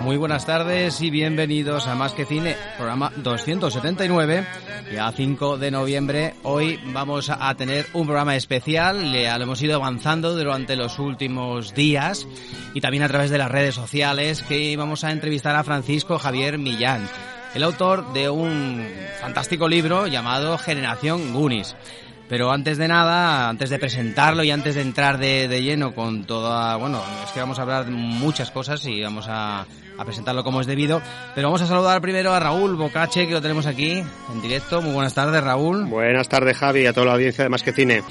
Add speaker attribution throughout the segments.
Speaker 1: Muy buenas tardes y bienvenidos a Más que Cine, programa 279, ya 5 de noviembre. Hoy vamos a tener un programa especial, le hemos ido avanzando durante los últimos días y también a través de las redes sociales que vamos a entrevistar a Francisco Javier Millán, el autor de un fantástico libro llamado Generación Gunis. Pero antes de nada, antes de presentarlo y antes de entrar de, de, lleno con toda, bueno, es que vamos a hablar muchas cosas y vamos a, a, presentarlo como es debido. Pero vamos a saludar primero a Raúl Bocache, que lo tenemos aquí en directo. Muy buenas tardes, Raúl.
Speaker 2: Buenas tardes, Javi, y a toda la audiencia de Más que Cine.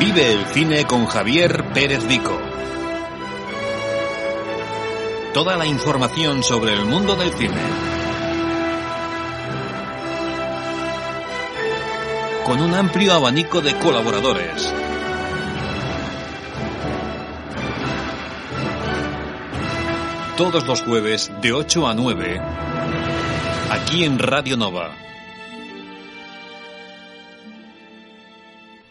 Speaker 3: Vive el cine con Javier Pérez Vico. Toda la información sobre el mundo del cine. Con un amplio abanico de colaboradores. Todos los jueves de 8 a 9. Aquí en Radio Nova.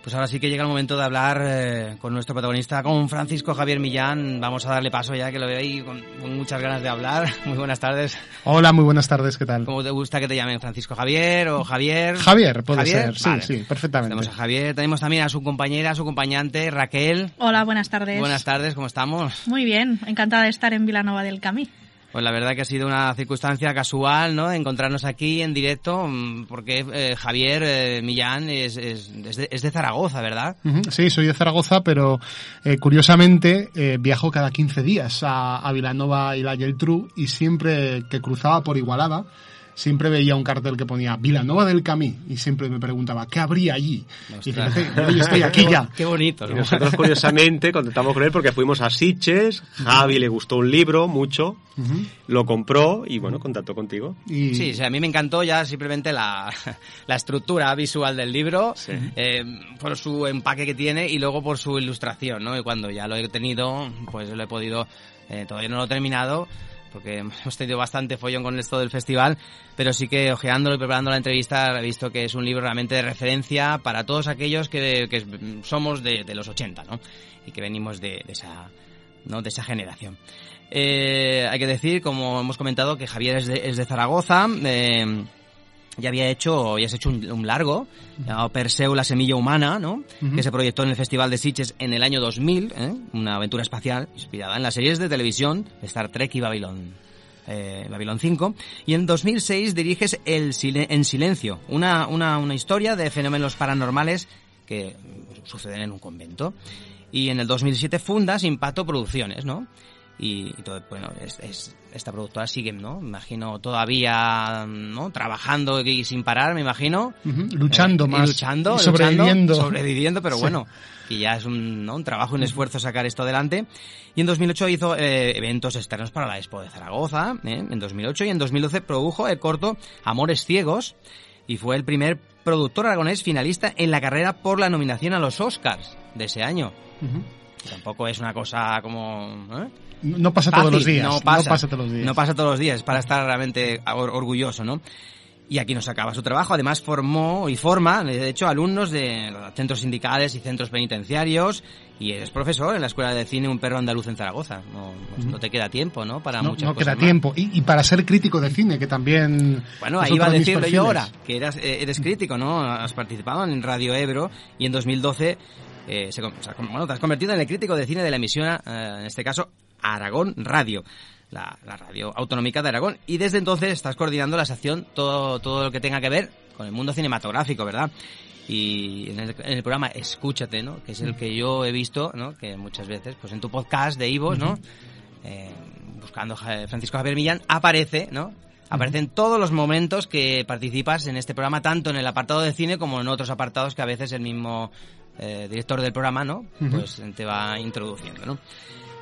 Speaker 1: Pues ahora sí que llega el momento de hablar eh, con nuestro protagonista, con Francisco Javier Millán. Vamos a darle paso ya que lo veo ahí con, con, muchas ganas de hablar. Muy buenas tardes.
Speaker 4: Hola, muy buenas tardes, ¿qué tal?
Speaker 1: ¿Cómo te gusta que te llamen? ¿Francisco Javier o Javier?
Speaker 4: Javier, puede
Speaker 1: ¿Javier?
Speaker 4: ser, sí,
Speaker 1: Vale.
Speaker 4: sí, perfectamente.
Speaker 1: Tenemos a Javier, tenemos también a su compañera, a su acompañante, Raquel.
Speaker 5: Hola, buenas tardes.
Speaker 1: Buenas tardes, ¿cómo estamos?
Speaker 5: Muy bien, encantada de estar en Vilanova del Camí.
Speaker 1: Pues la verdad que ha sido una circunstancia casual, ¿no? Encontrarnos aquí en directo, porque eh, Javier eh, Millán es, es, de, es, de, Zaragoza, ¿verdad?
Speaker 4: Sí, soy de Zaragoza, pero eh, curiosamente eh, viajo cada 15 días a, a Vilanova y la Geltrú y siempre que cruzaba por Igualada, siempre veía un cartel que ponía Vilanova del Camí y siempre me preguntaba ¿qué habría allí?
Speaker 1: Ostras.
Speaker 4: Y fíjate, yo estoy aquí ya.
Speaker 1: Qué bonito.
Speaker 2: ¿no? Y nosotros curiosamente contactamos con él porque fuimos a Sitges, Javi le gustó un libro mucho, uh -huh. lo compró y bueno, contactó contigo.
Speaker 1: Y... Sí, sí, a mí me encantó ya simplemente la, la estructura visual del libro,
Speaker 2: sí.
Speaker 1: eh, por su empaque que tiene y luego por su ilustración, ¿no? Y cuando ya lo he tenido, pues lo he podido, eh, todavía no lo he terminado, porque hemos tenido bastante follón con esto del festival, pero sí que ojeándolo y preparando la entrevista he visto que es un libro realmente de referencia para todos aquellos que, que somos de, los 80, ¿no? Y que venimos de, esa, ¿no? de esa generación. Eh, hay que decir, como hemos comentado, que Javier es de, es de Zaragoza. Eh, ya había hecho, ya has hecho un, un, largo llamado Perseu, la semilla humana, ¿no? Uh -huh. Que se proyectó en el Festival de Sitges en el año 2000, ¿eh? una aventura espacial inspirada en las series de televisión de Star Trek y Babylon. Eh, Babylon 5 y en 2006 diriges el Sil En Silencio, una, una, una historia de fenómenos paranormales que suceden en un convento. Y en el 2007 fundas Impacto Producciones, ¿no? Y, y todo, bueno, es, es, esta productora sigue, ¿no? Me imagino todavía, ¿no? Trabajando y sin parar, me imagino.
Speaker 4: Uh -huh. Luchando
Speaker 1: eh,
Speaker 4: más.
Speaker 1: luchando,
Speaker 4: y sobreviviendo.
Speaker 1: Luchando, sobreviviendo, pero sí. bueno, que ya es un, ¿no? un trabajo, un esfuerzo sacar esto adelante. Y en 2008 hizo eh, eventos externos para la Expo de Zaragoza, ¿eh? en 2008, y en 2012 produjo el corto Amores Ciegos, y fue el primer productor aragonés finalista en la carrera por la nominación a los Oscars de ese año. Uh -huh. Tampoco es una cosa como... ¿eh?
Speaker 4: No pasa
Speaker 1: Fácil,
Speaker 4: todos los días.
Speaker 1: No pasa,
Speaker 4: no pasa, todos los días.
Speaker 1: No pasa todos los días, es para estar realmente or orgulloso, ¿no? Y aquí nos acaba su trabajo. Además formó y forma, de hecho, alumnos de centros sindicales y centros penitenciarios. Y es profesor en la Escuela de Cine Un Perro Andaluz en Zaragoza. No, pues no te queda tiempo, ¿no? Para
Speaker 4: no,
Speaker 1: muchas
Speaker 4: no
Speaker 1: cosas
Speaker 4: queda
Speaker 1: más.
Speaker 4: tiempo. Y, y, para ser crítico de cine, que también...
Speaker 1: Bueno, ahí iba a decirlo yo ahora, que eras, eh, eres crítico, ¿no? Has participado en Radio Ebro y en 2012... Eh, se, bueno, te has convertido en el crítico de cine de la emisión, eh, en este caso, Aragón Radio, la, la, radio autonómica de Aragón. Y desde entonces estás coordinando la sección, todo, todo lo que tenga que ver con el mundo cinematográfico, ¿verdad? Y en el, en el programa Escúchate, ¿no? Que es el que yo he visto, ¿no? Que muchas veces, pues en tu podcast de Ivo, ¿no? Eh, buscando Francisco Javier Millán, aparece, ¿no? Aparecen todos los momentos que participas en este programa, tanto en el apartado de cine como en otros apartados que a veces el mismo eh, director del programa, ¿no? Pues te va introduciendo, ¿no?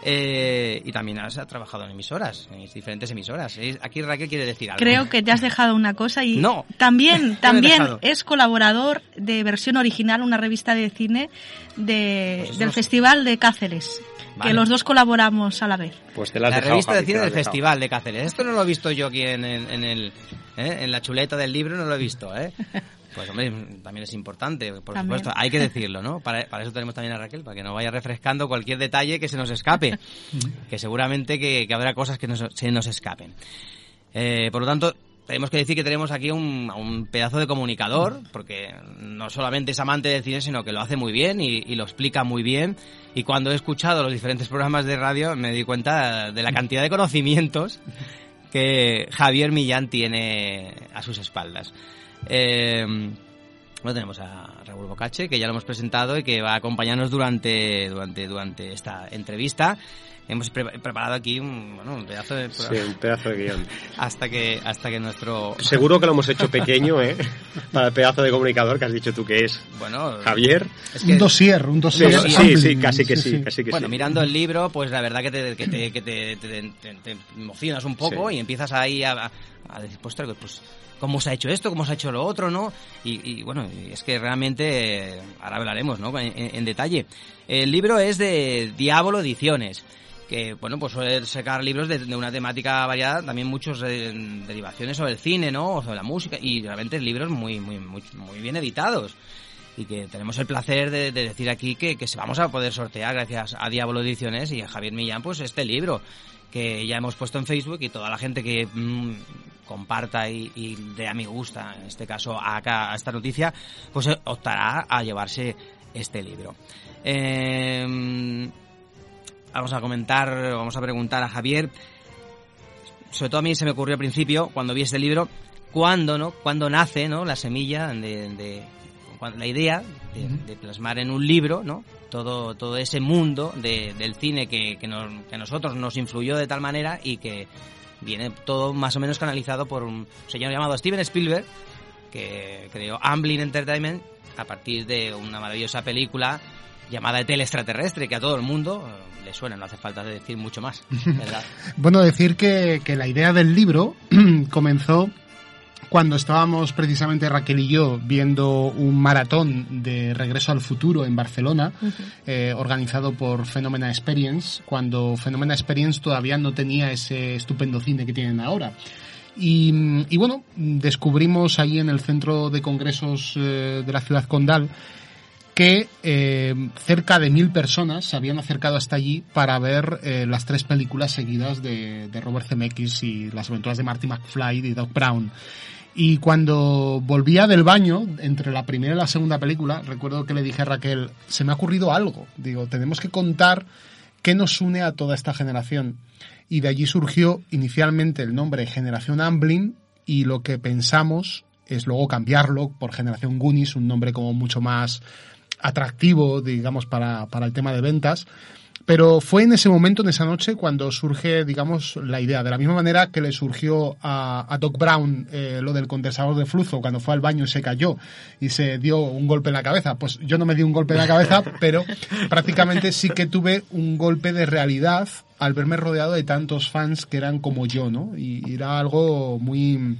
Speaker 1: Eh, y también has trabajado en emisoras, en diferentes emisoras. Aquí Raquel quiere decir algo.
Speaker 5: Creo que te has dejado una cosa y
Speaker 1: No.
Speaker 5: también, también es colaborador de Versión Original, una revista de cine de,
Speaker 1: Pues
Speaker 5: del
Speaker 1: no sé.
Speaker 5: Festival de Cáceres,
Speaker 1: Vale.
Speaker 5: que los dos colaboramos a la vez.
Speaker 2: Pues te la has
Speaker 1: la
Speaker 2: dejado,
Speaker 1: revista de
Speaker 2: Javi, te
Speaker 1: cine del. Festival de Cáceres. Esto no lo he visto yo aquí en, en- en el, ¿eh? en la chuleta del libro, no lo he visto, ¿eh? Pues hombre, también es importante, por
Speaker 5: También.
Speaker 1: supuesto, hay que decirlo, ¿no? Para, para eso tenemos también a Raquel, para que nos vaya refrescando cualquier detalle que se nos escape, que seguramente que, que habrá cosas que nos- se nos escapen. Eh, por lo tanto, tenemos que decir que tenemos aquí un, un pedazo de comunicador, porque no solamente es amante del cine, sino que lo hace muy bien y, y lo explica muy bien. Y cuando he escuchado los diferentes programas de radio, me di cuenta de la cantidad de conocimientos que Javier Millán tiene a sus espaldas. Eh, bueno, tenemos a Raúl Bocache, que ya lo hemos presentado y que va a acompañarnos durante, durante, durante esta entrevista. Hemos pre- preparado aquí un, bueno, un pedazo de
Speaker 2: Sí, un pedazo de guion.
Speaker 1: hasta que hasta que nuestro
Speaker 2: Seguro que lo hemos hecho pequeño, ¿eh? Para el pedazo de comunicador que has dicho tú que es
Speaker 1: bueno
Speaker 2: Javier.
Speaker 1: es que-
Speaker 4: Un dossier, un dossier.
Speaker 2: sí, sí, casi que sí, casi que
Speaker 1: bueno
Speaker 2: sí.
Speaker 1: mirando el libro pues la verdad que te que te, que te, te- te- te emocionas un poco
Speaker 2: Sí.
Speaker 1: y empiezas ahí a, a decir pues, pues cómo se ha hecho esto cómo se ha hecho lo otro no y, y, bueno es que realmente eh, ahora hablaremos no en, en- detalle. El libro es de Diablo Ediciones que bueno pues suele sacar libros de, de una temática variada también muchos eh, derivaciones sobre el cine no o sobre la música y realmente libros muy muy muy, muy bien editados. Y que tenemos el placer de, de decir aquí que, que vamos a poder sortear gracias a Diablo Ediciones y a Javier Millán pues este libro que ya hemos puesto en Facebook y toda la gente que mm, comparta y, y dé a mi gusta, en este caso acá a esta noticia, pues optará a llevarse este libro. Eh, vamos a comentar, vamos a preguntar a Javier, sobre todo a mí se me ocurrió al principio, cuando vi este libro, cuándo, ¿no? Cuándo nace, ¿no? La semilla de, la idea de, de plasmar en un libro, ¿no? Todo, todo ese mundo de- del cine que, que, nos- que a nosotros nos influyó de tal manera y que viene todo más o menos canalizado por un señor llamado Steven Spielberg, que creó Amblin Entertainment a partir de una maravillosa película llamada El extraterrestre, que a todo el mundo eh, le suena, no hace falta decir mucho más, ¿verdad?
Speaker 4: Bueno, decir que, que la idea del libro comenzó cuando estábamos precisamente Raquel y yo viendo un maratón de Regreso al Futuro en Barcelona, eh, organizado por Phenomena Experience, cuando Phenomena Experience todavía no tenía ese estupendo cine que tienen ahora. Y, y bueno, descubrimos ahí en el centro de congresos eh, de la ciudad condal que eh, cerca de mil personas se habían acercado hasta allí para ver eh, las tres películas seguidas de, de Robert Zemeckis y las aventuras de Marty McFly y Doc Brown. Y cuando volvía del baño, entre la primera y la segunda película, recuerdo que le dije a Raquel, se me ha ocurrido algo. Digo, tenemos que contar qué nos une a toda esta generación. Y de allí surgió inicialmente el nombre Generación Amblin y lo que pensamos es luego cambiarlo por Generación Goonies, un nombre como mucho más atractivo, digamos, para, para el tema de ventas. Pero fue en ese momento, en esa noche, cuando surge, digamos, la idea. De la misma manera que le surgió a, a Doc Brown eh, lo del condensador de flujo cuando fue al baño y se cayó y se dio un golpe en la cabeza. Pues yo no me di un golpe en la cabeza, pero prácticamente sí que tuve un golpe de realidad al verme rodeado de tantos fans que eran como yo, ¿no? Y, era algo muy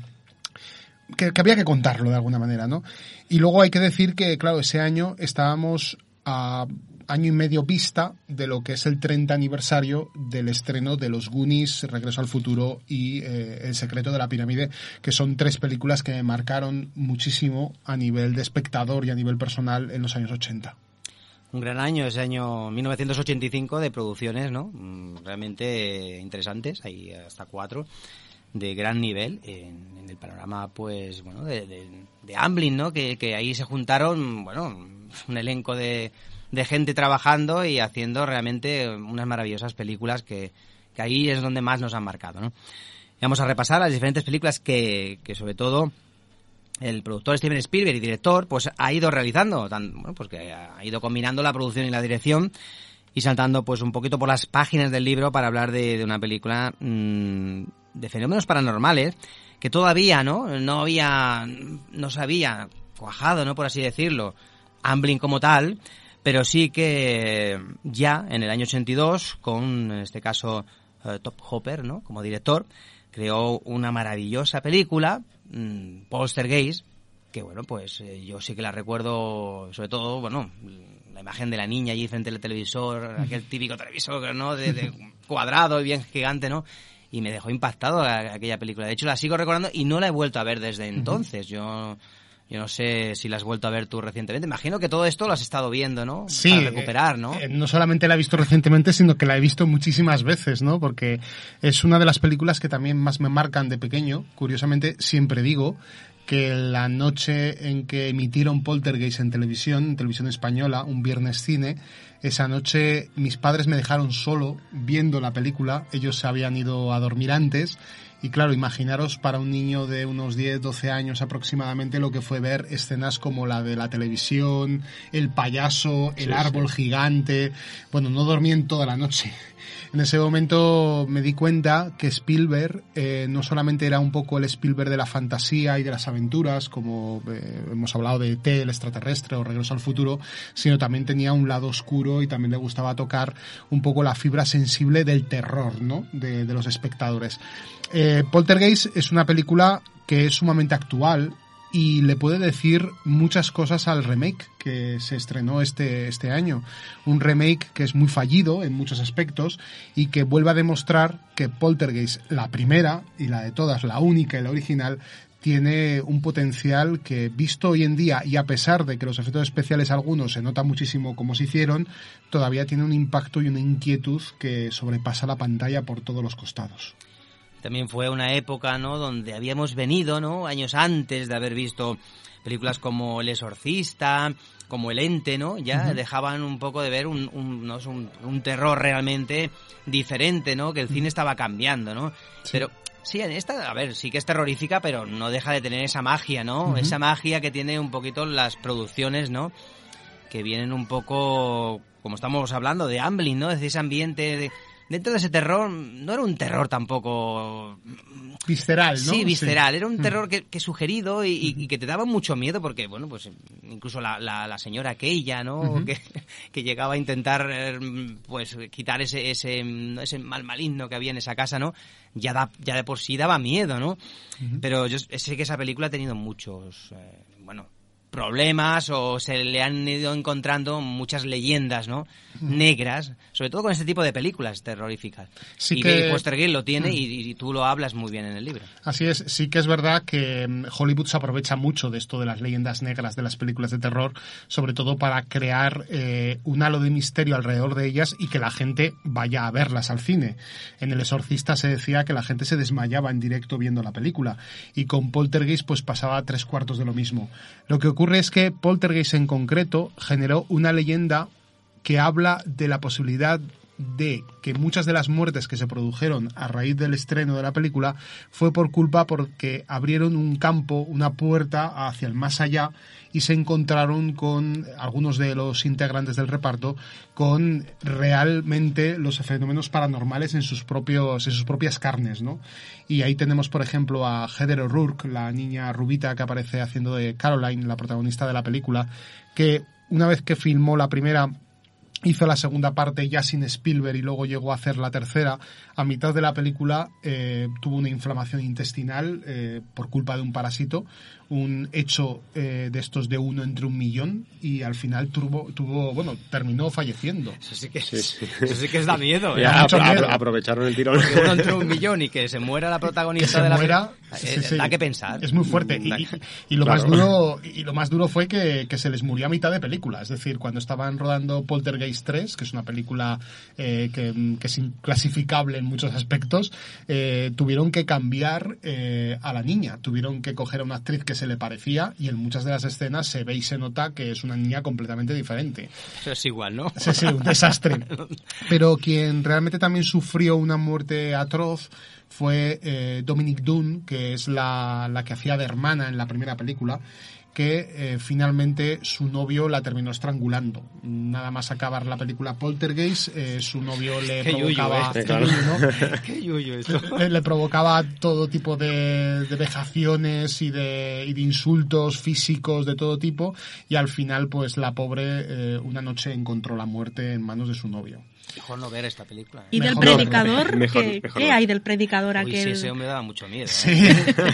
Speaker 4: que, que había que contarlo de alguna manera, ¿no? Y luego hay que decir que, claro, ese año estábamos a año y medio vista de lo que es el 30 aniversario del estreno de Los Goonies, Regreso al Futuro y eh, El secreto de la pirámide, que son tres películas que me marcaron muchísimo a nivel de espectador y a nivel personal en los años 80.
Speaker 1: Un gran año, ese año 1985 de producciones, ¿no? Mm, Realmente interesantes, hay hasta cuatro de gran nivel en, el panorama, pues, bueno, de, de, de Amblin, ¿no? Que, que ahí se juntaron, bueno, un elenco de, de gente trabajando y haciendo realmente unas maravillosas películas que, que ahí es donde más nos han marcado, ¿no? Vamos a repasar las diferentes películas que, que sobre todo el productor Steven Spielberg y director pues ha ido realizando, bueno, pues que ha ido combinando la producción y la dirección y saltando pues un poquito por las páginas del libro para hablar de, de una película mmm, de fenómenos paranormales que todavía, ¿no? No había, no se había cuajado, ¿no? Por así decirlo, Amblin como tal, pero sí que ya en el año 82, con en este caso eh, Top Hopper, ¿no? Como director, creó una maravillosa película, mmm, Poltergeist, que bueno, pues eh, yo sí que la recuerdo, sobre todo, bueno, la imagen de la niña allí frente al televisor, aquel típico televisor, ¿no? De, de cuadrado y bien gigante, ¿no? Y me dejó impactado aquella película. De hecho, la sigo recordando y no la he vuelto a ver desde entonces. Yo, yo no sé si la has vuelto a ver tú recientemente. Imagino que todo esto lo has estado viendo, ¿no?
Speaker 4: Sí,
Speaker 1: Para recuperar, ¿no?
Speaker 4: eh, eh, no solamente la he visto recientemente, sino que la he visto muchísimas veces, ¿no? Porque es una de las películas que también más me marcan de pequeño. Curiosamente, siempre digo que la noche en que emitieron Poltergeist en televisión, en televisión española, un viernes cine, esa noche mis padres me dejaron solo viendo la película, ellos se habían ido a dormir antes y claro, imaginaros para un niño de unos 10, 12 años aproximadamente lo que fue ver escenas como la de la televisión, el payaso, el árbol gigante. Bueno, no dormí en toda la noche. En ese momento me di cuenta que Spielberg eh, no solamente era un poco el Spielberg de la fantasía y de las aventuras, como eh, hemos hablado de T, el extraterrestre o Regreso al futuro, sino también tenía un lado oscuro y también le gustaba tocar un poco la fibra sensible del terror, ¿no? De, de los espectadores. Eh, Poltergeist es una película que es sumamente actual y le puede decir muchas cosas al remake que se estrenó este, este año. Un remake que es muy fallido en muchos aspectos y que vuelve a demostrar que Poltergeist, la primera y la de todas, la única y la original, tiene un potencial que visto hoy en día y a pesar de que los efectos especiales algunos se nota muchísimo como se hicieron, todavía tiene un impacto y una inquietud que sobrepasa la pantalla por todos los costados.
Speaker 1: También fue una época, ¿no? Donde habíamos venido, ¿no? Años antes de haber visto películas como El Exorcista, como El Ente, ¿no? Ya dejaban un poco de ver un, un, ¿no? Un, un terror realmente diferente, ¿no? Que el cine estaba cambiando, ¿no? Pero sí, en esta, a ver, sí que es terrorífica, pero no deja de tener esa magia, ¿no? Esa magia que tiene un poquito las producciones, ¿no? Que vienen un poco, como estamos hablando, de Amblin, ¿no? Es ese ambiente de... Dentro de ese terror, no era un terror tampoco
Speaker 4: Visceral, ¿no?
Speaker 1: Sí, visceral. Era
Speaker 4: Mm.
Speaker 1: un terror que, que sugerido y, y- y que te daba mucho miedo porque, bueno, pues incluso la, la, la señora aquella, ¿no? Que, que llegaba a intentar, eh, pues, quitar ese, ese, mm, ese mal maligno que había en esa casa, ¿no? Ya, da, ya de por sí daba miedo, ¿no? Pero yo sé que esa película ha tenido muchos, eh, bueno, problemas o se le han ido encontrando muchas leyendas, ¿no? Negras, sobre todo con este tipo de películas terroríficas.
Speaker 4: Sí
Speaker 1: y
Speaker 4: que-
Speaker 1: Foster lo tiene y, y tú lo hablas muy bien en el libro.
Speaker 4: Así es, sí que es verdad que mm, Hollywood se aprovecha mucho de esto de las leyendas negras de las películas de terror, sobre todo para crear eh, un halo de misterio alrededor de ellas y que la gente vaya a verlas al cine. En El Exorcista se decía que la gente se desmayaba en directo viendo la película y con Poltergeist pues pasaba tres cuartos de lo mismo. Lo que ocurre es que Poltergeist en concreto generó una leyenda que habla de la posibilidad de que muchas de las muertes que se produjeron a raíz del estreno de la película fue por culpa porque abrieron un campo, una puerta hacia el más allá y se encontraron con algunos de los integrantes del reparto con realmente los fenómenos paranormales en sus propios en sus propias carnes, ¿no? Y ahí tenemos, por ejemplo, a Heather O'Rourke, la niña rubita que aparece haciendo de Caroline, la protagonista de la película, que una vez que filmó la primera hizo la segunda parte ya sin Spielberg y luego llegó a hacer la tercera. A mitad de la película eh, tuvo una inflamación intestinal eh, por culpa de un parásito, un hecho eh, de estos de uno entre un millón y al final tuvo, tuvo bueno, terminó falleciendo.
Speaker 1: Eso sí que,
Speaker 2: Sí, sí.
Speaker 1: Eso sí que es da miedo. ¿eh?
Speaker 2: Ya, apro-
Speaker 4: miedo.
Speaker 2: aprovecharon el tirón.
Speaker 1: Que uno entre un millón y que se muera la
Speaker 4: que
Speaker 1: protagonista
Speaker 4: se
Speaker 1: de la
Speaker 4: muera
Speaker 1: eh,
Speaker 4: sí, sí.
Speaker 1: da que pensar.
Speaker 4: es muy fuerte y,
Speaker 1: Da-
Speaker 4: y- y lo
Speaker 2: Claro.
Speaker 4: más duro y lo más duro fue que, que se les murió a mitad de película es decir cuando estaban rodando Poltergeist 3 que es una película eh, que, que es inclasificable en muchos aspectos eh, tuvieron que cambiar eh, a la niña tuvieron que coger a una actriz que se le parecía y en muchas de las escenas se ve y se nota que es una niña completamente diferente
Speaker 1: Eso es igual, ¿no?
Speaker 4: Sí, sí, un desastre. Pero quien realmente también sufrió una muerte atroz fue eh, Dominic Dunn, que es la, la que hacía de hermana en la primera película, que eh, finalmente su novio la terminó estrangulando. Nada más acabar la película Poltergeist, eh, su novio le
Speaker 1: Qué
Speaker 4: provocaba... le, le provocaba todo tipo de, de vejaciones y de, y de insultos físicos de todo tipo y al final pues la pobre eh, una noche encontró la muerte en manos de su novio.
Speaker 1: Mejor no ver esta película. ¿eh?
Speaker 5: ¿Y del
Speaker 4: Mejor no,
Speaker 5: predicador?
Speaker 2: mejor-
Speaker 5: ¿Qué,
Speaker 2: mejor
Speaker 5: qué
Speaker 2: no.
Speaker 5: hay del predicador
Speaker 1: Uy,
Speaker 5: aquel?
Speaker 1: sí, ese hombre daba mucho miedo. ¿eh?
Speaker 4: Sí.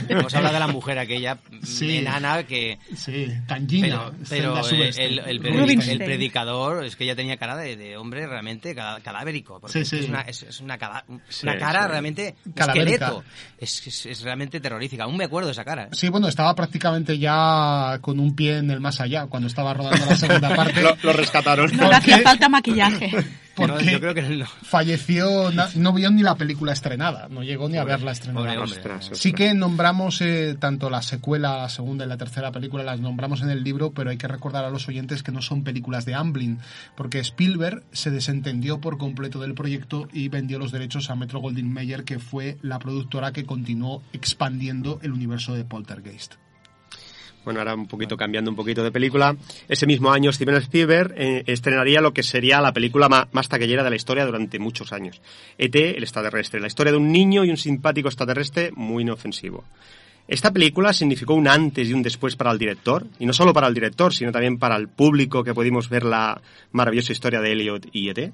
Speaker 1: Hemos hablado de la mujer aquella
Speaker 4: Sí.
Speaker 1: enana que...
Speaker 4: Sí, Tangina.
Speaker 1: Pero, pero el, el, el predicador es que ella tenía cara de, de hombre realmente cadavérico. Porque
Speaker 4: Sí,
Speaker 1: es, que
Speaker 4: sí.
Speaker 1: es una, es, es una, cada-
Speaker 2: Sí,
Speaker 1: una cara
Speaker 2: sí.
Speaker 1: realmente
Speaker 4: Cadavérica.
Speaker 1: esqueleto. Es, es, es realmente terrorífica. Aún me acuerdo de esa cara. ¿eh?
Speaker 4: Sí, bueno, estaba prácticamente ya con un pie en el más allá cuando estaba rodando la segunda parte.
Speaker 2: Lo, lo rescataron.
Speaker 5: No le hacía falta maquillaje.
Speaker 4: Porque
Speaker 1: yo creo que no.
Speaker 4: falleció, no vio ni la película estrenada, no llegó ni a verla estrenada.
Speaker 1: Hombre.
Speaker 2: Ostras, ostras.
Speaker 4: Sí que nombramos eh, tanto la secuela, la segunda y la tercera película, las nombramos en el libro, pero hay que recordar a los oyentes que no son películas de Amblin, porque Spielberg se desentendió por completo del proyecto y vendió los derechos a Metro Goldwyn Mayer, que fue la productora que continuó expandiendo el universo de Poltergeist.
Speaker 2: Bueno, ahora un poquito cambiando un poquito de película. Ese mismo año Steven Spielberg eh, estrenaría lo que sería la película ma- más taquillera de la historia durante muchos años. ET, el extraterrestre. La historia de un niño y un simpático extraterrestre muy inofensivo. Esta película significó un antes y un después para el director, y no solo para el director, sino también para el público que pudimos ver la maravillosa historia de Elliot y ET.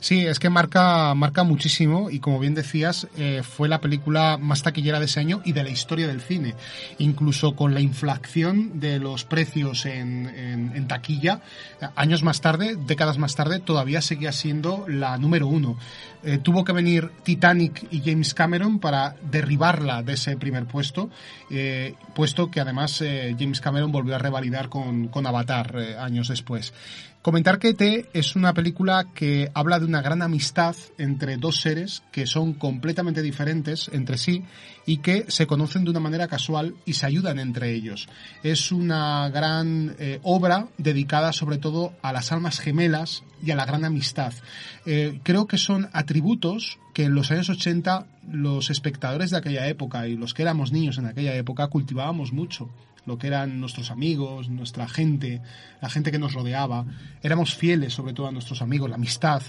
Speaker 4: Sí, es que marca, marca muchísimo y como bien decías, eh, fue la película más taquillera de ese año y de la historia del cine. Incluso con la inflación de los precios en, en- taquilla, años más tarde, décadas más tarde, todavía seguía siendo la número uno. Eh, tuvo que venir Titanic y James Cameron para derribarla de ese primer puesto, eh, puesto que además eh, James Cameron volvió a revalidar con, con Avatar eh, años después. Comentar que E.T. es una película que habla de una gran amistad entre dos seres que son completamente diferentes entre sí y que se conocen de una manera casual y se ayudan entre ellos. Es una gran obra dedicada sobre todo a las almas gemelas y a la gran amistad. Creo que son atributos que en los años 80 los espectadores de aquella época y los que éramos niños en aquella época cultivábamos mucho lo que eran nuestros amigos, nuestra gente, la gente que nos rodeaba. Éramos fieles sobre todo a nuestros amigos, la amistad.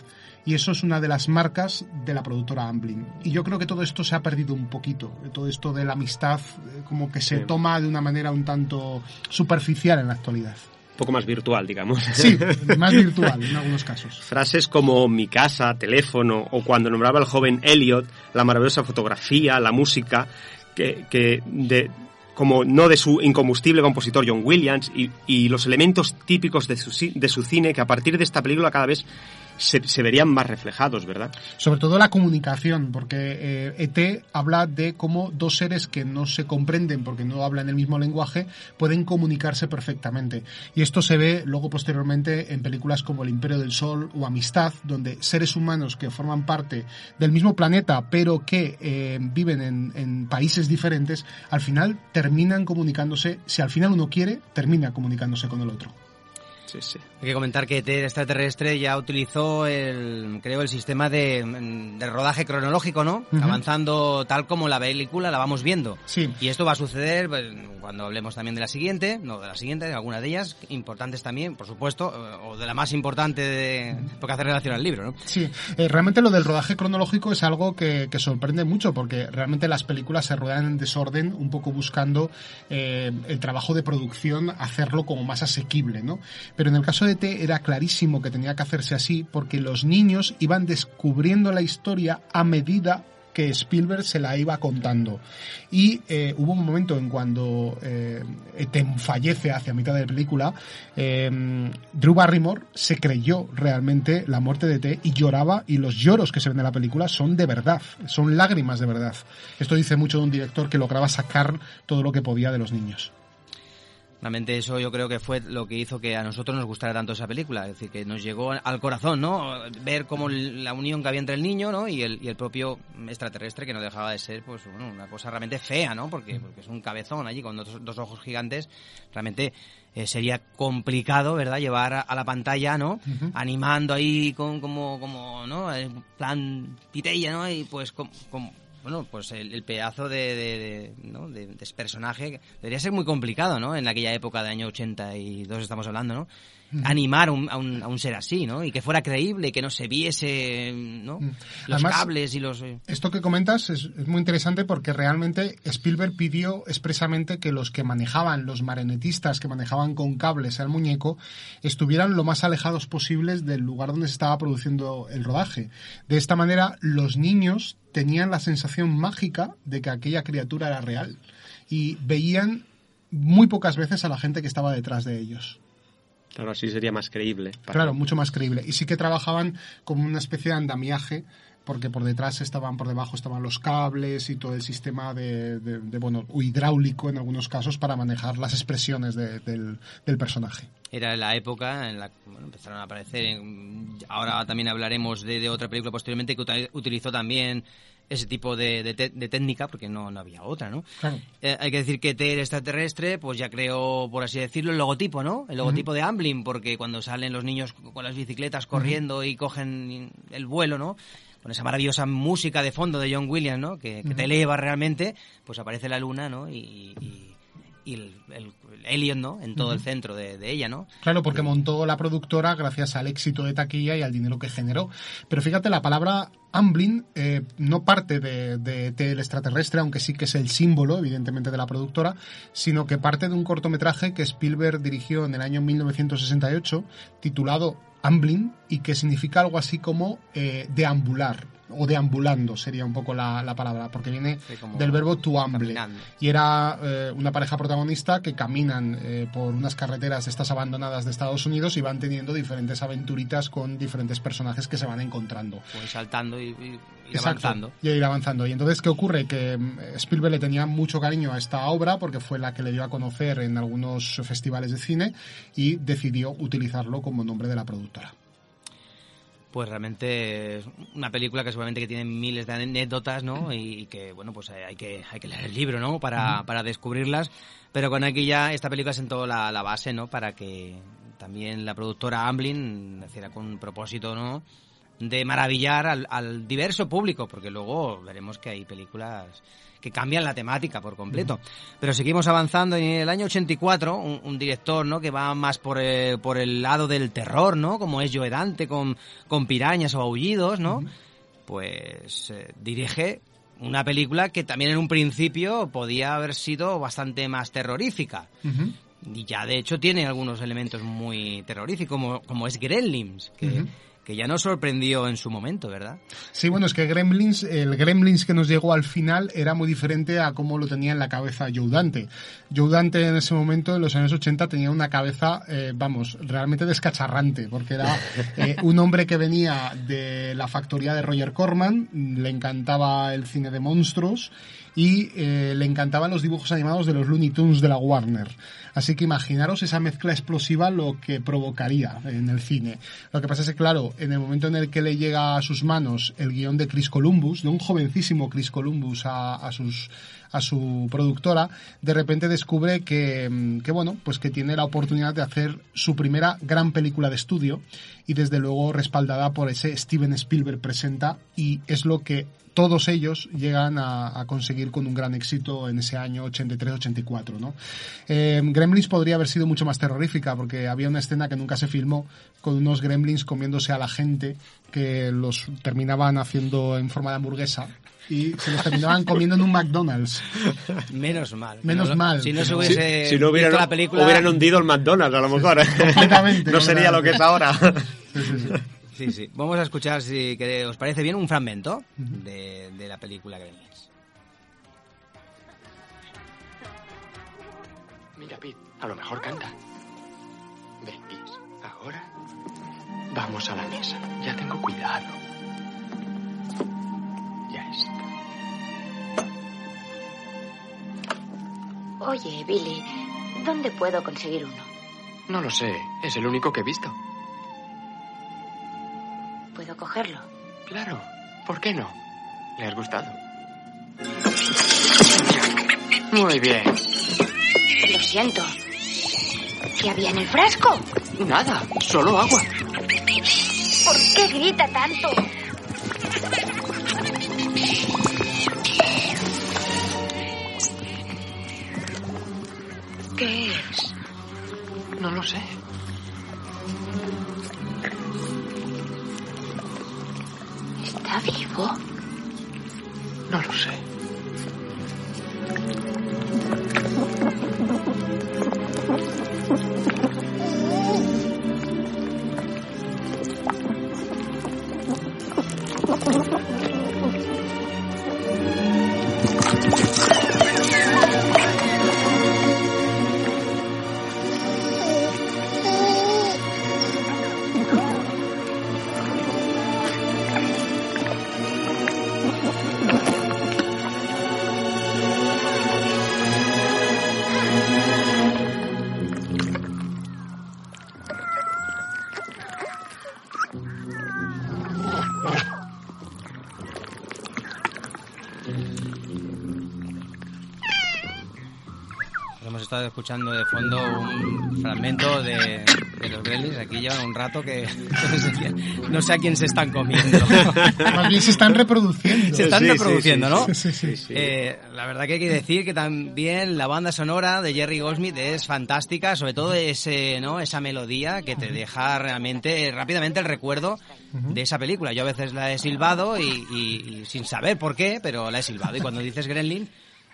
Speaker 4: Y eso es una de las marcas de la productora Amblin. Y yo creo que todo esto se ha perdido un poquito. Todo esto de la amistad eh, como que se
Speaker 2: Sí.
Speaker 4: toma de una manera un tanto superficial en la actualidad.
Speaker 2: Un poco más virtual, digamos.
Speaker 4: Sí, más virtual en algunos casos.
Speaker 2: Frases como mi casa, teléfono o cuando nombraba al joven Elliot, la maravillosa fotografía, la música, que, que de, como no de su incombustible compositor John Williams y, y los elementos típicos de su, de su cine que a partir de esta película cada vez se, verían más reflejados, ¿verdad?
Speaker 4: Sobre todo la comunicación, porque eh, ET habla de cómo dos seres que no se comprenden porque no hablan el mismo lenguaje pueden comunicarse perfectamente. Y esto se ve luego posteriormente en películas como El Imperio del Sol o Amistad, donde seres humanos que forman parte del mismo planeta pero que eh, viven en, en países diferentes, al final terminan comunicándose, si al final uno quiere, termina comunicándose con el otro.
Speaker 2: Sí, sí.
Speaker 1: Hay que comentar que ET extraterrestre ya utilizó el, creo, el sistema de, de rodaje cronológico, ¿no? Avanzando tal como la película la vamos viendo.
Speaker 4: Sí.
Speaker 1: Y esto va a suceder pues, cuando hablemos también de la siguiente, no de la siguiente, de alguna de ellas, importantes también, por supuesto, eh, o de la más importante de, porque hace relación al libro, ¿no?
Speaker 4: Sí, eh, realmente lo del rodaje cronológico es algo que, que sorprende mucho porque realmente las películas se ruedan en desorden, un poco buscando eh, el trabajo de producción, hacerlo como más asequible, ¿no? Pero en el caso de T era clarísimo que tenía que hacerse así porque los niños iban descubriendo la historia a medida que Spielberg se la iba contando. Y eh, hubo un momento en cuando eh, fallece hacia mitad de la película, eh, Drew Barrymore se creyó realmente la muerte de T y lloraba y los lloros que se ven en la película son de verdad, son lágrimas de verdad. Esto dice mucho de un director que lograba sacar todo lo que podía de los niños.
Speaker 1: Realmente eso yo creo que fue lo que hizo que a nosotros nos gustara tanto esa película, es decir, que nos llegó al corazón, ¿no? Ver cómo la unión que había entre el niño, ¿no? Y el, y el propio extraterrestre que no dejaba de ser, pues, bueno, una cosa realmente fea, ¿no? Porque, porque es un cabezón allí con dos, dos ojos gigantes, realmente eh, sería complicado, ¿verdad? Llevar a, a la pantalla, ¿no? Animando ahí con como, como, ¿no? En plan pitella, ¿no? Y pues con- bueno, pues el, el pedazo de, de, ¿no? de, de ese personaje debería ser muy complicado, ¿no? En aquella época de año 82 estamos hablando, ¿no? Animar un- a, un, a un ser así, ¿no? Y que fuera creíble, que no se viese, ¿no? Los
Speaker 4: Además-
Speaker 1: cables y los... eh,
Speaker 4: Esto que comentas es, es muy interesante porque realmente Spielberg pidió expresamente que los que manejaban, los marionetistas que manejaban con cables al muñeco, estuvieran lo más alejados posibles del lugar donde se estaba produciendo el rodaje. De esta manera, los niños tenían la sensación mágica de que aquella criatura era real y veían muy pocas veces a la gente que estaba detrás de ellos.
Speaker 2: Claro, así sería más creíble.
Speaker 4: Claro, mucho más creíble. Y sí que trabajaban como una especie de andamiaje, porque por detrás estaban, por debajo estaban los cables y todo el sistema de, de- de, bueno, hidráulico en algunos casos para manejar las expresiones de- del, del personaje.
Speaker 1: Era la época en la que bueno, empezaron a aparecer. en- ahora también hablaremos de, otra película posteriormente que utilizó también ese tipo de, te- de técnica, porque no, no había otra, ¿no?
Speaker 4: Claro.
Speaker 1: Eh, hay que decir que T, el extraterrestre, pues ya creó, por así decirlo, el logotipo, ¿no? El logotipo de Amblin, porque cuando salen los niños con las bicicletas corriendo y cogen el vuelo, ¿no? Con esa maravillosa música de fondo de John Williams, ¿no? Que, que te eleva realmente, pues aparece la luna, ¿no? Y, y- y el, el, el Elliot, ¿no? En todo el centro de, de ella, ¿no?
Speaker 4: Claro, porque montó la productora gracias al éxito de taquilla y al dinero que generó. Pero fíjate, la palabra Amblin eh, no parte de, de ET el extraterrestre, aunque sí que es el símbolo, evidentemente, de la productora, sino que parte de un cortometraje que Spielberg dirigió en el año 1968, titulado Amblin, y que significa algo así como eh, deambular, o deambulando sería un poco la, la palabra, porque viene
Speaker 1: Sí,
Speaker 4: del verbo to amble.
Speaker 1: caminando.
Speaker 4: Y era eh, una pareja protagonista que caminan eh, por unas carreteras estas abandonadas de Estados Unidos y van teniendo diferentes aventuritas con diferentes personajes que se van encontrando.
Speaker 1: Pues saltando y, y- y avanzando.
Speaker 4: Y ir avanzando. Y entonces, ¿qué ocurre? Que mm, Spielberg le tenía mucho cariño a esta obra porque fue la que le dio a conocer en algunos festivales de cine y decidió utilizarlo como nombre de la productora.
Speaker 1: Pues realmente es una película que seguramente que tiene miles de anécdotas, ¿no? Y que, bueno, pues hay que, hay que leer el libro, ¿no? Para, para descubrirlas. Pero con aquí ya esta película sentó la, la base, ¿no? Para que también la productora Amblin hiciera con un propósito, ¿no? De maravillar al, al diverso público, porque luego veremos que hay películas que cambian la temática por completo. Pero seguimos avanzando en el año 84 un, un director, ¿no? Que va más por el, por el lado del terror, ¿no? Como es Joe Dante con, con pirañas o aullidos, ¿no? Pues eh, dirige una película que también en un principio podía haber sido bastante más terrorífica. Y ya de hecho tiene algunos elementos muy terroríficos, como, como es Gremlins, que. Que ya nos sorprendió en su momento, ¿verdad?
Speaker 4: Sí, bueno, es que Gremlins, el Gremlins que nos llegó al final era muy diferente a cómo lo tenía en la cabeza Joe Dante. Joe Dante en ese momento, en los años 80, tenía una cabeza, eh, vamos, realmente descacharrante, porque era eh, un hombre que venía de la factoría de Roger Corman, le encantaba el cine de monstruos y eh, le encantaban los dibujos animados de los Looney Tunes de la Warner. Así que imaginaros esa mezcla explosiva lo que provocaría en el cine. Lo que pasa es que, claro, en el momento en el que le llega a sus manos el guion de Chris Columbus, de un jovencísimo Chris Columbus a, a sus a su productora, de repente descubre que, mm, que, bueno, pues que tiene la oportunidad de hacer su primera gran película de estudio y desde luego respaldada por ese Steven Spielberg presenta y es lo que todos ellos llegan a, conseguir con un gran éxito en ese año 83-84, ¿no? Eh, Gremlins podría haber sido mucho más terrorífica porque había una escena que nunca se filmó con unos gremlins comiéndose a la gente que los terminaban haciendo en forma de hamburguesa y se los terminaban comiendo en un McDonald's.
Speaker 1: Menos mal.
Speaker 4: Menos
Speaker 1: No
Speaker 4: mal.
Speaker 1: Si no se hubiese
Speaker 2: si no hubieran,
Speaker 1: visto la película...
Speaker 2: hubieran hundido el McDonald's, a lo mejor.
Speaker 4: Completamente,
Speaker 2: no sería lo que es ahora.
Speaker 4: Sí, sí, sí.
Speaker 1: Sí, sí. Vamos a escuchar, si que- os parece bien, un fragmento de, de la película Gremlins.
Speaker 6: Mira, Pete, a lo mejor canta. Ven, Gis, ahora vamos a la mesa. Ya tengo cuidado.
Speaker 7: Oye, Billy, ¿dónde puedo conseguir uno?
Speaker 6: No lo sé, es el único que he visto.
Speaker 7: ¿Puedo cogerlo?
Speaker 6: Claro, ¿por qué no? ¿Le has gustado? Muy bien.
Speaker 7: Lo siento. ¿Qué había en el frasco?
Speaker 6: Nada, solo agua.
Speaker 7: ¿Por qué grita tanto?
Speaker 1: Escuchando de fondo un fragmento de, de los Gremlins. Aquí llevan un rato que no sé, no a quién se están comiendo.
Speaker 4: Más bien se están reproduciendo.
Speaker 1: se están
Speaker 2: Sí, sí,
Speaker 1: reproduciendo,
Speaker 2: sí,
Speaker 1: ¿no?
Speaker 4: Sí, sí, sí.
Speaker 1: Eh, la verdad que hay que decir que también la banda sonora de Jerry Goldsmith es fantástica, sobre todo ese, ¿no? esa melodía que te deja realmente rápidamente el recuerdo de esa película. Yo a veces la he silbado y, y- y sin saber por qué, pero la he silbado. Y cuando dices Gremlin,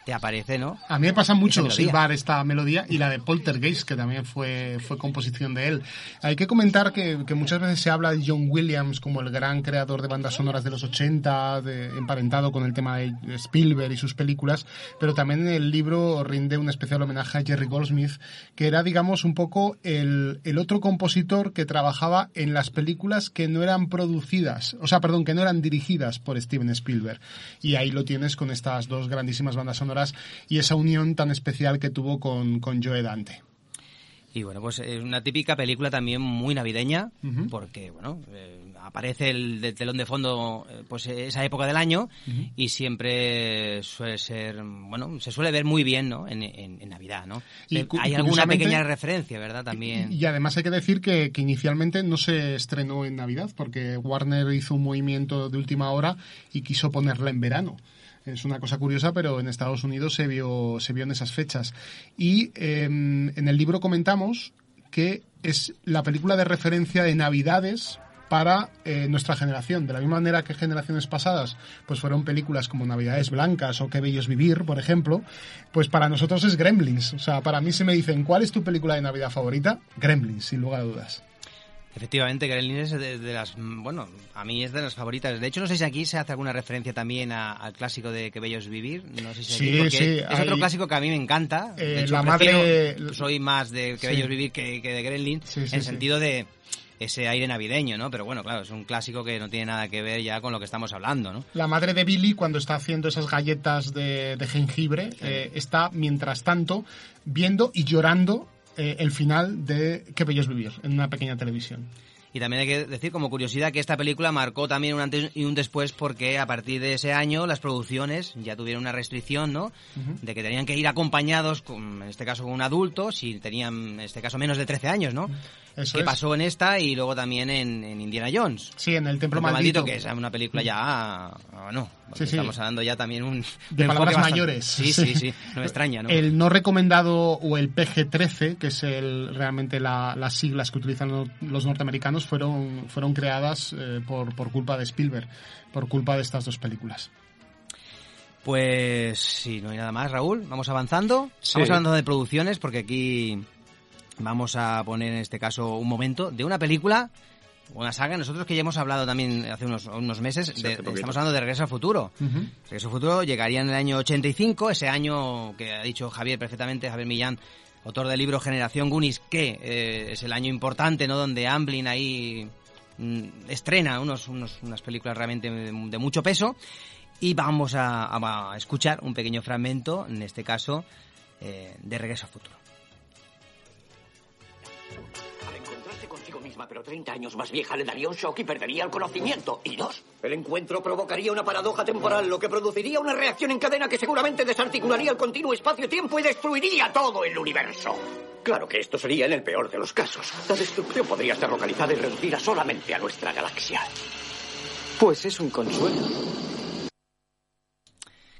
Speaker 1: te aparece, ¿no?
Speaker 4: A mí me pasa mucho silbar esta melodía y la de Poltergeist, que también fue, fue composición de él. Hay que comentar que, que muchas veces se habla de John Williams como el gran creador de bandas sonoras de los 80, de- emparentado con el tema de Spielberg y sus películas, pero también en el libro rinde un especial homenaje a Jerry Goldsmith, que era, digamos, un poco el, el otro compositor que trabajaba en las películas que no eran producidas, o sea, perdón, que no eran dirigidas por Steven Spielberg. Y ahí lo tienes con estas dos grandísimas bandas sonoras y esa unión tan especial que tuvo con, con Joe Dante.
Speaker 1: Y bueno, pues es una típica película también muy navideña, porque bueno, eh, aparece el de- telón de fondo, eh, pues esa época del año y siempre suele ser, bueno, se suele ver muy bien, ¿no? En, en- en Navidad, ¿no?
Speaker 4: Y
Speaker 1: Eh, Hay alguna pequeña referencia, ¿verdad? También.
Speaker 4: Y además hay que decir que, que inicialmente no se estrenó en Navidad, porque Warner hizo un movimiento de última hora y quiso ponerla en verano. Es una cosa curiosa, pero en Estados Unidos se vio, se vio en esas fechas. Y eh, en el libro comentamos que es la película de referencia de Navidades para eh, nuestra generación. De la misma manera que generaciones pasadas pues fueron películas como Navidades Blancas o Qué Bello es Vivir, por ejemplo, pues para nosotros es Gremlins. O sea, para mí se me dicen, ¿cuál es tu película de Navidad favorita? Gremlins, sin lugar a dudas.
Speaker 1: Efectivamente, Gremlins es de, de las, bueno, a mí es de las favoritas. De hecho, no sé si aquí se hace alguna referencia también a- al clásico de Que bello es vivir. No sé si aquí,
Speaker 4: Sí,
Speaker 1: porque
Speaker 4: sí,
Speaker 1: es otro clásico que a mí me encanta.
Speaker 4: Eh,
Speaker 1: de hecho,
Speaker 4: la madre-
Speaker 1: soy más de Que
Speaker 4: Sí.
Speaker 1: bello es vivir que, que de
Speaker 4: sí,
Speaker 1: en
Speaker 4: sí.
Speaker 1: sentido de ese aire navideño, ¿no? Pero bueno, claro, es un clásico que no tiene nada que ver ya con lo que estamos hablando, ¿no?
Speaker 4: La madre de Billy, cuando está haciendo esas galletas de, de jengibre, eh, está, mientras tanto, viendo y llorando eh, el final de Qué bello es vivir, en una pequeña televisión.
Speaker 1: Y también hay que decir como curiosidad que esta película marcó también un antes y un después porque a partir de ese año las producciones ya tuvieron una restricción, ¿no? De que tenían que ir acompañados, con, en este caso con un adulto, si tenían, en este caso, menos de 13 años, ¿no?
Speaker 4: Eso
Speaker 1: que
Speaker 4: es.
Speaker 1: pasó en esta y luego también en, en Indiana Jones.
Speaker 4: Sí, en el Templo
Speaker 1: Templo
Speaker 4: Maldito.
Speaker 1: que es una película ya, ah, no, porque
Speaker 4: Sí, sí.
Speaker 1: estamos hablando ya también un,
Speaker 4: de
Speaker 1: un
Speaker 4: palabras
Speaker 1: bastante-
Speaker 4: mayores.
Speaker 1: Sí, sí, sí, no me extraña, ¿no?
Speaker 4: El no recomendado o el PG-13, que es el, realmente la- las siglas que utilizan lo- los norteamericanos, fueron, fueron creadas eh, por, por culpa de Spielberg, por culpa de estas dos películas.
Speaker 1: Pues si no hay nada más, Raúl, vamos avanzando.
Speaker 2: Sí.
Speaker 1: Vamos hablando de producciones porque aquí vamos a poner en este caso un momento de una película, una saga. Nosotros que ya hemos hablado también hace unos, unos meses,
Speaker 2: Sí,
Speaker 1: de- estamos hablando de Regreso al Futuro.
Speaker 4: Ujú.
Speaker 1: Regreso al Futuro llegaría en el año 85, ese año que ha dicho Javier perfectamente, Javier Millán, autor del libro Generación Goonies, que eh, es el año importante, ¿no? Donde Amblin ahí mm, estrena unos, unas películas realmente de, mucho peso. Y vamos a escuchar un pequeño fragmento, en este caso, eh, de Regreso al Futuro.
Speaker 8: Misma, pero 30 años más vieja, le daría un shock y perdería el conocimiento. Y dos, el encuentro provocaría una paradoja temporal, lo que produciría una reacción en cadena que seguramente desarticularía el continuo espacio-tiempo y destruiría todo el universo. Claro que esto sería en el peor de los casos. La destrucción podría ser localizada y reducida solamente a nuestra galaxia.
Speaker 6: Pues es un consuelo.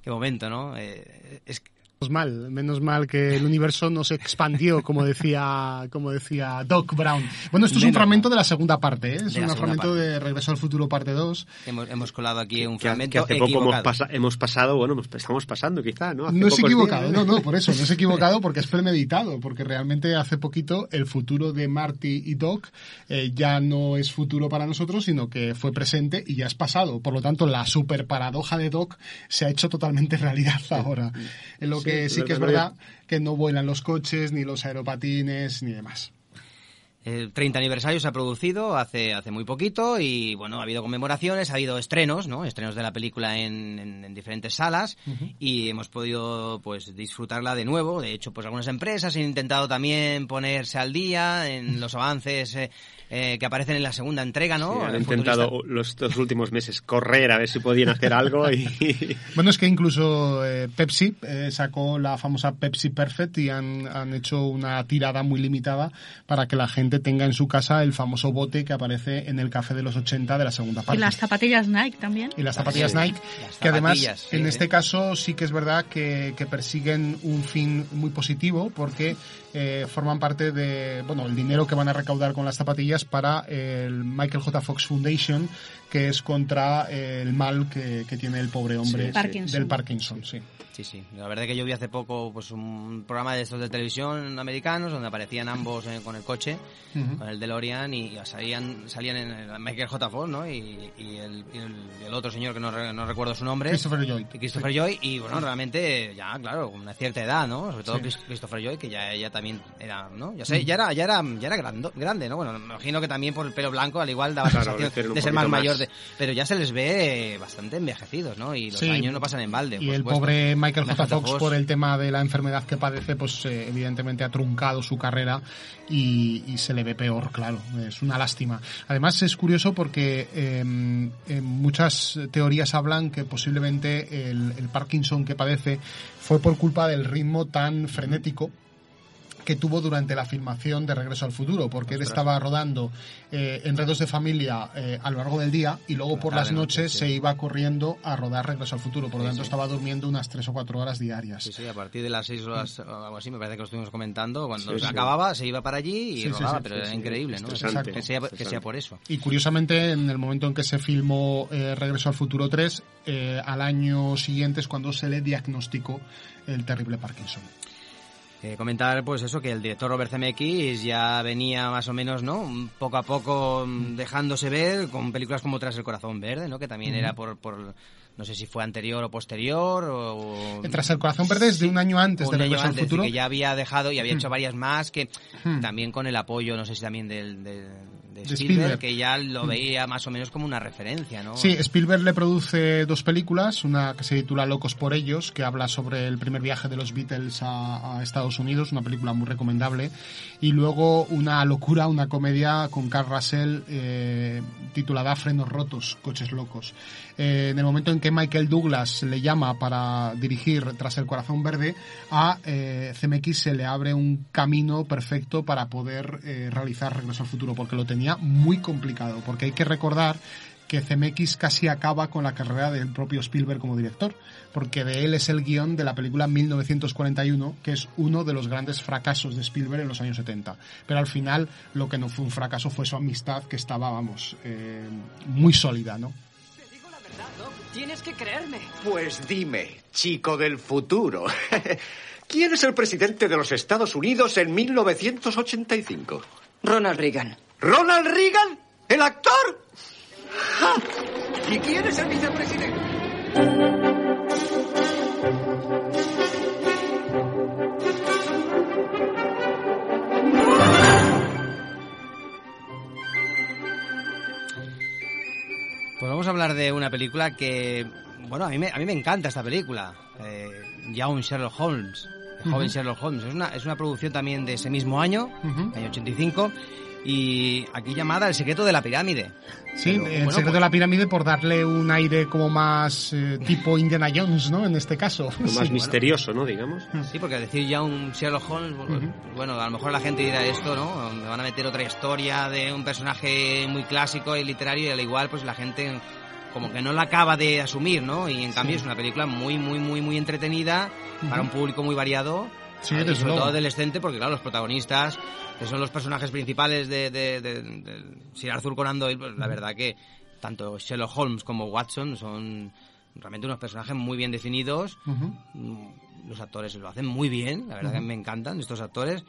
Speaker 1: Qué momento, ¿no? Eh, es
Speaker 4: mal, menos mal que el universo no se expandió, como decía, como decía Doc Brown. Bueno, esto es un fragmento de la segunda parte, ¿eh? es un fragmento
Speaker 1: parte.
Speaker 4: de Regreso al Futuro parte 2.
Speaker 1: Hemos, hemos colado aquí un
Speaker 2: Que,
Speaker 1: fragmento
Speaker 2: que hace poco hemos, pasa- hemos pasado, bueno, estamos pasando quizá, ¿no? Hace
Speaker 4: No es equivocado,
Speaker 2: días,
Speaker 4: no, no, por eso, no es equivocado porque es premeditado, porque realmente hace poquito el futuro de Marty y Doc eh, ya no es futuro para nosotros, sino que fue presente y ya es pasado. Por lo tanto, la super paradoja de Doc se ha hecho totalmente realidad ahora. En lo
Speaker 2: Sí,
Speaker 4: que sí que es
Speaker 2: verdad,
Speaker 4: que no vuelan los coches, ni los aeropatines, ni demás.
Speaker 1: El 30 aniversario se ha producido hace, hace muy poquito y bueno, ha habido conmemoraciones, ha habido estrenos, ¿no? Estrenos de la película en, en- en diferentes salas y hemos podido pues disfrutarla de nuevo. De hecho, pues algunas empresas han intentado también ponerse al día en los avances eh, eh, que aparecen en la segunda entrega, ¿no?
Speaker 2: Sí, han
Speaker 1: El
Speaker 2: intentado
Speaker 1: futurista-
Speaker 2: los dos últimos meses correr a ver si podían hacer algo y
Speaker 4: Bueno, es que incluso eh, Pepsi eh, sacó la famosa Pepsi Perfect y han, han hecho una tirada muy limitada para que la gente tenga en su casa el famoso bote que aparece en el café de los 80 de la segunda
Speaker 5: Y
Speaker 4: parte.
Speaker 5: las zapatillas Nike también.
Speaker 4: Y las zapatillas
Speaker 1: Sí,
Speaker 4: Nike,
Speaker 1: las
Speaker 4: que además
Speaker 1: sí,
Speaker 4: en este caso sí que es verdad que, que persiguen un fin muy positivo porque eh, forman parte de, bueno, el dinero que van a recaudar con las zapatillas para el Michael J. Fox Foundation, que es contra eh, el mal que, que tiene el pobre hombre
Speaker 5: Sí, Parkinson.
Speaker 4: del Parkinson, sí.
Speaker 1: Sí, sí. La verdad es que yo vi hace poco pues un programa de estos de televisión americanos donde aparecían ambos eh, con el coche, con el DeLorean y salían salían en el Michael J. Fox, ¿no? Y, y el, y el- y el otro señor que no, re- no recuerdo su nombre.
Speaker 4: Christopher Lloyd.
Speaker 1: Y Christopher Joy y bueno, realmente ya, claro, una cierta edad, ¿no? Sobre todo
Speaker 4: Sí.
Speaker 1: Chris- Christopher Joy que ya, ya también era, ¿no? Ya sé, ya era, ya era, ya era grande, ¿no? Bueno, me imagino que también por el pelo blanco al igual daba
Speaker 2: Claro,
Speaker 1: sensación de ser más mayor. De, pero ya se les ve bastante envejecidos, ¿no? Y los
Speaker 4: Sí.
Speaker 1: años no pasan en balde.
Speaker 4: Y
Speaker 1: por
Speaker 4: el
Speaker 1: supuesto.
Speaker 4: pobre Michael J. Fox, por el tema de la enfermedad que padece, pues eh, evidentemente ha truncado su carrera y, y se le ve peor, claro. Es una lástima. Además es curioso porque eh, en muchas teorías hablan que posiblemente el, el Parkinson que padece fue por culpa del ritmo tan frenético que tuvo durante la filmación de Regreso al Futuro, porque él estaba rodando eh, Enredos de Familia eh, a lo largo del día y luego por las noches
Speaker 1: sí.
Speaker 4: se iba corriendo a rodar Regreso al Futuro, por lo
Speaker 1: Sí,
Speaker 4: tanto
Speaker 1: sí.
Speaker 4: estaba durmiendo unas tres o cuatro horas diarias.
Speaker 1: Sí, sí, a partir de las seis horas o algo así, me parece que lo estuvimos comentando. Cuando
Speaker 2: Sí,
Speaker 1: se
Speaker 2: sí.
Speaker 1: acababa, se iba para allí y rodaba,
Speaker 4: sí,
Speaker 1: pero
Speaker 4: sí,
Speaker 1: era
Speaker 4: sí,
Speaker 1: increíble, ¿no?
Speaker 2: estresante,
Speaker 1: Que sea, que sea por eso.
Speaker 4: Y curiosamente, en el momento en que se filmó eh, Regreso al Futuro 3, eh, al año siguiente es cuando se le diagnosticó el terrible Parkinson.
Speaker 1: Eh, comentar, pues eso, que el director Robert Zemeckis ya venía más o menos, ¿no? Poco a poco mm, dejándose ver con películas como Tras el Corazón Verde, ¿no? Que también era por, por, no sé si fue anterior o posterior o...
Speaker 4: Tras el Corazón Verde es de un año antes
Speaker 1: un
Speaker 4: de Regreso al Futuro.
Speaker 1: que ya había dejado y había hecho varias más que
Speaker 4: Hmm.
Speaker 1: también con el apoyo, no sé si también del, de, de Spielberg,
Speaker 4: Spielberg.
Speaker 1: que ya lo veía más o menos como una referencia, ¿no?
Speaker 4: Sí, Spielberg le produce dos películas, una que se titula Locos por ellos, que habla sobre el primer viaje de los Beatles a, a Estados Unidos, una película muy recomendable, y luego una locura, una comedia con Carl Russell eh, titulada Frenos rotos, coches locos. Eh, en el momento en que Michael Douglas le llama para dirigir Tras el corazón verde, a eh, CMX se le abre un camino perfecto para poder eh, realizar Regreso al Futuro, porque lo tenía muy complicado, porque hay que recordar que CMX casi acaba con la carrera del propio Spielberg como director, porque de él es el guion de la película 1941, que es uno de los grandes fracasos de Spielberg en los años 70. Pero al final lo que no fue un fracaso fue su amistad, que estaba, vamos, eh, muy sólida, ¿no?
Speaker 9: Tienes que creerme.
Speaker 8: Pues dime, chico del futuro. ¿Quién es el presidente de los Estados Unidos en 1985?
Speaker 9: Ronald Reagan.
Speaker 8: ¿Ronald Reagan? ¿El actor? ¡Ja! ¿Y quién es el vicepresidente?
Speaker 1: A hablar de una película que, bueno, a mí me, a mí me encanta esta película. Eh, ya un Sherlock Holmes, el joven. Sherlock Holmes. Es una, es una producción también de ese mismo año,
Speaker 4: Ujú.
Speaker 1: año 85, y aquí llamada El secreto de la pirámide.
Speaker 4: Sí,
Speaker 1: Pero,
Speaker 4: el
Speaker 1: bueno,
Speaker 4: secreto
Speaker 1: pues-
Speaker 4: de la pirámide por darle un aire como más eh, tipo Indiana Jones, ¿no? En este caso.
Speaker 2: Lo más
Speaker 4: Sí.
Speaker 2: misterioso, ¿no? Digamos.
Speaker 1: Sí, porque decir ya un Sherlock Holmes, bueno, a lo mejor la gente dirá esto, ¿no? Me van a meter otra historia de un personaje muy clásico y literario y al igual pues la gente como que no la acaba de asumir, ¿no? Y en cambio es una película muy, muy, muy, muy entretenida para un público muy variado.
Speaker 4: Sí,
Speaker 1: y sobre todo adolescente, porque claro, los protagonistas, que son los personajes principales de, de, de- de Sir Arthur Conan Doyle, pues la verdad que tanto Sherlock Holmes como Watson son realmente unos personajes muy bien definidos.
Speaker 4: Ujú.
Speaker 1: Mm, Los actores lo hacen muy bien, la verdad que me encantan estos actores.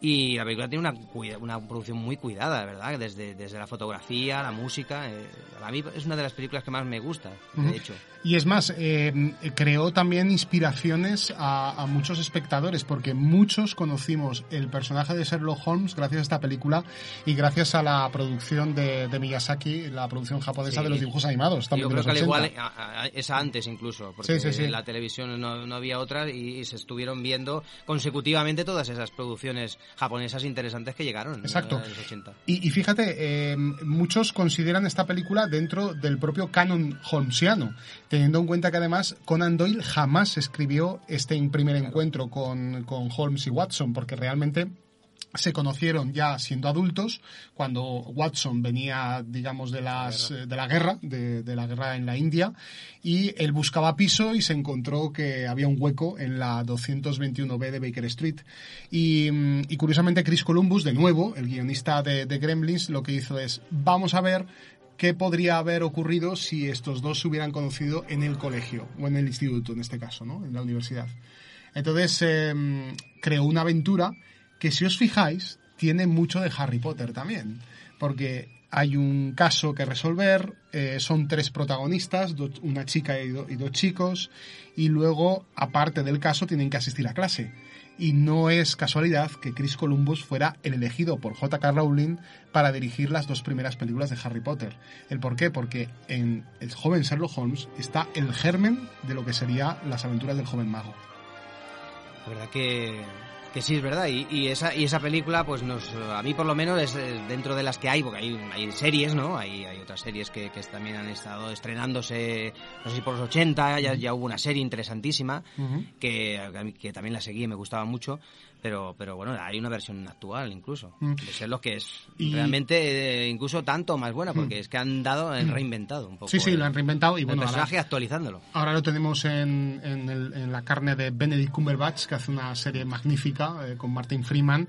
Speaker 1: Y la película tiene una, una producción muy cuidada, verdad, desde, desde la fotografía, la música. eh, a mí es una de las películas que más me gusta, de hecho.
Speaker 4: Y es más, eh, creó también inspiraciones a, a muchos espectadores, porque muchos conocimos el personaje de Sherlock Holmes gracias a esta película y gracias a la producción de, de Miyazaki, la producción japonesa
Speaker 1: Sí.
Speaker 4: de los dibujos animados.
Speaker 1: Yo
Speaker 4: También de
Speaker 1: creo
Speaker 4: los
Speaker 1: que al igual
Speaker 4: 80.
Speaker 1: a- a- es antes incluso, porque
Speaker 4: Sí, sí, sí.
Speaker 1: en la televisión no, no había otra y, y se estuvieron viendo consecutivamente todas esas producciones japonesas interesantes que llegaron
Speaker 4: Exacto.
Speaker 1: en los 80.
Speaker 4: Y, y fíjate, eh, muchos consideran esta película dentro del propio canon holmesiano, teniendo en cuenta que además Conan Doyle jamás escribió este primer encuentro con, con Holmes y Watson, porque realmente se conocieron ya siendo adultos cuando Watson venía digamos de las eh, de la guerra de, de la guerra en la India y él buscaba piso y se encontró que había un hueco en la 221B de Baker Street. Y, y curiosamente Chris Columbus de nuevo el guionista de, de Gremlins lo que hizo es vamos a ver qué podría haber ocurrido si estos dos se hubieran conocido en el colegio o en el instituto en este caso no en la universidad entonces eh, creó una aventura que si os fijáis tiene mucho de Harry Potter también, porque hay un caso que resolver, eh, son tres protagonistas, una chica y dos chicos, y luego, aparte del caso, tienen que asistir a clase. Y no es casualidad que Chris Columbus fuera el elegido por J.K. Rowling para dirigir las dos primeras películas de Harry Potter. ¿El por qué? Porque en el joven Sherlock Holmes está el germen de lo que sería las aventuras del joven mago.
Speaker 1: La verdad que, que sí, es verdad. Y, y esa, y esa película, pues nos, a mí por lo menos es dentro de las que hay, porque hay, hay series, ¿no? Hay, hay otras series que, que también han estado estrenándose, no sé si por los 80, ya, ya hubo una serie interesantísima que, que también la seguí y me gustaba mucho. Pero, pero bueno, hay una versión actual incluso.
Speaker 4: Mm.
Speaker 1: De ser lo que es
Speaker 4: Y-
Speaker 1: realmente eh, incluso tanto más buena, porque
Speaker 4: Mm.
Speaker 1: es que han dado, han reinventado un poco.
Speaker 4: Sí, sí,
Speaker 1: el-
Speaker 4: lo han reinventado y
Speaker 1: el
Speaker 4: bueno, ahora-
Speaker 1: personaje actualizándolo.
Speaker 4: Ahora lo tenemos en, en, el- en la carne de Benedict Cumberbatch, que hace una serie magnífica eh, con Martin Freeman.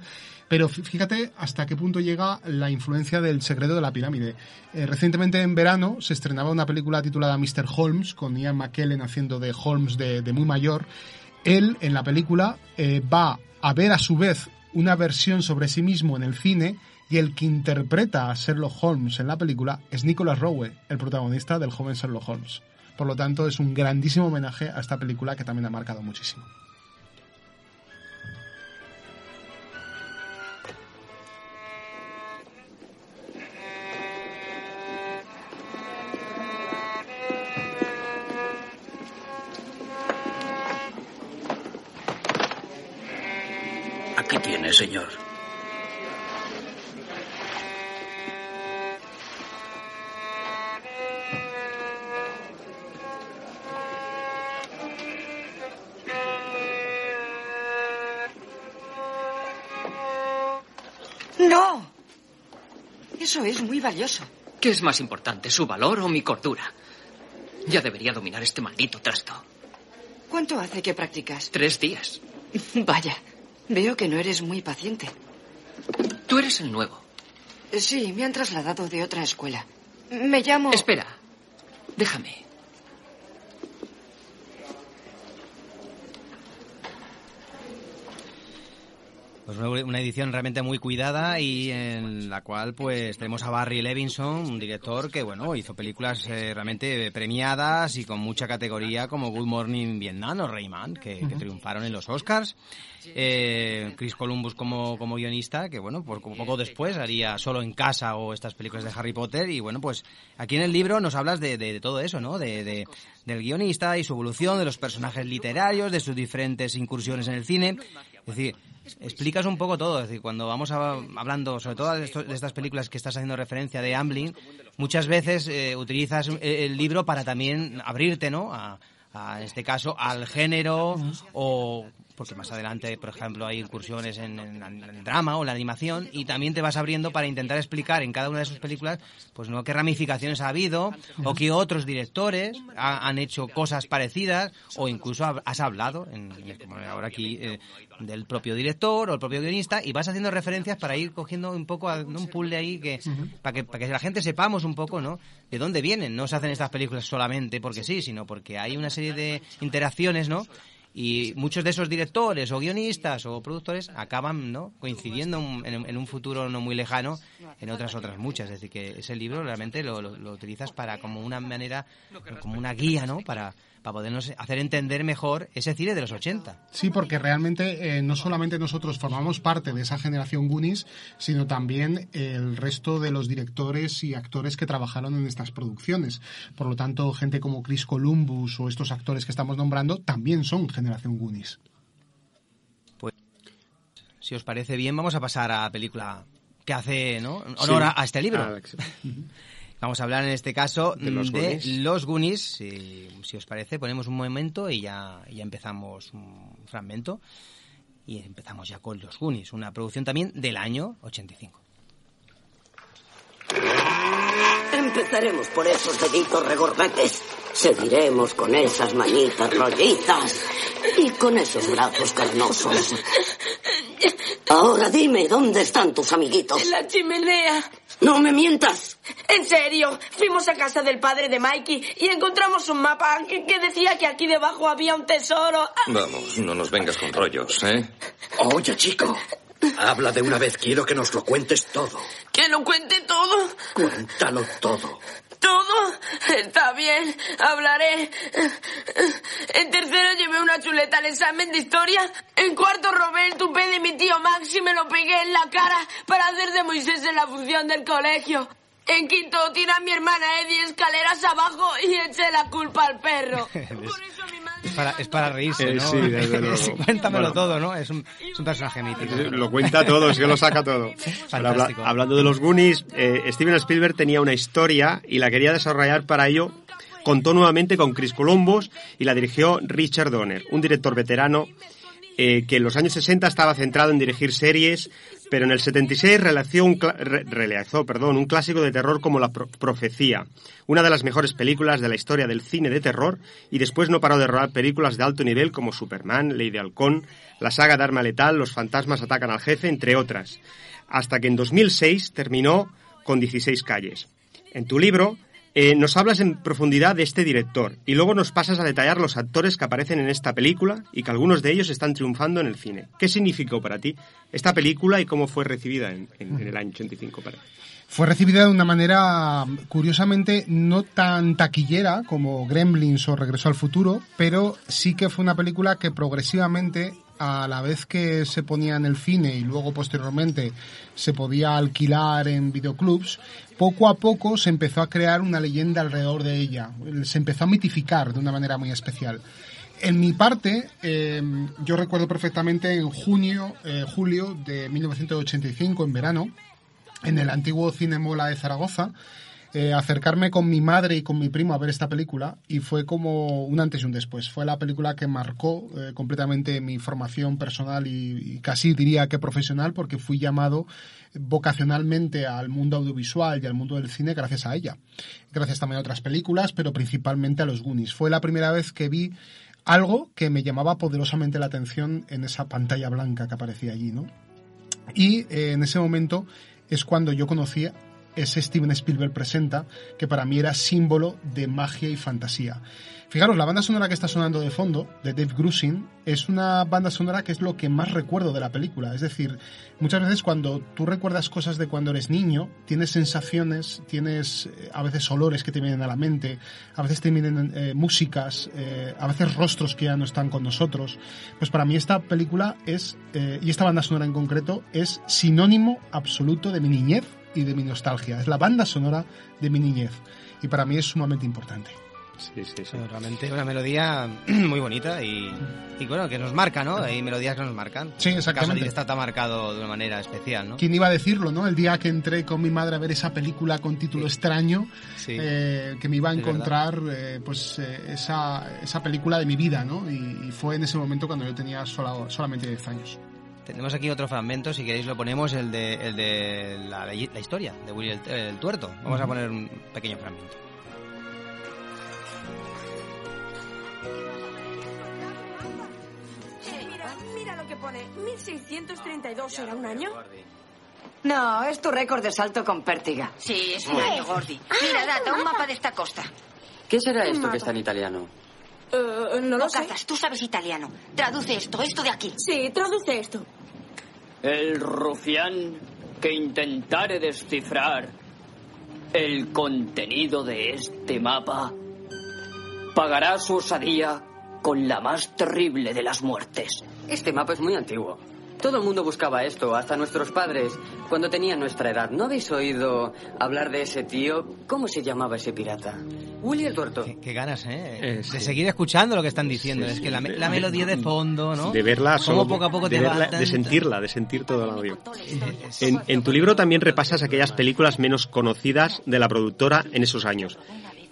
Speaker 4: Pero fí- fíjate hasta qué punto llega la influencia del secreto de la pirámide. Eh, recientemente en verano se estrenaba una película titulada Mr. Holmes, con Ian McKellen haciendo de Holmes de, de muy mayor. Él, en la película, eh, va a ver a su vez una versión sobre sí mismo en el cine y el que interpreta a Sherlock Holmes en la película es Nicholas Rowe, el protagonista del joven Sherlock Holmes. Por lo tanto, es un grandísimo homenaje a esta película que también ha marcado muchísimo.
Speaker 8: Señor.
Speaker 9: ¡No! Eso es muy valioso.
Speaker 10: ¿Qué es más importante, su valor o mi cordura? Ya debería dominar este maldito trasto.
Speaker 9: ¿Cuánto hace que practicas?
Speaker 10: Tres días.
Speaker 9: Vaya, veo que no eres muy paciente.
Speaker 10: Tú eres el nuevo.
Speaker 9: Sí, me han trasladado de otra escuela. Me llamo...
Speaker 10: Espera. Déjame.
Speaker 1: Pues una edición realmente muy cuidada y en la cual pues tenemos a Barry Levinson, un director que bueno hizo películas eh, realmente premiadas y con mucha categoría como Good Morning Vietnam o Rayman que, triunfaron en los Oscars. Eh, Chris Columbus como, como guionista que bueno pues poco después haría Solo en casa o estas películas de Harry Potter y bueno pues aquí en el libro nos hablas de, de- de todo eso, ¿no? De, de- del guionista y su evolución, de los personajes literarios, de sus diferentes incursiones en el cine. Es decir, explicas un poco todo. Es decir, cuando vamos hablando, sobre todo de, de estas películas que estás haciendo referencia de Amblin, muchas veces eh, utilizas el, el libro para también abrirte, ¿no? A, a, en este caso, al género o porque más adelante, por ejemplo, hay incursiones en, en- en el drama o la animación, y también te vas abriendo para intentar explicar en cada una de sus películas, pues no qué ramificaciones ha habido, o qué otros directores ha- han hecho cosas parecidas, o incluso ha- has hablado, en, como ahora aquí, eh, del propio director o el propio guionista, y vas haciendo referencias para ir cogiendo un poco a- ¿no? un puzzle ahí que, para que, para que la gente sepamos un poco, ¿no? De dónde vienen. No se hacen estas películas solamente porque sí, sino porque hay una serie de interacciones, ¿no? Y muchos de esos directores o guionistas o productores acaban ¿no? coincidiendo en, un futuro no muy lejano en otras otras muchas. Es decir, que ese libro realmente lo utilizas para como una manera, como una guía, ¿no? Para, para podernos hacer entender mejor ese cine de los 80.
Speaker 4: Sí, porque realmente eh, no solamente nosotros formamos parte de esa generación Goonies, sino también el resto de los directores y actores que trabajaron en estas producciones. Por lo tanto, gente como Chris Columbus o estos actores que estamos nombrando también son generación Goonies.
Speaker 1: Pues, si os parece bien, vamos a pasar a la película que hace ¿no? honor
Speaker 2: Sí.
Speaker 1: a, este libro.
Speaker 2: Ah,
Speaker 1: Vamos a hablar en este caso
Speaker 2: De los
Speaker 1: de
Speaker 2: Goonies.
Speaker 1: los Goonies. Si, si os parece, ponemos un momento y ya, ya empezamos un fragmento. Y empezamos ya con los Goonies, una producción también del año 85.
Speaker 11: Empezaremos por esos deditos regordetes. Seguiremos con esas manitas rollizas. Y con esos brazos carnosos. Ahora dime, ¿dónde están tus amiguitos?
Speaker 12: En la chimenea.
Speaker 11: No me mientas.
Speaker 12: En serio, fuimos a casa del padre de Mikey y encontramos un mapa que, que decía que aquí debajo había un tesoro.
Speaker 13: Vamos, no nos vengas con rollos, ¿eh?
Speaker 8: Oye, chico. Habla de una vez. Quiero que nos lo cuentes todo.
Speaker 12: Que lo cuente todo.
Speaker 8: Cuéntalo todo.
Speaker 12: ¿Todo? Está bien, hablaré. En tercero llevé una chuleta al examen de historia. En cuarto robé el tupé de mi tío Max y me lo pegué en la cara para hacer de Moisés en la función del colegio. En quinto tiré a mi hermana Eddie escaleras abajo y eché la culpa al perro.
Speaker 1: Es para, es para reírse,
Speaker 2: Eh,
Speaker 1: ¿no?
Speaker 2: sí, desde luego.
Speaker 1: Cuéntamelo
Speaker 2: Bueno.
Speaker 1: todo, ¿no? Es un, es un personaje mítico.
Speaker 2: Lo cuenta todo, es que lo saca todo. Habla-
Speaker 1: Fantástico.
Speaker 2: hablando de los Goonies, eh, Steven Spielberg tenía una historia y la quería desarrollar para ello. Contó nuevamente con Chris Columbus y la dirigió Richard Donner, un director veterano eh, que en los años 60 estaba centrado en dirigir series, pero en el 76 realizó un, realizó, un clásico de terror como La Pro- Profecía, una de las mejores películas de la historia del cine de terror, y después no paró de rodar películas de alto nivel como Superman, Lady Halcón, la saga de Arma Letal, Los fantasmas atacan al jefe, entre otras, hasta que en 2006 terminó con 16 calles. En tu libro eh, nos hablas en profundidad de este director y luego nos pasas a detallar los actores que aparecen en esta película y que algunos de ellos están triunfando en el cine. ¿Qué significó para ti esta película y cómo fue recibida en, el año 85 para ti?
Speaker 4: Fue recibida de una manera, curiosamente, no tan taquillera como Gremlins o Regreso al Futuro, pero sí que fue una película que progresivamente, a la vez que se ponía en el cine y luego posteriormente se podía alquilar en videoclubs, poco a poco se empezó a crear una leyenda alrededor de ella. Se empezó a mitificar de una manera muy especial. En mi parte, eh, yo recuerdo perfectamente en junio, eh, julio de 1985, en verano, en el antiguo Cinemola de Zaragoza, eh, acercarme con mi madre y con mi primo a ver esta película y fue como un antes y un después. Fue la película que marcó eh, completamente mi formación personal y, casi diría que profesional porque fui llamado vocacionalmente al mundo audiovisual y al mundo del cine gracias a ella. Gracias también a otras películas, pero principalmente a los Goonies. Fue la primera vez que vi algo que me llamaba poderosamente la atención en esa pantalla blanca que aparecía allí, ¿no? Y eh, en ese momento es cuando yo conocía ese Steven Spielberg presenta, que para mí era símbolo de magia y fantasía. Fijaros, la banda sonora que está sonando de fondo, de Dave Grusin, es una banda sonora que es lo que más recuerdo de la película. Es decir, muchas veces cuando tú recuerdas cosas de cuando eres niño, tienes sensaciones, tienes eh, a veces olores que te vienen a la mente, a veces te vienen eh, músicas, eh, a veces rostros que ya no están con nosotros. Pues para mí esta película es, y esta banda sonora en concreto, es sinónimo absoluto de mi niñez y de mi nostalgia. Es la banda sonora de mi niñez. Y para mí es sumamente importante.
Speaker 2: Sí, sí, sí.
Speaker 1: Realmente una melodía muy bonita y, y bueno, que nos marca, ¿no? Hay melodías que nos marcan.
Speaker 4: Sí, exactamente.
Speaker 1: Casa está tan marcado de una manera especial, ¿no?
Speaker 4: ¿Quién iba a decirlo, no? El día que entré con mi madre a ver esa película con título extraño,
Speaker 1: Sí.
Speaker 4: eh, que me iba a
Speaker 1: Es
Speaker 4: encontrar eh, pues eh, esa, esa película de mi vida, ¿no? Y, y fue en ese momento cuando yo tenía sola- solamente 10 años.
Speaker 1: Tenemos aquí otro fragmento, si queréis lo ponemos, el de, el de la, la historia de Willy el, el Tuerto. Vamos a
Speaker 4: Ujú.
Speaker 1: poner un pequeño fragmento.
Speaker 12: Mira, mira lo que pone. 1632 era un año.
Speaker 14: No, es tu récord de salto con pértiga.
Speaker 7: Sí, es un año, Gordi. Mira, Data, un mapa de esta costa.
Speaker 15: ¿Qué será esto que está en italiano?
Speaker 12: Eh, no lo sé.
Speaker 7: Bocazas, tú sabes italiano. Traduce esto, esto de aquí.
Speaker 12: Sí, traduce esto.
Speaker 16: El rufián que intentare descifrar el contenido de este mapa pagará su osadía con la más terrible de las muertes.
Speaker 15: Este mapa es muy antiguo. Todo el mundo buscaba esto, hasta nuestros padres, cuando tenían nuestra edad. ¿No habéis oído hablar de ese tío? ¿Cómo se llamaba ese pirata? Willy el Tuerto.
Speaker 1: Qué ganas, ¿eh?
Speaker 2: Eh,
Speaker 1: de
Speaker 2: sí.
Speaker 1: seguir escuchando lo que están diciendo.
Speaker 2: Sí,
Speaker 1: es
Speaker 2: sí.
Speaker 1: que la,
Speaker 2: De-
Speaker 1: la
Speaker 2: de-
Speaker 1: melodía de fondo, ¿no?
Speaker 2: De verla solo,
Speaker 1: poco a poco
Speaker 2: de,
Speaker 1: te va
Speaker 2: verla- de sentirla, de sentir todo el audio. En, en tu libro también repasas aquellas películas menos conocidas de la productora en esos años.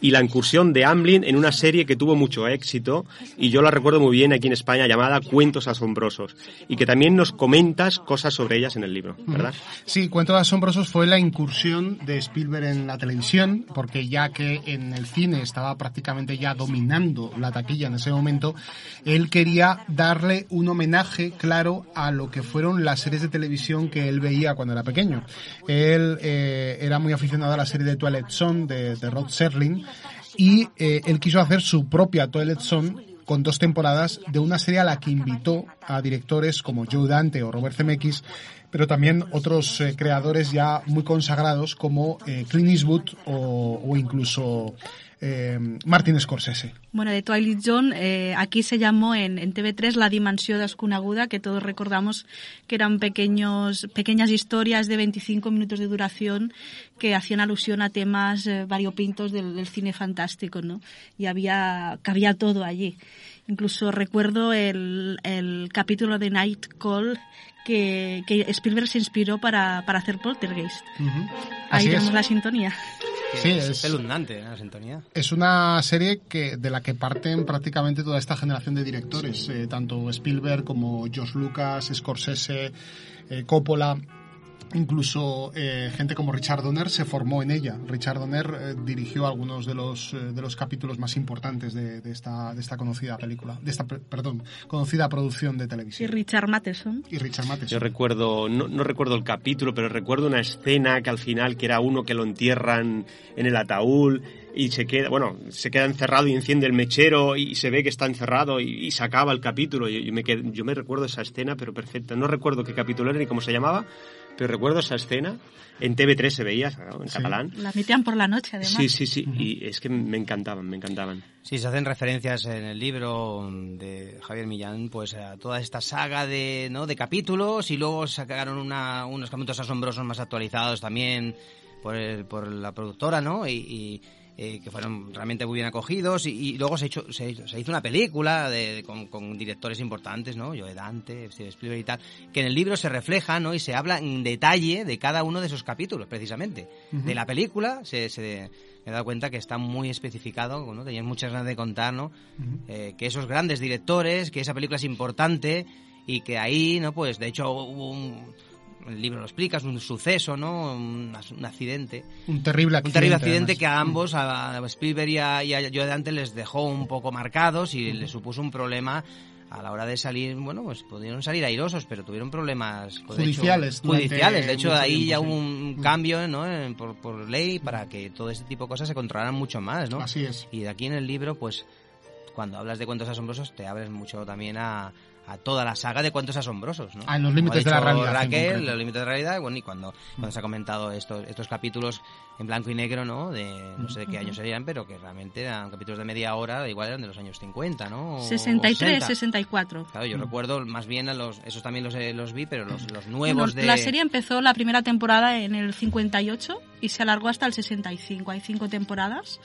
Speaker 2: Y la incursión de Amblin en una serie que tuvo mucho éxito, y yo la recuerdo muy bien aquí en España, llamada Cuentos Asombrosos, y que también nos comentas cosas sobre ellas en el libro, ¿verdad?
Speaker 4: Sí, Cuentos Asombrosos fue la incursión de Spielberg en la televisión, porque ya que en el cine estaba prácticamente ya dominando la taquilla en ese momento, él quería darle un homenaje claro a lo que fueron las series de televisión que él veía cuando era pequeño. Él eh, era muy aficionado a la serie de Twilight Zone de, de Rod Serling y eh, él quiso hacer su propia Twilight Zone con dos temporadas de una serie a la que invitó a directores como Joe Dante o Robert Zemeckis, pero también otros eh, creadores ya muy consagrados como eh, Clint Eastwood o, o incluso eh, Martin Scorsese.
Speaker 5: Bueno, de Twilight Zone, eh, aquí se llamó en, en TV3 La Dimensió Desconeguda, que todos recordamos que eran pequeños, pequeñas historias de 25 minutos de duración que hacían alusión a temas eh, variopintos del, del cine fantástico, ¿no? Y había, cabía todo allí. Incluso recuerdo el, el capítulo de Night Call que, que Spielberg se inspiró para, para hacer Poltergeist. Ahí
Speaker 4: Así
Speaker 5: tenemos
Speaker 4: es.
Speaker 5: la sintonía.
Speaker 4: Sí,
Speaker 1: es la sintonía.
Speaker 4: Es una serie que de la que parten prácticamente toda esta generación de directores, eh, tanto Spielberg como George Lucas, Scorsese, eh, Coppola, incluso eh, gente como Richard Donner se formó en ella. Richard Donner eh, dirigió algunos de los eh, de los capítulos más importantes de, de esta de esta conocida película, de esta per- perdón, conocida producción de
Speaker 5: Y
Speaker 4: televisión.
Speaker 5: Richard Matheson.
Speaker 4: Y Richard Matheson.
Speaker 2: Yo recuerdo, no, no recuerdo el capítulo, pero recuerdo una escena que al final, que era uno que lo entierran en el ataúd y se queda, bueno, se queda encerrado y enciende el mechero y se ve que está encerrado y, y se acaba el capítulo. Yo, yo me qued- yo me recuerdo esa escena, pero perfecta. No recuerdo qué capítulo era ni cómo se llamaba, pero recuerdo esa escena. En TV3 se veía, en catalán.
Speaker 5: La metían por la noche, además.
Speaker 2: Sí, sí, sí. Y es que me encantaban, me encantaban.
Speaker 1: Sí, se hacen referencias en el libro de Javier Millán, pues a toda esta saga de, ¿no? de capítulos y luego sacaron una, unos capítulos asombrosos más actualizados también por, el- por la productora, ¿no? Y, y, eh, que fueron realmente muy bien acogidos y, y luego se, hecho, se, hizo- se hizo una película de, de- con, con directores importantes, ¿no? Joe Dante, Steven Spielberg y tal, que en el libro se refleja, ¿no? Y se habla en detalle de cada uno de esos capítulos, precisamente. De la película se, se me he dado cuenta que está muy especificado, ¿no? Tenías muchas ganas de contar, ¿no? Eh, que esos grandes directores, que esa película es importante y que ahí, ¿no? Pues de hecho hubo un, el libro lo explica, es un suceso, ¿no? Un, un accidente.
Speaker 4: Un terrible
Speaker 1: Un
Speaker 4: accidente.
Speaker 1: terrible accidente
Speaker 4: además.
Speaker 1: que a ambos, a Spielberg y a, y a Joe Dante, les dejó un poco marcados y les supuso un problema a la hora de salir, bueno, pues pudieron salir airosos, pero tuvieron problemas pues, de hecho,
Speaker 4: Judiciales
Speaker 1: judiciales. De hecho, ahí
Speaker 4: tiempo,
Speaker 1: ya hubo un cambio, ¿no? Por, por ley para que todo este tipo de cosas se controlaran mucho más, ¿no?
Speaker 4: Así es.
Speaker 1: Y de aquí en el libro, pues, cuando hablas de cuentos asombrosos, te abres mucho también a, a toda la saga de cuentos asombrosos, ¿no?
Speaker 4: Ah, en los límites de la realidad,
Speaker 1: Raquel, los límites de la realidad, bueno, y cuando, cuando se ha comentado estos, estos capítulos en blanco y negro, ¿no? De no sé de qué año serían, pero que realmente eran capítulos de media hora, igual eran de los años 50, ¿no? O
Speaker 5: 63,
Speaker 1: 60.
Speaker 5: 64.
Speaker 1: Claro, yo
Speaker 5: Mm.
Speaker 1: recuerdo más bien a los, esos también los, eh, los vi, pero los, los
Speaker 5: Bueno,
Speaker 1: nuevos de...
Speaker 5: La serie empezó la primera temporada en el 58 y se alargó hasta el 65. Hay cinco temporadas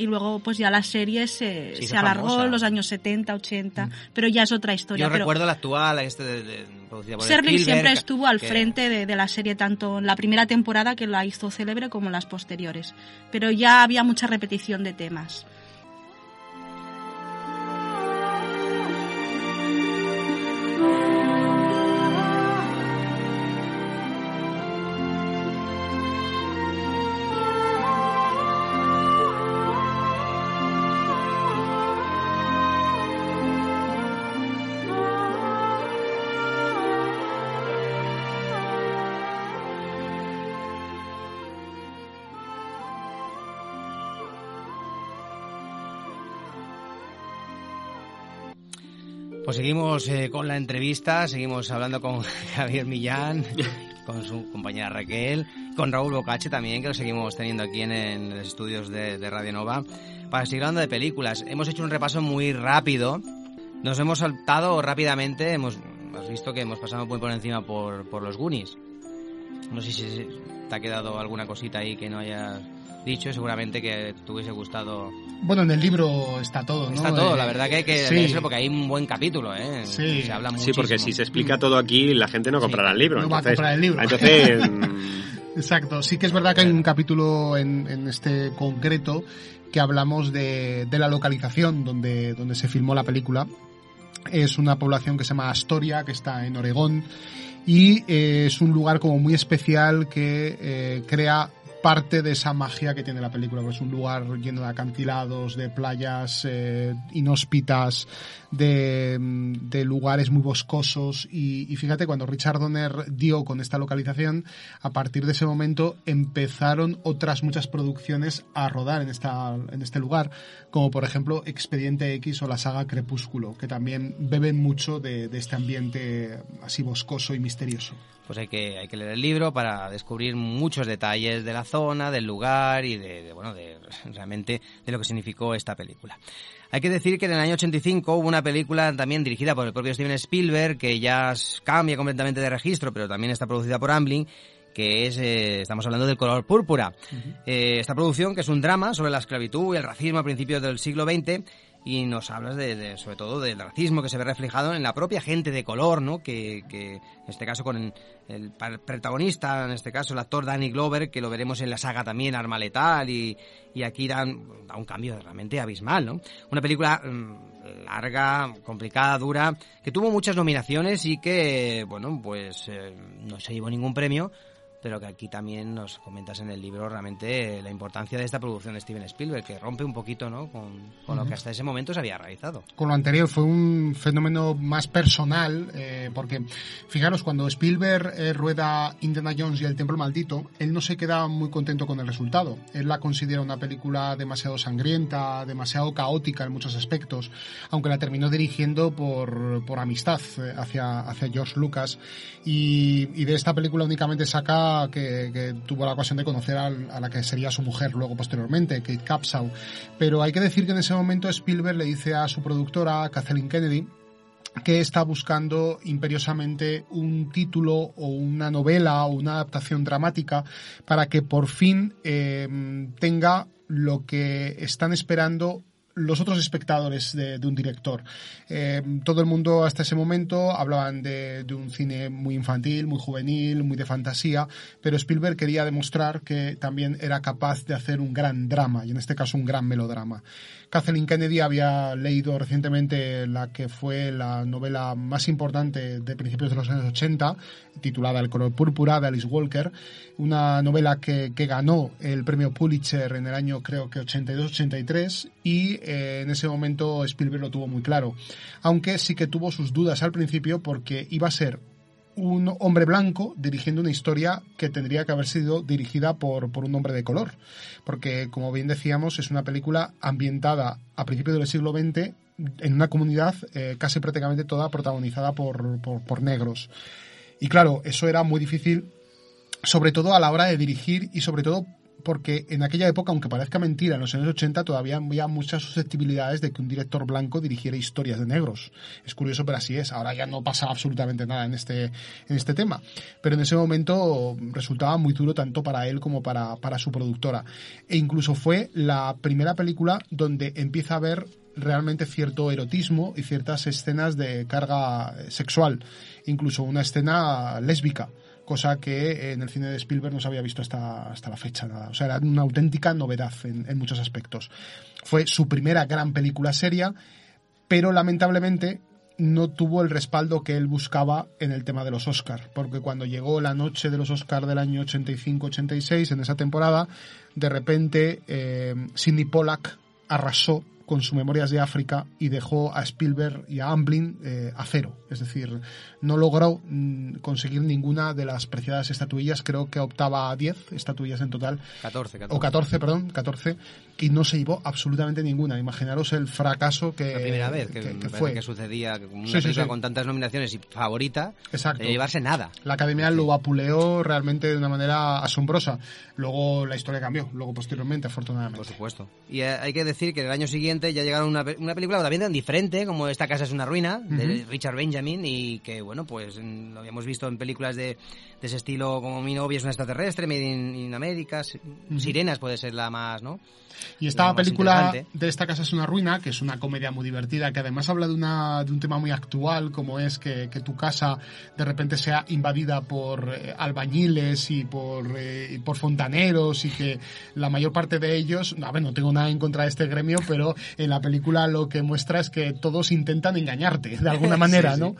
Speaker 5: y luego pues ya la serie se,
Speaker 1: Sí,
Speaker 5: se alargó
Speaker 1: famosa.
Speaker 5: en los años 70, 80, pero ya es otra historia.
Speaker 1: Yo
Speaker 5: pero
Speaker 1: recuerdo la actual, este de, de- producida por
Speaker 5: Serling
Speaker 1: Spielberg,
Speaker 5: siempre estuvo al
Speaker 1: que-
Speaker 5: frente de, de la serie, tanto en la primera temporada que la hizo célebre como en las posteriores, pero ya había mucha repetición de temas.
Speaker 1: Pues seguimos eh, con la entrevista, seguimos hablando con Javier Millán, con su compañera Raquel, con Raúl Bocache también, que lo seguimos teniendo aquí en, en los estudios de, de Radio Nova, para seguir hablando de películas. Hemos hecho un repaso muy rápido, nos hemos saltado rápidamente, hemos has visto que hemos pasado muy por encima por, por los Goonies. No sé si te ha quedado alguna cosita ahí que no hayas dicho, seguramente que te hubiese gustado
Speaker 4: Bueno, en el libro está todo, ¿no?
Speaker 1: Está todo,
Speaker 4: Eh,
Speaker 1: la verdad que hay que
Speaker 4: sí.
Speaker 1: porque hay un buen capítulo, ¿eh?
Speaker 4: Sí.
Speaker 1: Se habla
Speaker 2: Sí,
Speaker 1: muchísimo.
Speaker 2: porque si se explica todo aquí, la gente no comprará el libro.
Speaker 4: No va a comprar el libro.
Speaker 2: Entonces, mm,
Speaker 4: Exacto, sí que es verdad que hay un capítulo en, en este concreto que hablamos de, de la localización donde, donde se filmó la película. Es una población que se llama Astoria, que está en Oregón, y eh, es un lugar como muy especial que eh, crea parte de esa magia que tiene la película, porque es un lugar lleno de acantilados, de playas eh, inhóspitas, de, mm, de lugares muy boscosos y, fíjate, cuando Richard Donner dio con esta localización, a partir de ese momento empezaron otras muchas producciones a rodar en, esta, en este lugar, como por ejemplo Expediente X o la saga Crepúsculo, que también beben mucho de este ambiente así boscoso y misterioso.
Speaker 1: Pues hay que, hay que leer el libro para descubrir muchos detalles de la zona, del lugar y de, de, bueno, de realmente de lo que significó esta película. Hay que decir que en el año 85 hubo una película también dirigida por el propio Steven Spielberg que ya cambia completamente de registro, pero también está producida por Amblin, que es, eh, estamos hablando del color púrpura. Eh, esta producción, que es un drama sobre la esclavitud y el racismo a principios del siglo XX, y nos hablas de, de- sobre todo del racismo que se ve reflejado en la propia gente de color, ¿no? Que, que en este caso con el, el protagonista, en este caso el actor Danny Glover, que lo veremos en la saga también Arma Letal y, y aquí dan, da un cambio realmente abismal, ¿no? Una película mm, larga, complicada, dura, que tuvo muchas nominaciones y que, bueno, pues eh, no se llevó ningún premio, pero que aquí también nos comentas en el libro realmente la importancia de esta producción de Steven Spielberg, que rompe un poquito, ¿no? Con, con lo que hasta ese momento se había realizado.
Speaker 4: con lo anterior fue un fenómeno más personal, eh, porque fijaros, cuando Spielberg eh, rueda Indiana Jones y el Templo Maldito, él no se queda muy contento con el resultado. Él la considera una película demasiado sangrienta, demasiado caótica en muchos aspectos, aunque la terminó dirigiendo por, por amistad eh, hacia, hacia George Lucas. Y, de esta película únicamente saca que, tuvo la ocasión de conocer al- a, la que sería su mujer luego posteriormente, Kate Capshaw. Pero hay que decir que en ese momento Spielberg le dice a su productora, Kathleen Kennedy, que está buscando imperiosamente un título o una novela o una adaptación dramática para que por fin eh, tenga lo que están esperando los otros espectadores de, un director. Eh, todo el mundo hasta ese momento hablaban de un cine muy infantil, muy juvenil, muy de fantasía, pero Spielberg quería demostrar que también era capaz de hacer un gran drama, y en este caso un gran melodrama. Kathleen Kennedy había leído recientemente la que fue la novela más importante de principios de los años 80, titulada El color púrpura de Alice Walker, una novela que, que ganó el premio Pulitzer en el año creo que 82-83 y eh, en ese momento Spielberg lo tuvo muy claro, aunque sí que tuvo sus dudas al principio porque iba a ser un hombre blanco dirigiendo una historia que tendría que haber sido dirigida por, por un hombre de color. Porque, como bien decíamos, es una película ambientada a principios del siglo XX en una comunidad eh, casi prácticamente toda protagonizada por, por, por negros. Y claro, eso era muy difícil, sobre todo a la hora de dirigir y sobre todo porque en aquella época, aunque parezca mentira, en los años 80 todavía había muchas susceptibilidades de que un director blanco dirigiera historias de negros. Es curioso, pero así es. Ahora ya no pasa absolutamente nada en este, en este tema. Pero en ese momento resultaba muy duro tanto para él como para, para su productora. E incluso fue la primera película donde empieza a haber realmente cierto erotismo y ciertas escenas de carga sexual, incluso una escena lésbica cosa que en el cine de Spielberg no se había visto hasta, hasta la fecha. Nada. O sea, era una auténtica novedad en, en muchos aspectos. Fue su primera gran película seria, pero lamentablemente no tuvo el respaldo que él buscaba en el tema de los Oscars, porque cuando llegó la noche de los Oscars del año 85-86, en esa temporada, de repente eh, Sidney Pollack arrasó con sus Memorias de África y dejó a Spielberg y a Amblin eh, a cero. Es decir, no logró mm, conseguir ninguna de las preciadas estatuillas. Creo que optaba a 10 estatuillas en total.
Speaker 1: 14, 14.
Speaker 4: O 14, perdón, 14. Y no se llevó absolutamente ninguna. Imaginaros el fracaso que,
Speaker 1: La primera vez que,
Speaker 4: que- que fue.
Speaker 1: que sucedía con una
Speaker 4: Sí, sí,
Speaker 1: película
Speaker 4: sí.
Speaker 1: con tantas nominaciones y favorita
Speaker 4: Exacto.
Speaker 1: de llevarse nada.
Speaker 4: La academia lo vapuleó realmente de una manera asombrosa. Luego la historia cambió, luego posteriormente, afortunadamente.
Speaker 1: Por supuesto. Y eh, hay que decir que el año siguiente ya llegaron una, una película también tan diferente como Esta casa es una ruina, de. Richard Benjamin, y que, bueno, pues lo habíamos visto en películas de, de ese estilo como Mi novia es una extraterrestre, Made in, in America. Sirenas puede ser la más, ¿no?
Speaker 4: Y esta película de esta casa es una ruina, que es una comedia muy divertida, que además habla de, una, de un tema muy actual, como es que, que tu casa de repente sea invadida por eh, albañiles y por, eh, y por fontaneros y que la mayor parte de ellos, a ver, no tengo nada en contra de este gremio, pero en la película lo que muestra es que todos intentan engañarte, de alguna manera,
Speaker 1: Sí, sí.
Speaker 4: ¿no?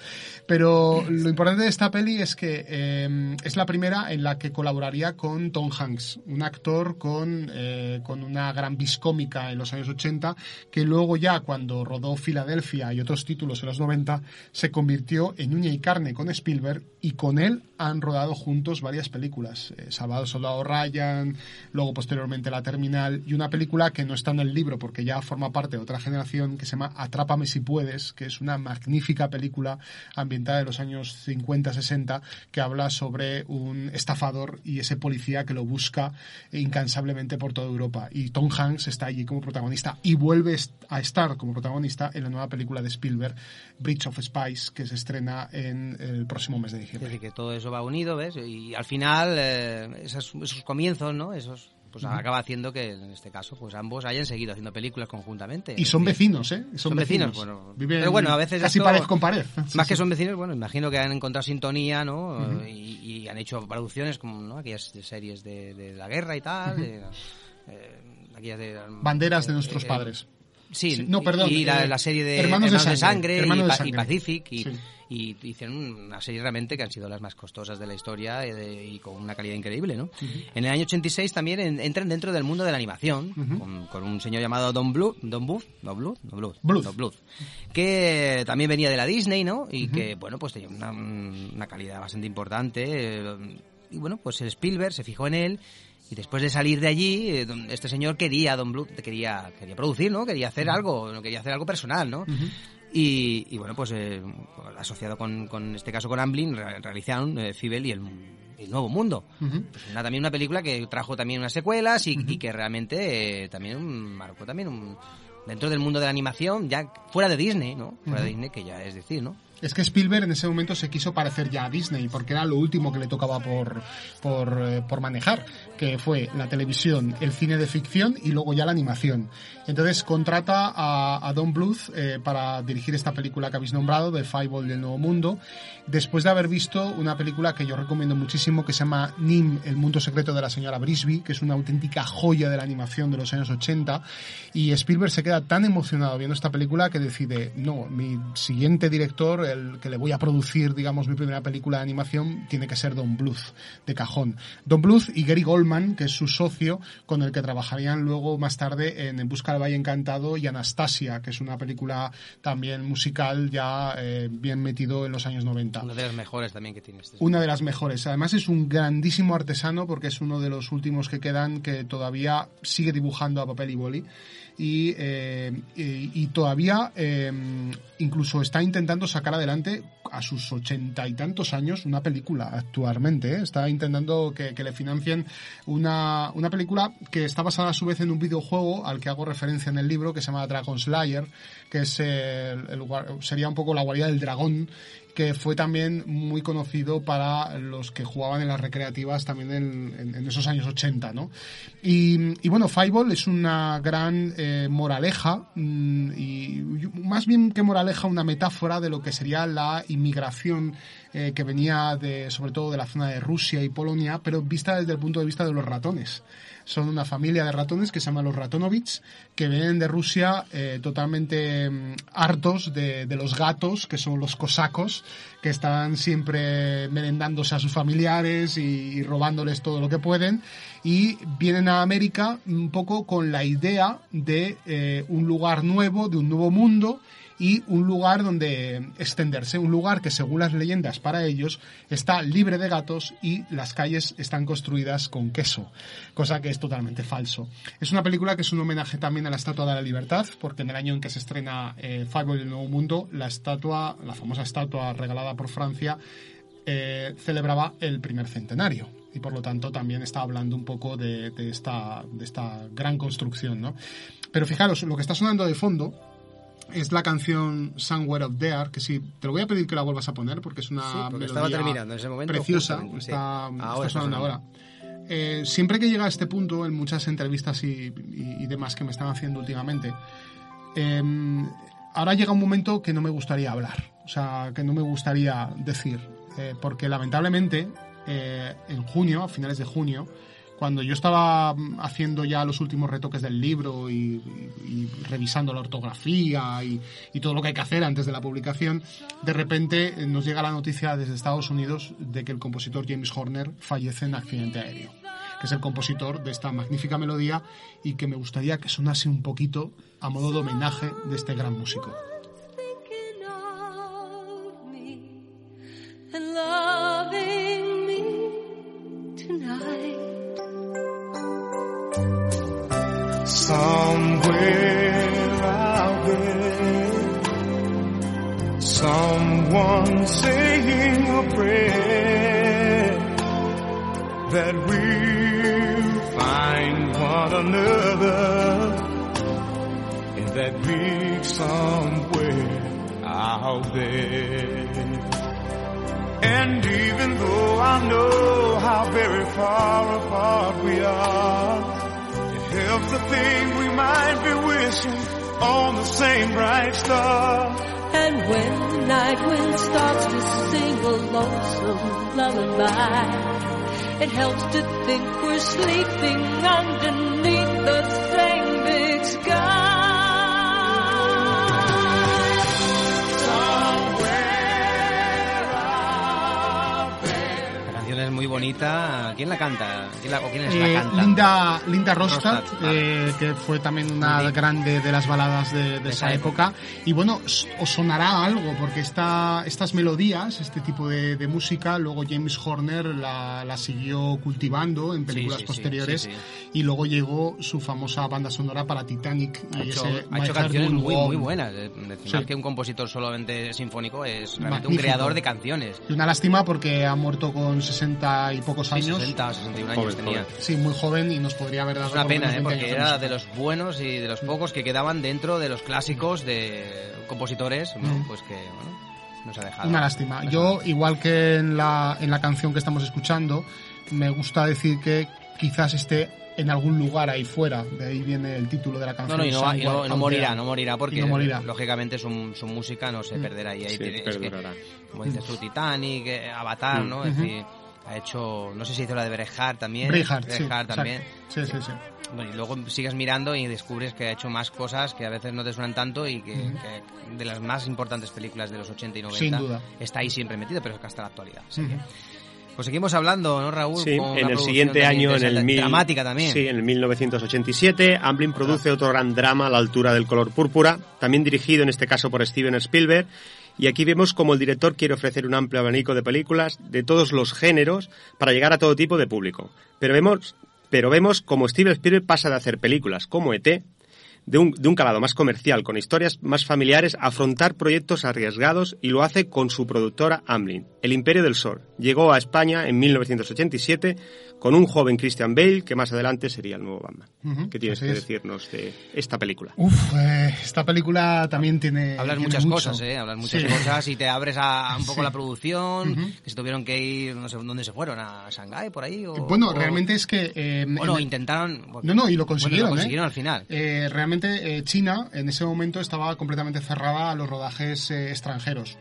Speaker 4: Pero lo importante de esta peli es que eh, es la primera en la que colaboraría con Tom Hanks, un actor con, eh, con una gran cómica en los años 80, que luego ya cuando rodó Filadelfia y otros títulos en los 90, se convirtió en uña y carne con Spielberg y con él han rodado juntos varias películas. Eh, Salvado Soldado Ryan, luego posteriormente La Terminal y una película que no está en el libro porque ya forma parte de otra generación que se llama Atrápame si puedes, que es una magnífica película ambientada en los años 50-60 que habla sobre un estafador y ese policía que lo busca incansablemente por toda Europa. Y Tom Hanks está allí como protagonista y vuelve a estar como protagonista en la nueva película de Spielberg, Bridge of Spies, que se estrena en el próximo mes de
Speaker 1: Es decir, que todo eso va unido, ¿ves? Y al final, eh, esos, esos comienzos, ¿no? Esos, pues acaba haciendo que en este caso, pues ambos hayan seguido haciendo películas conjuntamente.
Speaker 4: Y son vecinos, ¿eh?
Speaker 1: Son, vecinos, bueno.
Speaker 4: Viven
Speaker 1: pero bueno, a veces
Speaker 4: casi
Speaker 1: esto-
Speaker 4: pared con pared. Sí,
Speaker 1: más que son vecinos, bueno, imagino que han encontrado sintonía, ¿no? Y, y han hecho producciones como, ¿no? Aquellas de series de, de la guerra y tal, de, eh, aquellas de...
Speaker 4: Banderas de nuestros padres.
Speaker 1: Sí,
Speaker 4: no, perdón,
Speaker 1: Y la,
Speaker 4: eh,
Speaker 1: la serie de
Speaker 4: Hermanos de
Speaker 1: Sangre,
Speaker 4: Sangre,
Speaker 1: y,
Speaker 4: Hermanos de
Speaker 1: Pa- y
Speaker 4: Sangre.
Speaker 1: Pacific y,
Speaker 4: Sí.
Speaker 1: y hicieron una serie realmente que han sido las más costosas de la historia y, de- y con una calidad increíble, ¿no? En el año 86 también en- entran dentro del mundo de la animación
Speaker 4: Ujú.
Speaker 1: con, con un señor llamado Don Bluth, Don Bluth, Don Bluth, Don Bluth,
Speaker 4: Bluth.
Speaker 1: Don Bluth, que también venía de la Disney, ¿no? Y que, bueno, pues tenía una, una calidad bastante importante. eh, Y bueno, pues el Spielberg se fijó en él y después de salir de allí, eh, este señor quería, Don Bluth, quería, quería producir, ¿no? Quería hacer algo, quería hacer algo personal, ¿no? Y, y bueno, pues eh, asociado con, con este caso con Amblin, re- realizaron eh, Fibel y el, el Nuevo Mundo. Pues una, también una película que trajo también unas secuelas y, y que realmente eh, también marcó también un, dentro del mundo de la animación, ya fuera de Disney, ¿no? Fuera de. Disney, que ya es decir, ¿no?
Speaker 4: Es que Spielberg en ese momento se quiso parecer ya a Disney, porque era lo último que le tocaba por, por, eh, por manejar, que fue la televisión, el cine de ficción y luego ya la animación. Entonces contrata a, a Don Bluth eh, para dirigir esta película que habéis nombrado, de Fireball del Nuevo Mundo, después de haber visto una película que yo recomiendo muchísimo, que se llama Nim, el mundo secreto de la señora Brisby, que es una auténtica joya de la animación de los años 80, y Spielberg se queda tan emocionado viendo esta película que decide, no, mi siguiente director, el que le voy a producir, digamos, mi primera película de animación, tiene que ser Don Bluth, de cajón. Don Bluth y Gary Goldman, que es su socio, con el que trabajarían luego más tarde en En Busca del Valle Encantado y Anastasia, que es una película también musical ya eh, bien metido en los años 90
Speaker 1: Una de las mejores también que tiene este.
Speaker 4: una de las mejores. Además es un grandísimo artesano porque es uno de los últimos que quedan que todavía sigue dibujando a papel y boli y, eh, y, y todavía eh, incluso está intentando sacar adelante a sus ochenta y tantos años una película actualmente. ¿eh? Está intentando que, le financien una, una película que está basada a su vez en un videojuego al que hago referencia en el libro que se llama Dragon Slayer, que es el, el sería un poco la guarida del dragón que fue también muy conocido para los que jugaban en las recreativas también en, esos años 80, ¿no? Y, y bueno, Fireball es una gran eh, moraleja mm, y más bien que moraleja una metáfora de lo que sería la inmigración eh, que venía de, sobre todo de la zona de Rusia y Polonia, pero vista desde el punto de vista de los ratones son una familia de ratones que se llaman los Ratonovich, que vienen de Rusia eh, totalmente mm, hartos de, de, los gatos, que son los cosacos, que están siempre merendándose a sus familiares y, y, robándoles todo lo que pueden, y vienen a América un poco con la idea de eh, un lugar nuevo, de un nuevo mundo, y un lugar donde extenderse, un lugar que según las leyendas para ellos está libre de gatos y las calles están construidas con queso, cosa que es totalmente falso. Es una película que es un homenaje también a la Estatua de la Libertad, porque en el año en que se estrena eh, Fireball y el Nuevo Mundo, la estatua, la famosa estatua regalada por Francia, eh, celebraba el primer centenario y por lo tanto también está hablando un poco de, de, esta, de esta gran construcción. ¿no? Pero fijaros, lo que está sonando de fondo es la canción Somewhere Up There, que sí, te lo voy a pedir que la vuelvas a poner porque es una
Speaker 1: sí, porque
Speaker 4: melodía
Speaker 1: estaba terminando en ese momento,
Speaker 4: preciosa, está,
Speaker 1: sí. ahora
Speaker 4: está sonando ahora. Eh, siempre que llega a este punto, en muchas entrevistas y, y, y demás que me están haciendo últimamente, eh, ahora llega un momento que no me gustaría hablar, o sea, que no me gustaría decir, eh, porque lamentablemente eh, en junio, a finales de junio, cuando yo estaba haciendo ya los últimos retoques del libro y, revisando la ortografía y, y, todo lo que hay que hacer antes de la publicación, de repente nos llega la noticia desde Estados Unidos de que el compositor James Horner fallece en accidente aéreo, que es el compositor de esta magnífica melodía y que me gustaría que sonase un poquito a modo de homenaje de este gran músico.
Speaker 17: Somewhere out there, someone saying a prayer that we'll find one another in that big somewhere out there. And even though I know how very far apart we are, helps to think we might be wishing on the same bright star.
Speaker 18: And when the night wind starts to sing a lonesome lullaby, it helps to think we're sleeping underneath the same big sky.
Speaker 1: Muy bonita. ¿Quién la canta? ¿Quién la, ¿O quiénes la
Speaker 4: eh,
Speaker 1: cantan?
Speaker 4: Linda, Linda Rostad, eh, que fue también una sí. grande de las baladas de, de, de esa época. época. Y bueno, os sonará algo, porque esta, estas melodías, este tipo de, de música, luego James Horner la, la siguió cultivando en películas
Speaker 1: sí, sí,
Speaker 4: posteriores. Y luego llegó su famosa banda sonora para Titanic.
Speaker 1: Ha hecho, ha hecho canciones muy, muy buenas. Decir que un compositor solamente sinfónico es realmente Magnífico. un creador de canciones.
Speaker 4: Y una lástima porque ha muerto con 60 y pocos años.
Speaker 1: Sí, 60, 61 años
Speaker 4: joven,
Speaker 1: tenía.
Speaker 4: Joven. Sí, muy joven y nos podría haber dado.
Speaker 1: Es una pena, ¿eh? porque era de los buenos y de los pocos que quedaban dentro de los clásicos de compositores, ¿no? mm. pues que, bueno, nos ha dejado.
Speaker 4: Una lástima. Yo, igual que en la, en la canción que estamos escuchando, me gusta decir que quizás esté en algún lugar ahí fuera. De ahí viene el título de la canción.
Speaker 1: No, no, y no, y no, no morirá, no morirá, porque no morirá. lógicamente su, su, música no se
Speaker 4: Mm.
Speaker 1: perderá. Y ahí
Speaker 2: sí,
Speaker 1: tiene, es que, como dices tú,
Speaker 4: Mm.
Speaker 1: Titanic, eh, Avatar, ¿no? Es decir, ha hecho, no sé si hizo la de Braveheart también.
Speaker 4: Braveheart sí,
Speaker 1: también.
Speaker 4: Sí, sí, sí.
Speaker 1: Bueno, y luego sigues mirando y descubres que ha hecho más cosas que a veces no te suenan tanto y que, de las más importantes películas de los 80 y 90
Speaker 4: Sin duda.
Speaker 1: está ahí siempre metido, pero es que hasta la actualidad. Pues seguimos hablando, ¿no, Raúl?
Speaker 2: Sí,
Speaker 1: Con
Speaker 2: en el siguiente año, en el mil,
Speaker 1: dramática también.
Speaker 2: Sí, en el 1987, Amblin produce otro gran drama a la altura del color púrpura, también dirigido en este caso por Steven Spielberg. Y aquí vemos cómo el director quiere ofrecer un amplio abanico de películas de todos los géneros para llegar a todo tipo de público. Pero vemos, pero vemos como Steven Spielberg pasa de hacer películas como ET, de un, de un calado más comercial, con historias más familiares, afrontar proyectos arriesgados y lo hace con su productora Amblin. El Imperio del Sol llegó a España en 1987 con un joven Christian Bale que más adelante sería el nuevo Batman. ¿Qué tienes que
Speaker 4: es.
Speaker 2: decirnos de esta película?
Speaker 4: Uf, eh, esta película también tiene.
Speaker 1: Hablas
Speaker 4: tiene
Speaker 1: muchas
Speaker 4: mucho.
Speaker 1: cosas, ¿eh? Hablas muchas
Speaker 4: Sí.
Speaker 1: cosas y te abres a un poco
Speaker 4: Sí.
Speaker 1: la producción, que se tuvieron que ir, no sé dónde se fueron, a Shanghái, por ahí. O,
Speaker 4: Bueno,
Speaker 1: o-
Speaker 4: realmente es que. eh,
Speaker 1: o no,
Speaker 4: en-
Speaker 1: intentaron.
Speaker 4: No, no, y lo
Speaker 1: bueno,
Speaker 4: consiguieron.
Speaker 1: lo
Speaker 4: ¿eh?
Speaker 1: consiguieron al final.
Speaker 4: Eh, realmente eh, China en ese momento estaba completamente cerrada a los rodajes eh, extranjeros.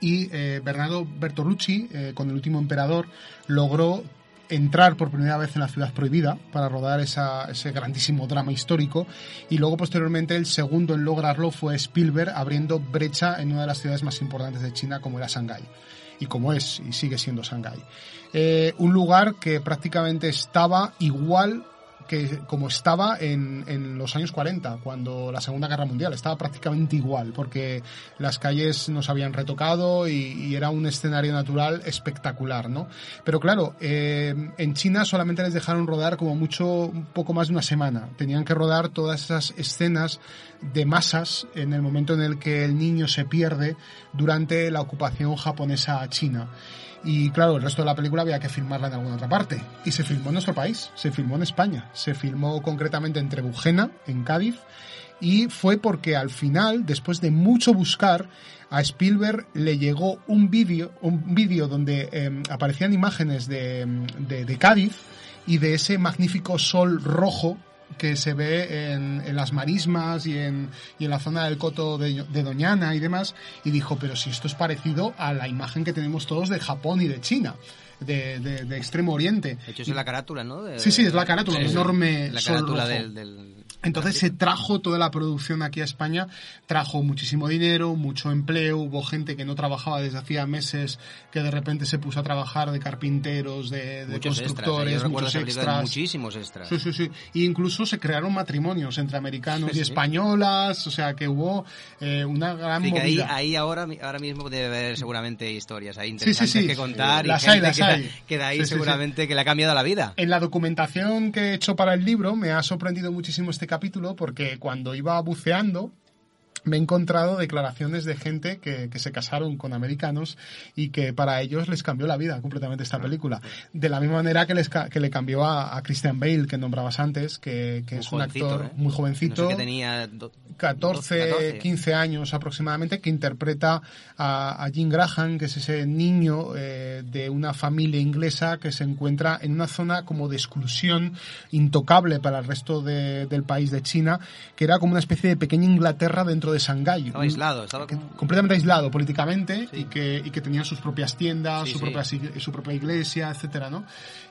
Speaker 4: Y eh, Bernardo Bertolucci, eh, con El último emperador, logró entrar por primera vez en la ciudad prohibida para rodar ese grandísimo drama histórico y luego posteriormente el segundo en lograrlo fue Spielberg abriendo brecha en una de las ciudades más importantes de China como era Shanghái y como es y sigue siendo Shanghái. Eh, un lugar que prácticamente estaba igual que como estaba en, en los años 40, cuando la Segunda Guerra Mundial, estaba prácticamente igual, porque las calles no se habían retocado y, y era un escenario natural espectacular, ¿no? Pero claro, eh, en China solamente les dejaron rodar como mucho, un poco más de una semana. Tenían que rodar todas esas escenas de masas en el momento en el que el niño se pierde durante la ocupación japonesa a China. Y claro, el resto de la película había que filmarla en alguna otra parte. Y se filmó en nuestro país, se filmó en España. Se filmó concretamente en Trebujena, en Cádiz. Y fue porque al final, después de mucho buscar, a Spielberg le llegó un vídeo, un vídeo donde eh, aparecían imágenes de, de, de Cádiz y de ese magnífico sol rojo que se ve en, en las marismas y en, y en la zona del coto de, de Doñana y demás, y dijo, pero si esto es parecido a la imagen que tenemos todos de Japón y de China, de, de- de Extremo Oriente.
Speaker 1: De hecho, es la carátula, ¿no?
Speaker 4: Sí, sí, es la carátula,
Speaker 1: Sí,
Speaker 4: un enorme
Speaker 1: La carátula del, del-
Speaker 4: Entonces se trajo toda la producción aquí a España, trajo muchísimo dinero, mucho empleo, hubo gente que no trabajaba desde hacía meses, que de repente se puso a trabajar de carpinteros, de, de
Speaker 1: muchos extras. ¿eh?
Speaker 4: constructores,
Speaker 1: recuerdo
Speaker 4: muchos extras.
Speaker 1: muchísimos extras.
Speaker 4: Sí, sí, sí. Y incluso se crearon matrimonios entre americanos
Speaker 1: Sí,
Speaker 4: y
Speaker 1: sí.
Speaker 4: españolas, o sea que hubo eh, una gran
Speaker 1: Así que ahí,
Speaker 4: movida.
Speaker 1: ahí ahora, ahora mismo debe haber seguramente historias ahí
Speaker 4: Sí, sí,
Speaker 1: interesantes
Speaker 4: sí.
Speaker 1: que contar y
Speaker 4: Las
Speaker 1: gente
Speaker 4: hay, las
Speaker 1: que,
Speaker 4: hay.
Speaker 1: que de ahí
Speaker 4: Sí, sí, sí.
Speaker 1: seguramente que le ha cambiado la vida.
Speaker 4: En la documentación que he hecho para el libro me ha sorprendido muchísimo este capítulo porque cuando iba buceando me he encontrado declaraciones de gente que, que se casaron con americanos y que para ellos les cambió la vida completamente esta película. De la misma manera que, les, que le cambió a, a Christian Bale, que nombrabas antes, que, que es un actor
Speaker 1: ¿eh?
Speaker 4: muy jovencito.
Speaker 1: No sé que tenía do-
Speaker 4: 14,
Speaker 1: 14.
Speaker 4: 15 años aproximadamente, que interpreta a, a Jim Graham, que es ese niño eh, de una familia inglesa que se encuentra en una zona como de exclusión intocable para el resto de- del país de China, que era como una especie de pequeña Inglaterra dentro de Shanghái.
Speaker 1: Estaba aislado, estaba como-
Speaker 4: completamente aislado políticamente y, que, y que tenía sus propias tiendas,
Speaker 1: Sí,
Speaker 4: su. Propia, sig- su propia iglesia, etcétera, ¿no?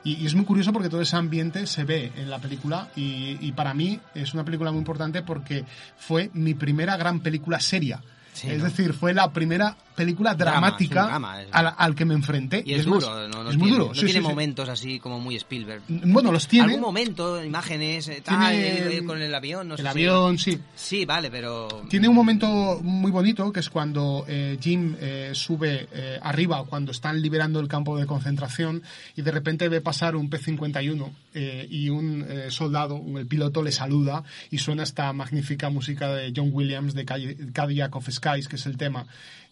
Speaker 4: Y, y es muy curioso porque todo ese ambiente se ve en la película y, y para mí es una película muy importante porque fue mi primera gran película seria.
Speaker 1: Sí,
Speaker 4: es
Speaker 1: ¿no?
Speaker 4: decir, fue la primera película
Speaker 1: Drama,
Speaker 4: dramática
Speaker 1: es un drama, es-
Speaker 4: al, al que me enfrenté.
Speaker 1: Y es
Speaker 4: más,
Speaker 1: duro, no, no
Speaker 4: es muy
Speaker 1: tiene,
Speaker 4: duro.
Speaker 1: no
Speaker 4: sí,
Speaker 1: tiene
Speaker 4: sí, sí.
Speaker 1: momentos así como muy Spielberg.
Speaker 4: Bueno, los tiene.
Speaker 1: Algún momento, imágenes, eh, tal,
Speaker 4: Tiene
Speaker 1: eh, con el avión, no
Speaker 4: el
Speaker 1: sé si-
Speaker 4: avión, sí.
Speaker 1: Sí, vale, pero...
Speaker 4: Tiene un momento muy bonito que es cuando eh, Jim eh, sube eh, arriba, cuando están liberando el campo de concentración y de repente ve pasar un P-51 eh, y un soldado, el piloto, le saluda y suena esta magnífica música de John Williams de Cadi- Cadillac of Skies, que es el tema.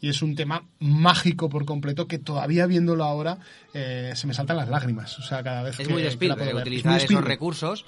Speaker 4: Y es un tema mágico por completo que todavía viéndolo ahora eh, se me saltan las lágrimas. O sea, cada vez
Speaker 1: Es
Speaker 4: que,
Speaker 1: muy de
Speaker 4: que
Speaker 1: Spielberg,
Speaker 4: ver. Es
Speaker 1: utilizar
Speaker 4: muy
Speaker 1: esos
Speaker 4: Spielberg.
Speaker 1: recursos,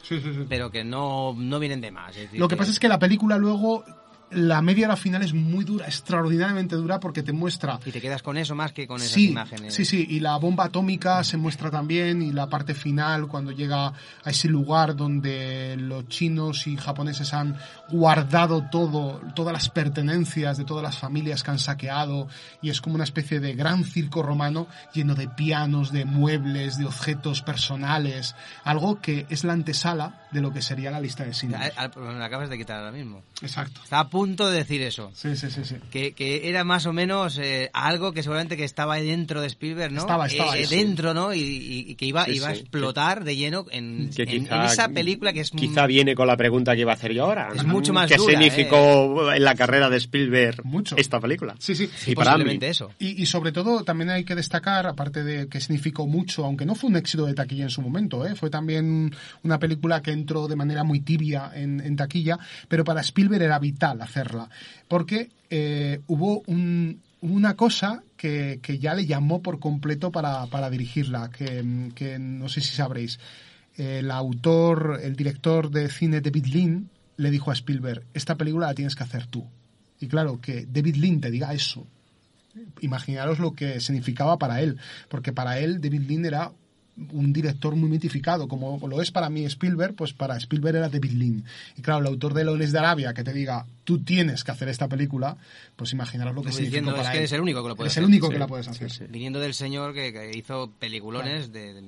Speaker 1: pero que no, no vienen de más. es decir,
Speaker 4: Lo que pasa es que la película luego, la media hora final es muy dura, extraordinariamente dura porque te muestra...
Speaker 1: Y te quedas con eso más que con esas
Speaker 4: Sí,
Speaker 1: imágenes.
Speaker 4: sí, sí, y la bomba atómica se muestra también y la parte final cuando llega a ese lugar donde los chinos y japoneses han guardado todo, todas las pertenencias de todas las familias que han saqueado y es como una especie de gran circo romano lleno de pianos, de muebles, de objetos personales, algo que es la antesala de lo que sería la lista de cine.
Speaker 1: Acabas de quitar ahora mismo.
Speaker 4: Exacto.
Speaker 1: Estaba a punto punto de decir eso.
Speaker 4: Sí, sí, sí, sí.
Speaker 1: Que, que era más o menos eh, algo que seguramente que estaba dentro de Spielberg, ¿no?
Speaker 4: Estaba, estaba,
Speaker 1: Eh, dentro, ¿no? Y, y- y que iba,
Speaker 2: Sí,
Speaker 1: iba a
Speaker 2: sí.
Speaker 1: explotar de lleno en,
Speaker 2: Que
Speaker 1: en-
Speaker 2: quizá,
Speaker 1: en esa película que es
Speaker 2: quizá viene con la pregunta que iba a hacer yo ahora.
Speaker 1: Es mucho más
Speaker 2: ¿Qué
Speaker 1: dura,
Speaker 2: significó en la carrera de Spielberg esta película?
Speaker 4: Sí, sí.
Speaker 2: Y para Amblin.
Speaker 4: Y, y sobre todo también hay que destacar, aparte de que significó mucho, aunque no fue un éxito de taquilla en su momento, ¿eh? fue también una película que entró de manera muy tibia en, en taquilla, pero para Spielberg era vital hacerla, porque eh, hubo un- una cosa que, que ya le llamó por completo para, para dirigirla, que, que no sé si sabréis. El autor, el director de cine David Lean le dijo a Spielberg, esta película la tienes que hacer tú. Y claro, que David Lean te diga eso, imaginaros lo que significaba para él, porque para él David Lean era un director muy mitificado, como lo es para mí Spielberg, pues para Spielberg era David Lean. Y claro, el autor de Lones de Arabia que te diga, tú tienes que hacer esta película, pues imaginaros lo que
Speaker 1: Como
Speaker 4: significó
Speaker 1: diciendo,
Speaker 4: para
Speaker 1: es que
Speaker 4: él.
Speaker 1: eres el único que lo puede
Speaker 4: Es
Speaker 1: hacer.
Speaker 4: el único que
Speaker 1: Sí.
Speaker 4: la puedes hacer.
Speaker 1: Viniendo del señor que, que hizo peliculones de, de,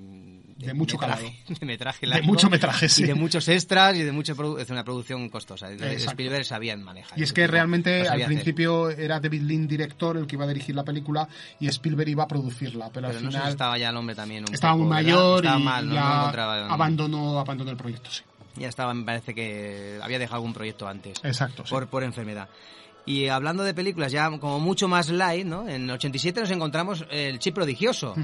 Speaker 4: De mucho
Speaker 1: metraje,
Speaker 4: calado.
Speaker 1: de metraje
Speaker 4: De
Speaker 1: largo,
Speaker 4: mucho metraje, sí.
Speaker 1: Y de muchos extras y de produ- es una producción costosa.
Speaker 4: Exacto.
Speaker 1: Spielberg sabían manejar.
Speaker 4: Y es que realmente al
Speaker 1: hacer.
Speaker 4: principio era David Lean director el que iba a dirigir la película y Spielberg iba a producirla, pero,
Speaker 1: Pero
Speaker 4: al
Speaker 1: no sé si
Speaker 4: final
Speaker 1: estaba ya el hombre también un
Speaker 4: estaba muy mayor
Speaker 1: Estaba
Speaker 4: y
Speaker 1: mal, no,
Speaker 4: ya
Speaker 1: no encontraba-
Speaker 4: abandonó, abandonó el proyecto, sí.
Speaker 1: Ya estaba, me parece que había dejado algún proyecto antes.
Speaker 4: Exacto, sí.
Speaker 1: Por, por enfermedad. Y hablando de películas ya como mucho más light, ¿no? En el 87 nos encontramos El Chip Prodigioso.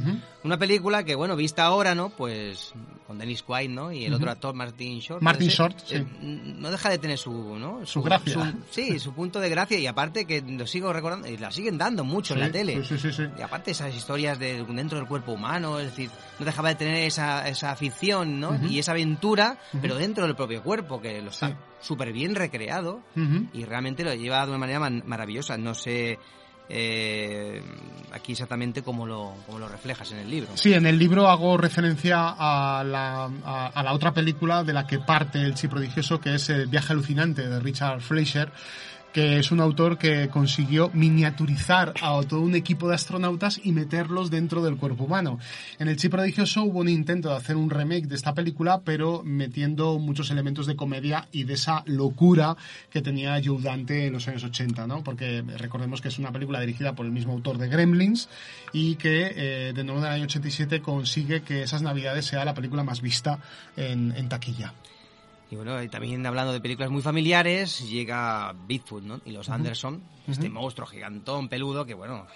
Speaker 1: Una película que, bueno, vista ahora, ¿no? Pues con Dennis Quaid, ¿no? Y el otro actor, Martin Short.
Speaker 4: Martin
Speaker 1: ser.
Speaker 4: Short, sí.
Speaker 1: Eh, no deja de tener su, ¿no?
Speaker 4: Su gracia.
Speaker 1: sí, su punto de gracia. Y aparte que lo sigo recordando, y la siguen dando mucho en la tele.
Speaker 4: sí, sí, sí.
Speaker 1: Y aparte esas historias de dentro del cuerpo humano, es decir, no dejaba de tener esa, esa ficción, ¿no? Y esa aventura, pero dentro del propio cuerpo, que lo está súper bien recreado y realmente lo lleva de una manera man- maravillosa. No sé eh, aquí exactamente cómo lo, cómo lo reflejas en el libro.
Speaker 4: Sí, en el libro hago referencia a la, a, a la otra película de la que parte el chi prodigioso, que es El viaje alucinante de Richard Fleischer, que es un autor que consiguió miniaturizar a todo un equipo de astronautas y meterlos dentro del cuerpo humano. En el chi prodigioso hubo un intento de hacer un remake de esta película, pero metiendo muchos elementos de comedia y de esa locura que tenía Joe Dante en los años 80, ¿no? Porque recordemos que es una película dirigida por el mismo autor de Gremlins y que eh, de nuevo en el año 87 consigue que esas navidades sea la película más vista en, en taquilla.
Speaker 1: Y bueno, y también hablando de películas muy familiares, llega Bigfoot, ¿no? Y los. Anderson, este monstruo gigantón, peludo, que bueno,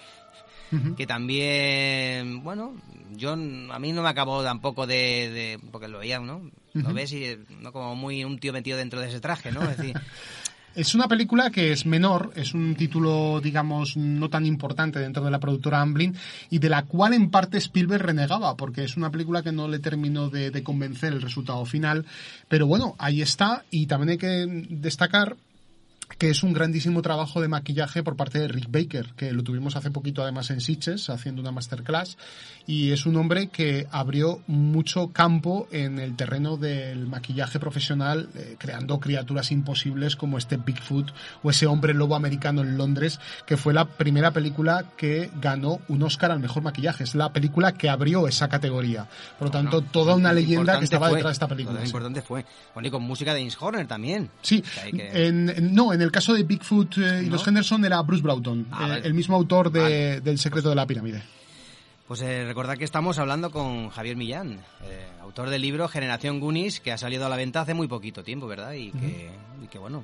Speaker 1: que también, bueno, yo a mí no me acabó tampoco de, de- porque lo veía, ¿no? Lo ves y eh, no como muy un tío metido dentro de ese traje, ¿no? Es decir,
Speaker 4: Es una película que es menor, es un título, digamos, no tan importante dentro de la productora Amblin y de la cual en parte Spielberg renegaba, porque es una película que no le terminó de, de convencer el resultado final. Pero bueno, ahí está y también hay que destacar que es un grandísimo trabajo de maquillaje por parte de Rick Baker, que lo tuvimos hace poquito además en Sitges haciendo una masterclass y es un hombre que abrió mucho campo en el terreno del maquillaje profesional eh, creando criaturas imposibles como este Bigfoot o ese hombre lobo americano en Londres que fue la primera película que ganó un Oscar al mejor maquillaje, es la película que abrió esa categoría. Por lo tanto, toda una leyenda que estaba
Speaker 1: fue,
Speaker 4: detrás de esta película.
Speaker 1: Lo
Speaker 4: sí.
Speaker 1: importante fue. Bueno, y con música de James Horner también.
Speaker 4: Sí,
Speaker 1: Que que-
Speaker 4: en- no, en el caso de Bigfoot eh, y
Speaker 1: ¿No?
Speaker 4: los Henderson era Bruce Broughton,
Speaker 1: Ah,
Speaker 4: eh,
Speaker 1: vale.
Speaker 4: el mismo autor de, del secreto de la pirámide.
Speaker 1: Pues eh, recordad que estamos hablando con Javier Millán, eh, autor del libro Generación Goonies, que ha salido a la venta hace muy poquito tiempo, ¿verdad? Y, que, y que, bueno,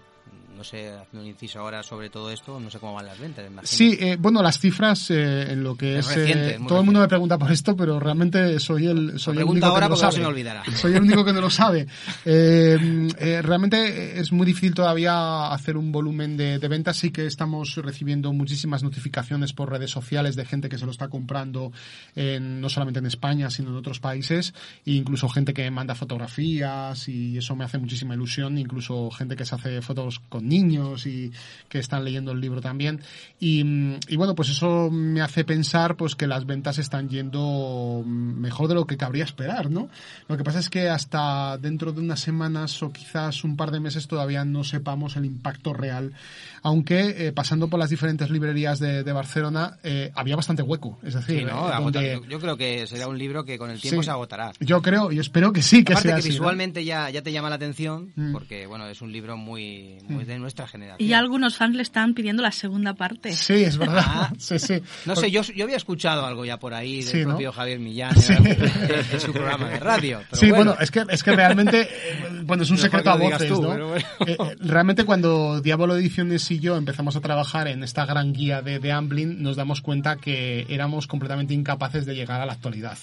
Speaker 1: no sé, haciendo un inciso ahora sobre todo esto, no sé cómo van las ventas. imagino.
Speaker 4: Sí, eh, bueno, las cifras eh, en lo que
Speaker 1: Es
Speaker 4: es...
Speaker 1: reciente,
Speaker 4: eh, todo el mundo me pregunta por esto, pero realmente soy el, soy el único
Speaker 1: ahora
Speaker 4: que no lo sabe.
Speaker 1: se me olvidará.
Speaker 4: Soy el único que no lo sabe. Eh, eh, realmente es muy difícil todavía hacer un volumen de, de ventas. Sí que estamos recibiendo muchísimas notificaciones por redes sociales de gente que se lo está comprando en- no solamente en España, sino en otros países. E incluso gente que manda fotografías y eso me hace muchísima ilusión. Incluso gente que se hace fotos con niños y que están leyendo el libro también. Y, mm, y bueno, pues eso me hace pensar pues que las ventas están yendo mejor de lo que cabría esperar, ¿no? Lo que pasa es que hasta dentro de unas semanas o quizás un par de meses todavía no sepamos el impacto real, aunque eh, pasando por las diferentes librerías de, de Barcelona eh, había bastante hueco, es decir,
Speaker 1: Sí, ¿no?
Speaker 4: eh, donde-
Speaker 1: yo, yo creo que será un libro que con el tiempo
Speaker 4: Sí.
Speaker 1: se agotará.
Speaker 4: yo creo y espero que sí, que
Speaker 1: Aparte
Speaker 4: sea
Speaker 1: que
Speaker 4: así, ¿no?
Speaker 1: visualmente ya, ya te llama la atención,
Speaker 4: Mm.
Speaker 1: porque bueno, es un libro muy,
Speaker 4: Mm.
Speaker 1: De nuestra generación.
Speaker 5: Y algunos fans le están pidiendo la segunda parte.
Speaker 4: Sí, es verdad.
Speaker 1: Ah.
Speaker 4: sí, sí.
Speaker 1: No sé, yo, yo había escuchado algo ya por ahí del
Speaker 4: Sí, ¿no?
Speaker 1: propio Javier Millán
Speaker 4: Sí.
Speaker 1: en, su programa de radio. pero
Speaker 4: sí,
Speaker 1: bueno.
Speaker 4: bueno, es que, es que realmente, eh, bueno, es un
Speaker 1: Mejor
Speaker 4: secreto a voces,
Speaker 1: tú,
Speaker 4: ¿no?
Speaker 1: bueno.
Speaker 4: Eh, eh, realmente cuando Diablo Ediciones y yo empezamos a trabajar en esta gran guía de, de Amblin, nos damos cuenta que éramos completamente incapaces de llegar a la actualidad.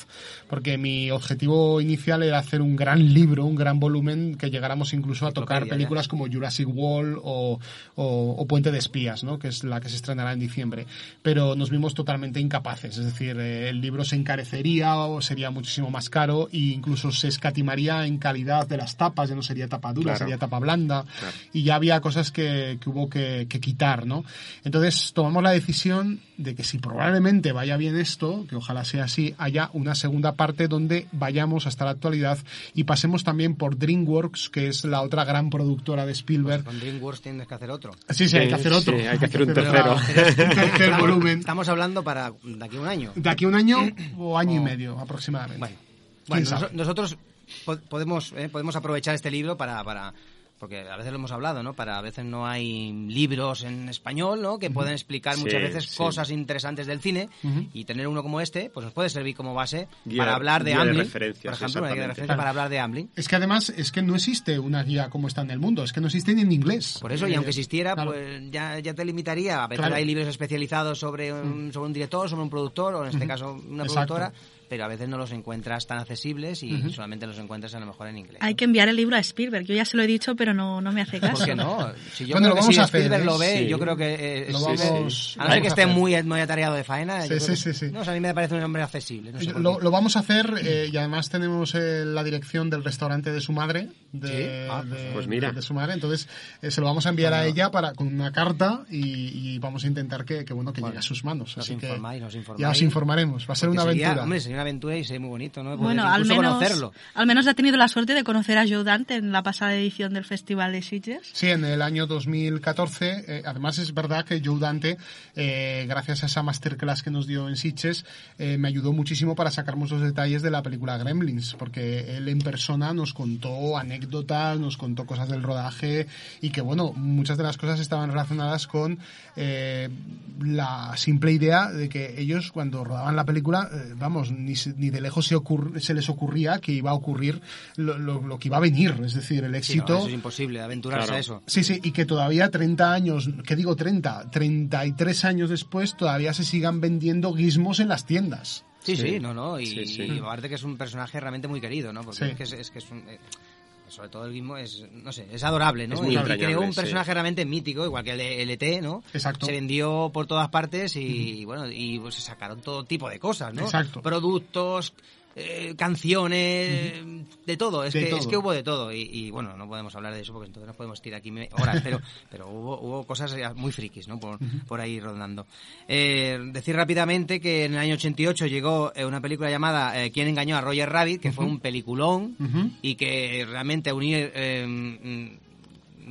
Speaker 4: Porque mi objetivo inicial era hacer un gran libro, un gran volumen, que llegáramos incluso a tocar películas como Jurassic World o, o- o Puente de Espías, ¿no? que es la que se estrenará en diciembre. Pero nos vimos totalmente incapaces, es decir, eh, el libro se encarecería o sería muchísimo más caro e incluso se escatimaría en calidad de las tapas, ya no sería tapa dura,
Speaker 2: Claro.
Speaker 4: sería tapa blanda y ya había cosas que, que hubo que, que quitar, ¿no? Entonces tomamos la decisión de que si probablemente vaya bien esto, que ojalá sea así, haya una segunda parte donde vayamos hasta la actualidad y pasemos también por DreamWorks, que es la otra gran productora de Spielberg.
Speaker 1: Con DreamWorks tienes que hacer otro.
Speaker 4: Sí, sí, hay que hacer otro.
Speaker 2: Sí, hay que hacer un tercero.
Speaker 4: Un tercer volumen.
Speaker 1: Estamos hablando para de aquí a un año.
Speaker 4: De aquí a un año o año y medio aproximadamente.
Speaker 1: Bueno,
Speaker 4: ¿Quién
Speaker 1: Bueno, nos- nosotros po- podemos, eh, podemos aprovechar este libro para, para porque a veces lo hemos hablado, ¿no? Para a veces no hay libros en español, ¿no? Que pueden explicar muchas
Speaker 2: Sí,
Speaker 1: veces
Speaker 2: sí.
Speaker 1: cosas interesantes del cine y tener uno como este, pues nos puede servir como base
Speaker 2: Guía-
Speaker 1: para hablar de Amblin,
Speaker 2: referencias,
Speaker 1: por ejemplo, una guía de
Speaker 2: exactamente.
Speaker 1: referencia
Speaker 4: Claro.
Speaker 1: para hablar de Amblin.
Speaker 4: Es que además es que no existe una guía como está en el mundo, es que no existe ni en inglés.
Speaker 1: Por eso, y
Speaker 4: Eh,
Speaker 1: aunque existiera,
Speaker 4: claro.
Speaker 1: pues ya, ya te limitaría. A veces
Speaker 4: Claro.
Speaker 1: hay libros especializados sobre un, sobre un director, sobre un productor, o en este caso una
Speaker 4: Exacto.
Speaker 1: productora, pero a veces no los encuentras tan accesibles y
Speaker 4: Ujú.
Speaker 1: solamente los encuentras a lo mejor en inglés.
Speaker 5: Hay que enviar el libro a Spielberg. Yo ya se lo he dicho, pero no, no me hace caso.
Speaker 1: ¿Por qué no? Si yo
Speaker 4: Bueno,
Speaker 1: creo
Speaker 4: lo
Speaker 1: que
Speaker 4: vamos
Speaker 1: si
Speaker 4: a hacer,
Speaker 1: Spielberg
Speaker 4: ¿eh?
Speaker 1: lo ve,
Speaker 4: Sí.
Speaker 1: yo creo que... eh,
Speaker 4: Lo
Speaker 1: sí,
Speaker 4: vamos-
Speaker 1: sí.
Speaker 4: lo
Speaker 1: A no ser que esté muy, muy atareado de faena. yo
Speaker 4: Sí,
Speaker 1: creo
Speaker 4: sí,
Speaker 1: que-
Speaker 4: sí, sí.
Speaker 1: No, o sea, a mí me parece un hombre accesible. No sé
Speaker 4: Lo, lo vamos a hacer eh, y además tenemos eh, la dirección del restaurante de su madre. De,
Speaker 1: Sí. Ah,
Speaker 4: de-
Speaker 2: pues mira.
Speaker 4: de su madre. Entonces eh, se lo vamos a enviar a ella para con una carta y, y vamos a intentar que, que, bueno que llegue a sus manos.
Speaker 1: Nos
Speaker 4: Así que
Speaker 1: informáis, nos informáis.
Speaker 4: ya os informaremos. Va a ser
Speaker 1: Porque
Speaker 4: una
Speaker 1: sería-
Speaker 4: aventura.
Speaker 1: hombre, sería una aventura y sería muy bonito, ¿no? Poder
Speaker 5: Bueno, al menos,
Speaker 1: conocerlo.
Speaker 5: al menos ha tenido la suerte de conocer a Joe Dante en la pasada edición del Festival de Sitges.
Speaker 4: Sí, en el año 2014. eh, además, es verdad que Joe Dante, eh, gracias a esa masterclass que nos dio en Sitges, eh, me ayudó muchísimo para sacar muchos detalles de la película Gremlins, porque él en persona nos contó anécdotas, nos contó cosas del rodaje y que, bueno, muchas de las cosas estaban relacionadas con eh, la simple idea de que ellos, cuando rodaban la película, eh, vamos, ni, de lejos se, ocurr- se les ocurría que iba a ocurrir lo, lo- lo que iba a venir, es decir, el
Speaker 1: Sí, no,
Speaker 4: éxito.
Speaker 1: eso es imposible, aventurarse
Speaker 2: Claro.
Speaker 1: a eso.
Speaker 4: Sí, sí, y que todavía 30 años, que digo 30, 33 años después, todavía se sigan vendiendo gizmos en las tiendas.
Speaker 1: Sí, sí,
Speaker 2: Sí.
Speaker 1: no, no. Y,
Speaker 2: Sí, sí.
Speaker 1: y aparte que es un personaje realmente muy querido, ¿no? Porque
Speaker 4: Sí.
Speaker 1: es que es, es que es un... sobre todo el mismo es, no sé, es adorable, ¿no?
Speaker 2: Es muy
Speaker 1: y, y creó un
Speaker 2: sí.
Speaker 1: personaje realmente mítico, igual que el de LT, ¿no?
Speaker 4: Exacto.
Speaker 1: Se vendió por todas partes y, bueno, y pues, se sacaron todo tipo de cosas, ¿no?
Speaker 4: Exacto.
Speaker 1: Productos, eh, canciones, de todo. Es,
Speaker 4: De
Speaker 1: que, es que hubo de todo. Y, y, bueno, no podemos hablar de eso porque entonces nos podemos tirar aquí horas, pero, pero hubo, hubo cosas muy frikis, ¿no? Por, por ahí rondando. Eh, decir rápidamente que en el año 88 llegó eh, una película llamada eh, ¿Quién engañó a Roger Rabbit? que fue un peliculón y que realmente unir eh, mm,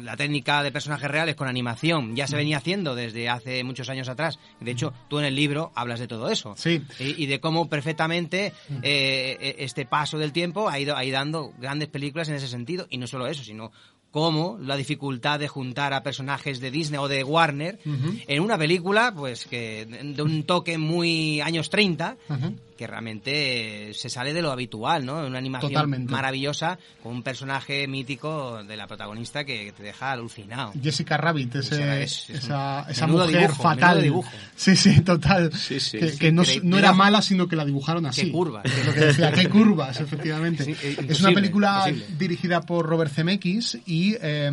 Speaker 1: la técnica de personajes reales con animación ya se venía haciendo desde hace muchos años atrás. De hecho, tú en el libro hablas de todo eso.
Speaker 4: Sí.
Speaker 1: Y, y de cómo perfectamente eh, eh, este paso del tiempo ha ido, ha ido dando grandes películas en ese sentido. Y no solo eso, sino cómo la dificultad de juntar a personajes de Disney o de Warner
Speaker 4: Ujú.
Speaker 1: en una película pues que de un toque muy años 30
Speaker 4: Ujú.
Speaker 1: que realmente eh, se sale de lo habitual, ¿no? Una animación
Speaker 4: Totalmente.
Speaker 1: maravillosa con un personaje mítico de la protagonista que te deja alucinado.
Speaker 4: Jessica Rabbit, ese-
Speaker 1: Esa es- es
Speaker 4: esa, esa mujer
Speaker 1: dibujo,
Speaker 4: fatal.
Speaker 1: dibujo.
Speaker 4: Sí, sí, total.
Speaker 2: Sí, sí.
Speaker 4: que
Speaker 2: Sí,
Speaker 4: que no, no era mala, sino que la dibujaron así.
Speaker 1: Qué curvas.
Speaker 4: Es lo que decía, qué curvas, efectivamente.
Speaker 1: Eh,
Speaker 4: es una película dirigida por Robert Zemeckis y eh,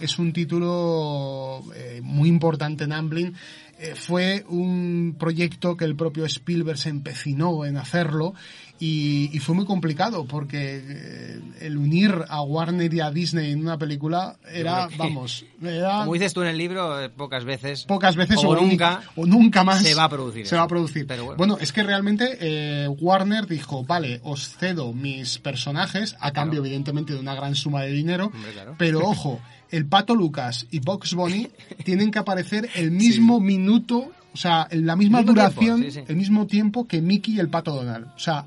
Speaker 4: es un título eh, muy importante en Amblin. Eh, fue un proyecto que el propio Spielberg se empecinó en hacerlo y, y fue muy complicado porque eh, el unir a Warner y a Disney en una película era,
Speaker 1: que-
Speaker 4: vamos, era
Speaker 1: Como dices tú en el libro, eh, pocas veces.
Speaker 4: pocas veces
Speaker 1: o,
Speaker 4: o,
Speaker 1: nunca.
Speaker 4: o nunca más
Speaker 1: se va a producir
Speaker 4: se
Speaker 1: eso.
Speaker 4: va a producir
Speaker 1: Pero bueno.
Speaker 4: bueno. es que realmente eh, Warner dijo vale os cedo mis personajes a cambio evidentemente de una gran suma de dinero
Speaker 1: Hombre, claro.
Speaker 4: pero ojo el pato Lucas y Box Bunny tienen que aparecer el mismo minuto o sea en la misma duración
Speaker 1: tiempo, sí, sí.
Speaker 4: el mismo tiempo que Mickey y el pato Donald o sea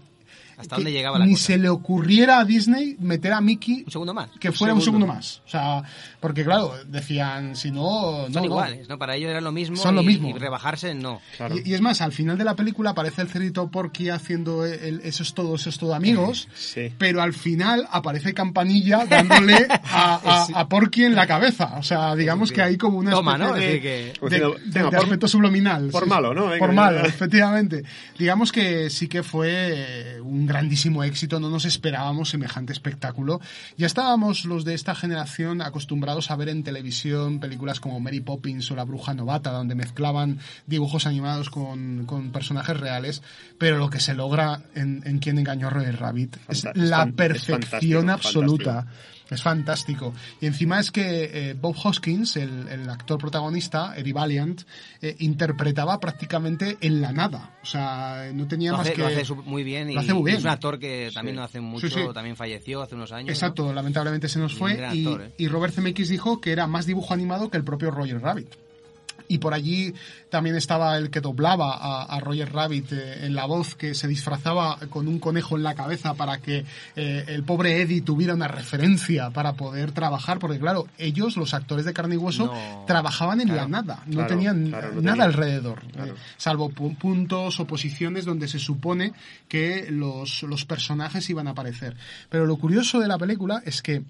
Speaker 1: ¿Hasta
Speaker 4: que
Speaker 1: dónde llegaba la
Speaker 4: ni
Speaker 1: cosa?
Speaker 4: se le ocurriera a Disney meter a Mickey
Speaker 1: Un segundo más.
Speaker 4: que fuera un segundo más. O sea, porque claro, decían, si no, no,
Speaker 1: Son
Speaker 4: no.
Speaker 1: iguales, ¿no? Para ellos era lo mismo.
Speaker 4: Son lo
Speaker 1: y,
Speaker 4: mismo.
Speaker 1: y rebajarse, no.
Speaker 4: Y, y es más, al final de la película aparece el cerdito Porky haciendo el, eso es todo, eso es todo amigos, pero al final aparece Campanilla dándole a, a- a Porky en la cabeza. O sea, digamos que hay como una
Speaker 1: Toma,
Speaker 4: especie
Speaker 1: ¿no?
Speaker 4: de,
Speaker 1: Es decir, que-
Speaker 4: de- de-
Speaker 2: "Venga,
Speaker 4: de
Speaker 2: por-
Speaker 4: aspecto subliminal.
Speaker 2: por
Speaker 4: sí,
Speaker 2: malo,
Speaker 4: sí.
Speaker 2: ¿no? Venga,
Speaker 4: por malo, efectivamente. Digamos que sí que fue un grandísimo éxito, no nos esperábamos semejante espectáculo. Ya estábamos los de esta generación acostumbrados a ver en televisión películas como Mary Poppins o La Bruja Novata, donde mezclaban dibujos animados con, con personajes reales, pero lo que se logra en, en Quien engañó a Roger Rabbit es la
Speaker 2: es
Speaker 4: perfección
Speaker 2: fantástico,
Speaker 4: absoluta. Es fantástico. Y encima es que eh, Bob Hoskins, el, el actor protagonista, Eddie Valiant, eh, interpretaba prácticamente en la nada. O sea, no tenía
Speaker 1: Lo
Speaker 4: más
Speaker 1: hace,
Speaker 4: que...
Speaker 1: lo hace muy bien. Y,
Speaker 4: Lo hace muy
Speaker 1: y
Speaker 4: bien.
Speaker 1: es un actor que también
Speaker 4: Sí.
Speaker 1: no hace mucho,
Speaker 4: sí.
Speaker 1: también falleció hace unos años. ¿no?
Speaker 4: Exacto, lamentablemente se nos
Speaker 1: Y
Speaker 4: fue. Y,
Speaker 1: ¿eh?
Speaker 4: y Robert Zemeckis dijo que era más dibujo animado que el propio Roger Rabbit. Y por allí también estaba el que doblaba a, a Roger Rabbit eh, en la voz, que se disfrazaba con un conejo en la cabeza para que eh, el pobre Eddie tuviera una referencia para poder trabajar, porque claro, ellos, los actores de carne y hueso,
Speaker 1: No.
Speaker 4: trabajaban en
Speaker 1: Claro,
Speaker 4: la nada, no
Speaker 2: claro,
Speaker 4: tenían
Speaker 2: claro, no
Speaker 4: nada alrededor, eh, salvo pu- puntos o posiciones donde se supone que los, los personajes iban a aparecer. Pero lo curioso de la película es que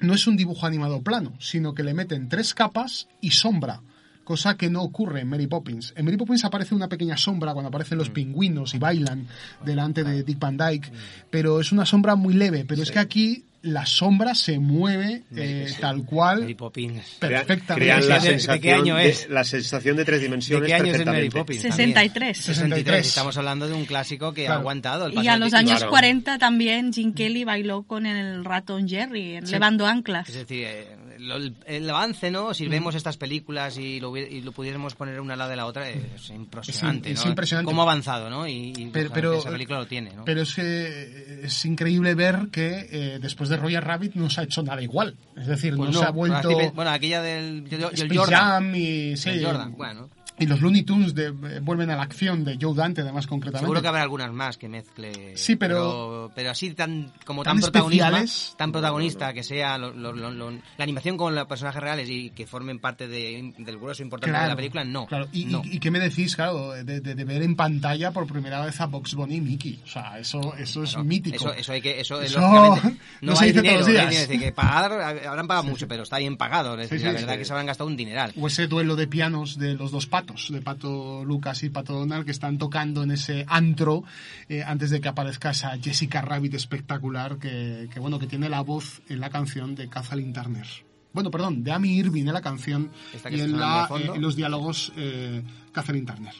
Speaker 4: no es un dibujo animado plano, sino que le meten tres capas y sombra. Cosa que no ocurre en Mary Poppins. En Mary Poppins aparece una pequeña sombra cuando aparecen
Speaker 1: Mm.
Speaker 4: los pingüinos y bailan delante de Dick Van Dyke, pero es una sombra muy leve. Pero es que aquí la sombra se mueve eh, tal cual,
Speaker 1: Mary Poppins.
Speaker 4: perfectamente.
Speaker 2: Crean la
Speaker 1: ¿De- de qué
Speaker 2: sensación
Speaker 1: año
Speaker 2: de,
Speaker 1: es?
Speaker 2: la sensación de tres
Speaker 1: ¿De
Speaker 2: dimensiones
Speaker 1: qué año es Mary. Poppins?
Speaker 5: 63.
Speaker 1: 63. Estamos hablando de un clásico que ha aguantado. El
Speaker 5: Y a los años
Speaker 1: Claro.
Speaker 5: 40 también Jim Kelly bailó con el ratón Jerry,
Speaker 1: Sí.
Speaker 5: levando anclas.
Speaker 1: Es decir, eh, el, el avance, ¿no? Si vemos estas películas y lo, y lo pudiéramos poner una al lado de la otra, es impresionante,
Speaker 4: Es- es
Speaker 1: ¿no?
Speaker 4: impresionante.
Speaker 1: Cómo ha avanzado, ¿no? Y, y,
Speaker 4: Pero,
Speaker 1: esa película lo tiene, ¿no?
Speaker 4: pero es que es increíble ver que eh, después de Roger Rabbit no se ha hecho nada igual. Es decir,
Speaker 1: Pues
Speaker 4: no, se ha vuelto...
Speaker 1: Bueno, aquella del y el
Speaker 4: Space
Speaker 1: Jordan.
Speaker 4: Jam y, sí,
Speaker 1: El Jordan, bueno.
Speaker 4: Y los Looney Tunes de- eh, vuelven a la acción de Joe Dante, además concretamente.
Speaker 1: Seguro que habrá algunas más que mezcle.
Speaker 4: Sí, pero-
Speaker 1: Pero, pero así tan como
Speaker 4: tan
Speaker 1: tan, protagonista, tan protagonista que sea lo- lo- lo- la animación con los personajes reales y que formen parte de- del grueso importante de
Speaker 4: Claro,
Speaker 1: la película, no.
Speaker 4: claro. ¿Y,
Speaker 1: no.
Speaker 4: y- y qué me decís, claro, de, de- de ver en pantalla por primera vez a Box Bunny y Mickey? O sea, eso, eso es
Speaker 1: Claro,
Speaker 4: mítico.
Speaker 1: Eso, eso hay que, eso,
Speaker 4: Eso no
Speaker 1: no,
Speaker 4: se
Speaker 1: hay
Speaker 4: dice
Speaker 1: dinero,
Speaker 4: todos los
Speaker 1: hay
Speaker 4: días.
Speaker 1: es decir, que pagar, habrán pagado mucho, pero está bien pagado, es
Speaker 4: Sí,
Speaker 1: decir,
Speaker 4: sí,
Speaker 1: la verdad
Speaker 4: sí.
Speaker 1: que se habrán gastado un dineral.
Speaker 4: O ese duelo de pianos de los dos patos, de Pato Lucas y Pato Donald, que están tocando en ese antro eh, antes de que aparezca esa Jessica Rabbit espectacular que, que, bueno, que tiene la voz en la canción de Kathleen Turner. Bueno, perdón, de Amy Irving en la canción y en, la, eh, en los diálogos eh, Kathleen Turner.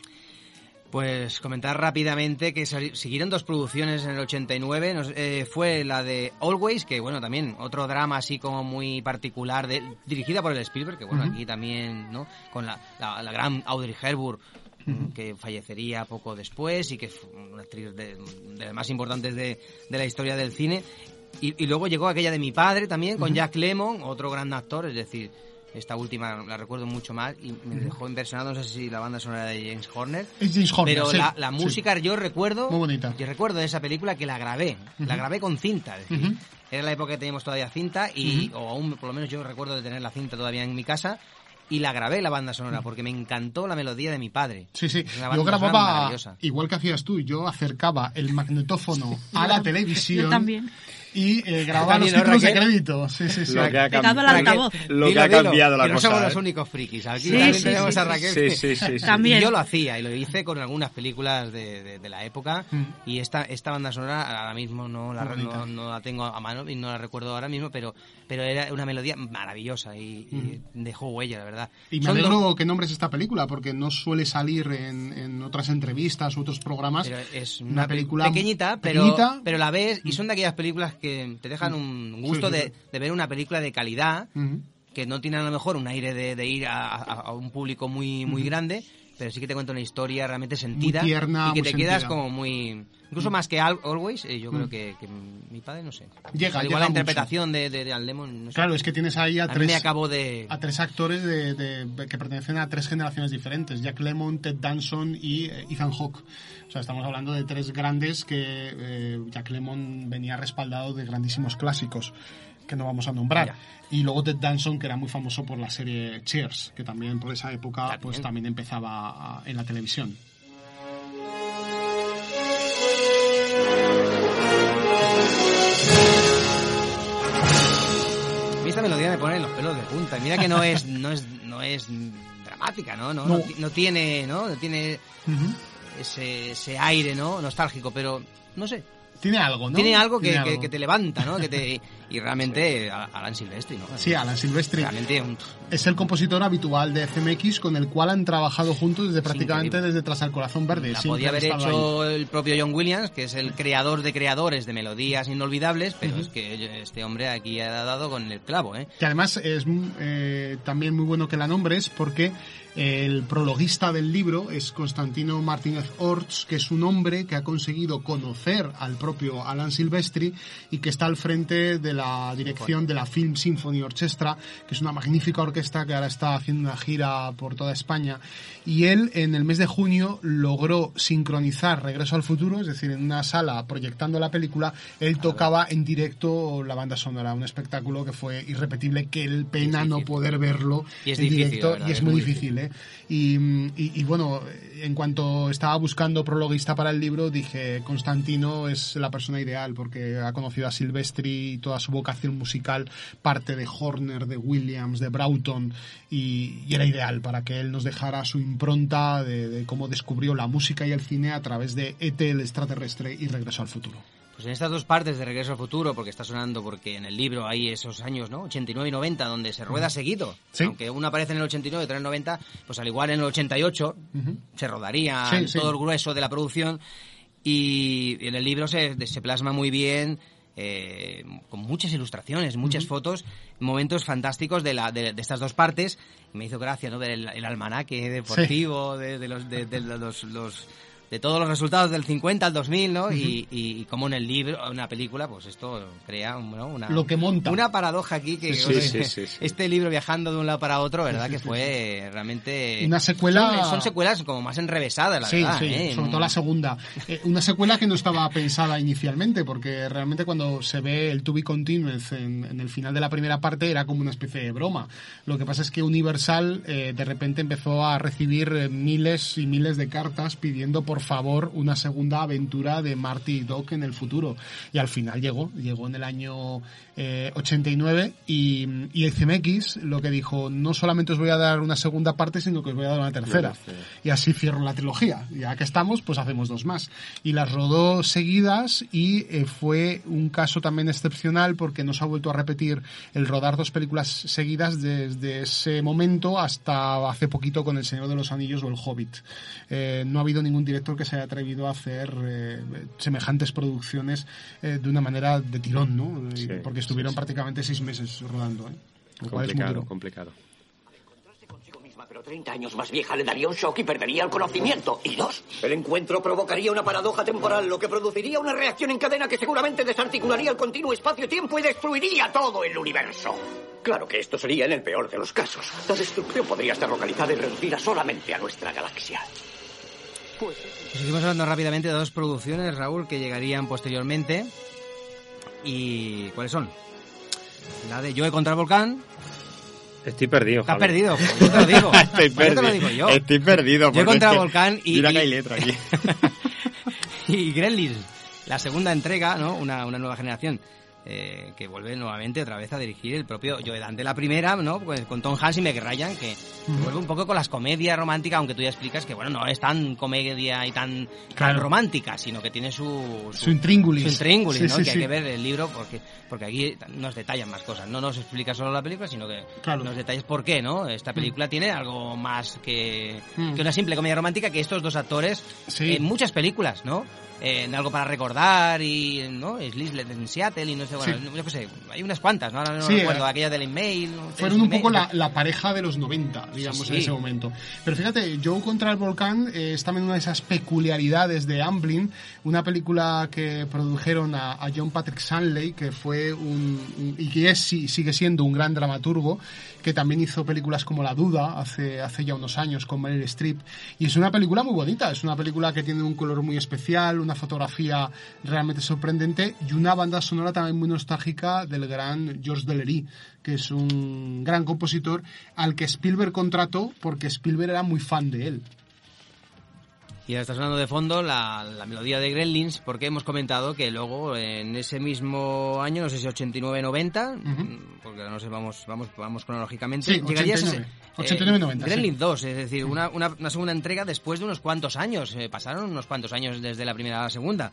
Speaker 1: Pues comentar rápidamente que siguieron dos producciones en el 89. nos- eh, fue la de Always, que bueno, también otro drama así como muy particular, de, dirigida por el Spielberg, que bueno, aquí también, ¿no? Con la, la- la gran Audrey Hepburn, que fallecería poco después y que fue una actriz de, de las más importantes de, de la historia del cine. Y, y luego llegó aquella de mi padre también, con. Jack Lemmon, otro gran actor, es decir, esta última la recuerdo mucho más y me dejó impresionado, no sé si la banda sonora de James Horner.
Speaker 4: Es James Horner,
Speaker 1: Pero
Speaker 4: sí,
Speaker 1: la, la
Speaker 4: sí.
Speaker 1: música yo recuerdo,
Speaker 4: Muy bonita.
Speaker 1: yo recuerdo de esa película que la grabé, la grabé con cinta, es decir,
Speaker 4: Ujú.
Speaker 1: era la época que teníamos todavía cinta y, o aún por lo menos yo recuerdo de tener la cinta todavía en mi casa y la grabé la banda sonora porque me encantó la melodía de mi padre.
Speaker 4: Sí, sí. Yo grababa, igual que hacías tú, yo acercaba el magnetófono a la televisión.
Speaker 5: Yo también.
Speaker 4: Y eh, grababa los
Speaker 1: También, ¿no,
Speaker 4: títulos de crédito. Sí, sí, sí.
Speaker 2: Lo que ha
Speaker 5: Pegado al
Speaker 2: cam-
Speaker 5: altavoz.
Speaker 2: Lo que
Speaker 1: Dilo,
Speaker 2: ha
Speaker 1: dilo,
Speaker 2: cambiado la
Speaker 1: que no
Speaker 2: cosa.
Speaker 1: somos
Speaker 2: ¿eh?
Speaker 1: los únicos frikis. Aquí
Speaker 5: Sí,
Speaker 1: también
Speaker 5: sí,
Speaker 1: tenemos
Speaker 5: sí,
Speaker 1: a Raquel.
Speaker 2: sí, sí, sí, sí.
Speaker 5: También.
Speaker 1: Y yo lo hacía y lo hice con algunas películas de, de- de la época
Speaker 4: Mm.
Speaker 1: y esta esta banda sonora ahora mismo no la, no, no la tengo a mano y no la recuerdo ahora mismo, pero pero era una melodía maravillosa y, y dejó huella, la verdad.
Speaker 4: Y me
Speaker 1: Son
Speaker 4: alegro
Speaker 1: dos-
Speaker 4: que nombres esta película, porque no suele salir en, en otras entrevistas u otros programas.
Speaker 1: pero es
Speaker 4: una
Speaker 1: una,
Speaker 4: película
Speaker 1: película pequeñita, pero,
Speaker 4: pequeñita.
Speaker 1: pero la ves y son de aquellas películas que te dejan un gusto
Speaker 4: Sí, sí,
Speaker 1: de, de ver una película de calidad
Speaker 4: Ujú.
Speaker 1: que no tiene a lo mejor un aire de, de ir a, a- a un público muy muy grande, pero sí que te cuenta una historia realmente sentida
Speaker 4: tierna,
Speaker 1: y que
Speaker 4: muy
Speaker 1: te quedas como muy Incluso más que Al- Always, eh, yo creo
Speaker 4: Mm.
Speaker 1: que, que mi padre, no sé.
Speaker 4: Llega,
Speaker 1: Igual
Speaker 4: llega
Speaker 1: la
Speaker 4: mucho.
Speaker 1: interpretación de, de, de Al Lemon, no sé.
Speaker 4: Claro, es que tienes ahí a, tres,
Speaker 1: acabo de...
Speaker 4: a tres actores de, de- que pertenecen a tres generaciones diferentes. Jack Lemmon, Ted Danson y eh, Ethan Hawke. O sea, estamos hablando de tres grandes que eh, Jack Lemmon venía respaldado de grandísimos clásicos que no vamos a nombrar. Y luego Ted Danson, que era muy famoso por la serie Cheers, que también por esa época pues también empezaba en la televisión.
Speaker 1: Esta melodía me pone los pelos de punta. Y Mira que no es, no es, no es dramática, ¿no? No,
Speaker 4: No.
Speaker 1: no ti- no tiene, ¿no? No tiene ese, ese aire, ¿no? Nostálgico, pero no sé.
Speaker 4: Tiene algo, ¿no?
Speaker 1: Tiene algo que,
Speaker 4: Tiene
Speaker 1: que- que te levanta, ¿no? Que te, y realmente Alan Silvestri, ¿no?
Speaker 4: Sí, Alan Silvestri.
Speaker 1: Realmente un-
Speaker 4: Es el compositor habitual de FMX con el cual han trabajado juntos desde prácticamente desde Tras al Corazón Verde.
Speaker 1: La podía haber hecho
Speaker 4: ahí.
Speaker 1: el propio John Williams, que es el creador de creadores de melodías inolvidables, pero es que este hombre aquí ha dado con el clavo, ¿eh?
Speaker 4: Que además es eh, también muy bueno que la nombres porque el prologuista del libro es Constantino Martínez Orts, que es un hombre que ha conseguido conocer al propio Alan Silvestri y que está al frente de la dirección de la Film Symphony Orchestra, que es una magnífica orquesta que ahora está haciendo una gira por toda España. Y él en el mes de junio logró sincronizar Regreso al Futuro, es decir, en una sala proyectando la película, él tocaba en directo la banda sonora, un espectáculo que fue irrepetible, que el pena no poder verlo
Speaker 1: Y es
Speaker 4: en
Speaker 1: difícil,
Speaker 4: directo
Speaker 1: verdad,
Speaker 4: y es,
Speaker 1: es
Speaker 4: muy
Speaker 1: muy
Speaker 4: difícil, ¿eh? Y, y- y bueno, en cuanto estaba buscando prologuista para el libro, dije, Constantino es la persona ideal porque ha conocido a Silvestri y toda su vocación musical parte de Horner, de Williams, de Broughton y, y era ideal para que él nos dejara su impronta de, de cómo descubrió la música y el cine a través de ET, el extraterrestre y Regreso al Futuro.
Speaker 1: Pues en estas dos partes de Regreso al Futuro, porque está sonando, porque en el libro hay esos años, ¿no? 89 y 90, donde se rueda seguido.
Speaker 4: Sí.
Speaker 1: Aunque uno aparece en el 89 y otro en el 90, pues al igual en el 88 se rodaría
Speaker 4: Sí, sí.
Speaker 1: todo el grueso de la producción. Y en el libro se, se plasma muy bien, eh, con muchas ilustraciones, muchas fotos, momentos fantásticos de, la, de, de estas dos partes. Me hizo gracia, ¿no? Ver el, el almanaque deportivo, de, de los, de, de los, los- de todos los resultados del 50 al 2000, ¿no? y, y, y como en el libro, en una película, pues esto crea ¿no? una,
Speaker 4: Lo que monta.
Speaker 1: una paradoja aquí que
Speaker 4: Sí,
Speaker 1: bueno,
Speaker 4: sí, sí, sí.
Speaker 1: este libro viajando de un lado para otro, ¿verdad? Que fue realmente...
Speaker 4: Una secuela-
Speaker 1: Son, son secuelas como más enrevesadas, la
Speaker 4: sí,
Speaker 1: verdad.
Speaker 4: sí,
Speaker 1: ¿eh?
Speaker 4: sobre todo la segunda. Eh, una secuela que no estaba pensada inicialmente, porque realmente cuando se ve el To Be Continued en, en el final de la primera parte era como una especie de broma. Lo que pasa es que Universal eh, de repente empezó a recibir eh, miles y miles de cartas pidiendo por favor una segunda aventura de Marty y Doc en el futuro. Y al final llegó, llegó en el año eh, 89 y, y el CMX lo que dijo, no solamente os voy a dar una segunda parte, sino que os voy a dar una tercera. Y así cierro la trilogía. Ya que estamos, pues hacemos dos más. Y las rodó seguidas y eh, fue un caso también excepcional porque no se ha vuelto a repetir el rodar dos películas seguidas desde ese momento hasta hace poquito con El Señor de los Anillos o El Hobbit. Eh, no ha habido ningún director que se haya atrevido a hacer eh, semejantes producciones eh, de una manera de tirón, ¿no? Y-
Speaker 2: Sí,
Speaker 4: porque estuvieron prácticamente seis meses rodando, ¿eh? Lo cual es muy
Speaker 2: Complicado,
Speaker 4: duro.
Speaker 2: complicado.
Speaker 8: Pero 30 años más vieja le daría un shock y perdería el conocimiento. Y dos, el encuentro provocaría una paradoja temporal, lo que produciría una reacción en cadena que seguramente desarticularía el continuo espacio-tiempo y destruiría todo el universo. Claro que esto sería en el peor de los casos. La destrucción podría estar localizada y reducida solamente a nuestra galaxia.
Speaker 1: Pues seguimos hablando rápidamente de dos producciones, Raúl, que llegarían posteriormente. ¿Y cuáles son? La de Joe contra el volcán.
Speaker 2: Estoy perdido.
Speaker 1: Estás perdido, pues yo te lo digo.
Speaker 2: Estoy
Speaker 1: Pues yo te lo
Speaker 2: perdido.
Speaker 1: digo yo.
Speaker 2: Estoy perdido.
Speaker 1: Joe contra el volcán y...
Speaker 2: Mira que hay letra aquí.
Speaker 1: y Gremlins, la segunda entrega, ¿no? Una, una nueva generación. Eh, que vuelve nuevamente otra vez a dirigir el propio Joe Dante. La primera, ¿no? Pues con Tom Hanks y Meg Ryan, que vuelve un poco con las comedias románticas, aunque tú ya explicas que, bueno, no es tan comedia y tan, tan
Speaker 4: Claro.
Speaker 1: romántica, sino que tiene su...
Speaker 4: Su intríngulis.
Speaker 1: Su intríngulis,
Speaker 4: Sí,
Speaker 1: ¿no?
Speaker 4: sí,
Speaker 1: que
Speaker 4: sí.
Speaker 1: hay que ver el libro porque, porque aquí nos detallan más cosas. No nos explica solo la película, sino que
Speaker 4: Claro.
Speaker 1: nos detalles por qué, ¿no? Esta película tiene algo más que,
Speaker 4: Mm.
Speaker 1: que una simple comedia romántica que estos dos actores en muchas películas, ¿no? Eh, de algo para recordar y, ¿no? Sleepless en Seattle y no sé, bueno,
Speaker 4: Sí.
Speaker 1: yo qué sé, hay unas cuantas, ¿no? No
Speaker 4: Sí,
Speaker 1: recuerdo,
Speaker 4: eh,
Speaker 1: aquella del email. ¿no?
Speaker 4: Fueron un poco
Speaker 1: ¿no?
Speaker 4: la, la pareja de los 90, digamos,
Speaker 1: Sí,
Speaker 4: en ese momento. Pero fíjate, Joe contra el volcán eh, es también una de esas peculiaridades de Amblin, una película que produjeron a, a John Patrick Sanley, que fue un, un- y que es, sigue siendo un gran dramaturgo, que también hizo películas como La Duda hace, hace ya unos años con Meryl Streep. Y es una película muy bonita, es una película que tiene un color muy especial, una fotografía realmente sorprendente y una banda sonora también muy nostálgica del gran Georges Delery, que es un gran compositor al que Spielberg contrató porque Spielberg era muy fan de él.
Speaker 1: Y ahora está sonando de fondo la, la melodía de Gremlins, porque hemos comentado que luego en ese mismo año, no sé si 89-90, porque no sé, vamos, vamos, vamos cronológicamente,
Speaker 4: Sí,
Speaker 1: llegarías
Speaker 4: 89,
Speaker 1: a ese-
Speaker 4: 89-90,
Speaker 1: Gremlins
Speaker 4: sí.
Speaker 1: 2, es decir, una, una, una segunda entrega después de unos cuantos años, eh, pasaron unos cuantos años desde la primera a la segunda,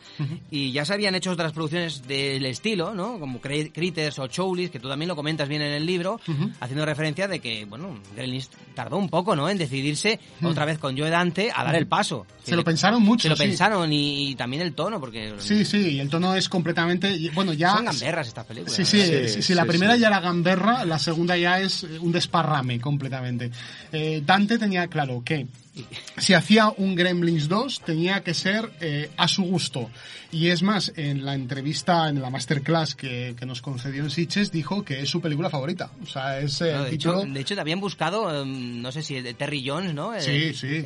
Speaker 1: y ya se habían hecho otras producciones del estilo, ¿no? Como Cri- Critters o Chowlis, que tú también lo comentas bien en el libro, haciendo referencia de que, bueno, Gremlins tardó un poco, ¿no? En decidirse otra vez con Joe Dante a dar el paso.
Speaker 4: Se lo pensaron mucho,
Speaker 1: Se lo
Speaker 4: sí.
Speaker 1: pensaron y, y también el tono, porque
Speaker 4: Sí, sí, y el tono es completamente... Bueno, ya...
Speaker 1: son gamberras estas películas.
Speaker 4: Sí, sí, sí, sí, la primera ya era gamberra, la segunda ya es eh, un desparrame completamente. Eh, Dante tenía claro que si hacía un Gremlins 2 tenía que ser eh, a su gusto. Y es más, en la entrevista, en la masterclass que, que nos concedió en Sitges, dijo que es su película favorita. O sea, es eh,
Speaker 1: No, de, hecho,
Speaker 4: título...
Speaker 1: de hecho, te habían buscado, em, no sé si de Terry Jones, ¿no? Eh,
Speaker 4: Sí, sí.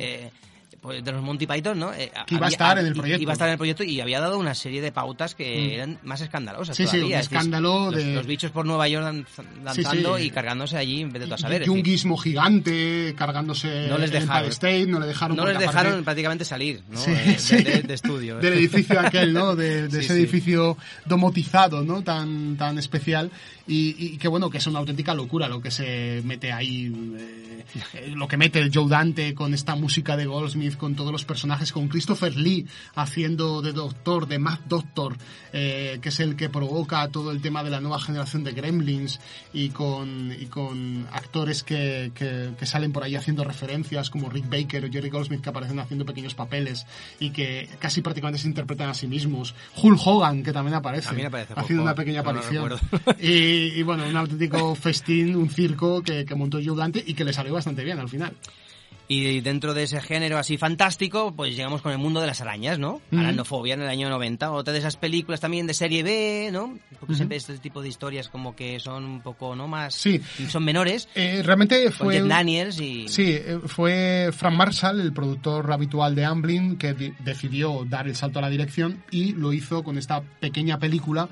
Speaker 1: Eh, pues de los Monty Python, ¿no? Eh,
Speaker 4: Que iba a
Speaker 1: había-
Speaker 4: estar en el proyecto.
Speaker 1: Iba a estar en el proyecto y había dado una serie de pautas que
Speaker 4: Mm.
Speaker 1: eran más escandalosas
Speaker 4: Sí, sí,
Speaker 1: todavía.
Speaker 4: un
Speaker 1: Es decir,
Speaker 4: escándalo
Speaker 1: los,
Speaker 4: de-
Speaker 1: los bichos por Nueva York dan-
Speaker 4: Sí,
Speaker 1: danzando
Speaker 4: sí.
Speaker 1: y cargándose allí en vez de a saber.
Speaker 4: y un
Speaker 1: decir,
Speaker 4: guismo gigante cargándose
Speaker 1: No les dejaron.
Speaker 4: State, no le dejaron
Speaker 1: no les dejaron
Speaker 4: aparte-
Speaker 1: prácticamente salir, ¿no?
Speaker 4: Sí,
Speaker 1: Eh, de,
Speaker 4: sí.
Speaker 1: de- de estudio.
Speaker 4: del edificio aquel, ¿no? De, de
Speaker 1: Sí,
Speaker 4: ese
Speaker 1: sí.
Speaker 4: edificio domotizado, ¿no? Tan, tan especial y, y que bueno, que es una auténtica locura lo que se mete ahí, eh, eh, lo que mete el Joe Dante con esta música de Goldsmith, con todos los personajes, con Christopher Lee haciendo de doctor, de Mad Doctor, eh, que es el que provoca todo el tema de la nueva generación de Gremlins y con, y con actores que, que, que salen por ahí haciendo referencias como Rick Baker o Jerry Goldsmith que aparecen haciendo pequeños papeles y que casi prácticamente se interpretan a sí mismos. Hulk Hogan, que también aparece,
Speaker 1: También aparece
Speaker 4: haciendo una pequeña aparición. y, y bueno, un auténtico festín, un circo que, que montó Joe Dante y que le salió bastante bien al final.
Speaker 1: Y dentro de ese género así fantástico, pues llegamos con el mundo de las arañas, ¿no?
Speaker 4: Ujú.
Speaker 1: Aracnofobia en el año 90. Otra de esas películas también de serie B, ¿no? Porque
Speaker 4: Ujú.
Speaker 1: siempre este tipo de historias como que son un poco, ¿no? Más...
Speaker 4: Sí.
Speaker 1: Son menores.
Speaker 4: Eh, realmente
Speaker 1: Con
Speaker 4: fue...
Speaker 1: Jeff Daniels y...
Speaker 4: Sí, eh, fue Frank Marshall, el productor habitual de Amblin, que di- decidió dar el salto a la dirección y lo hizo con esta pequeña película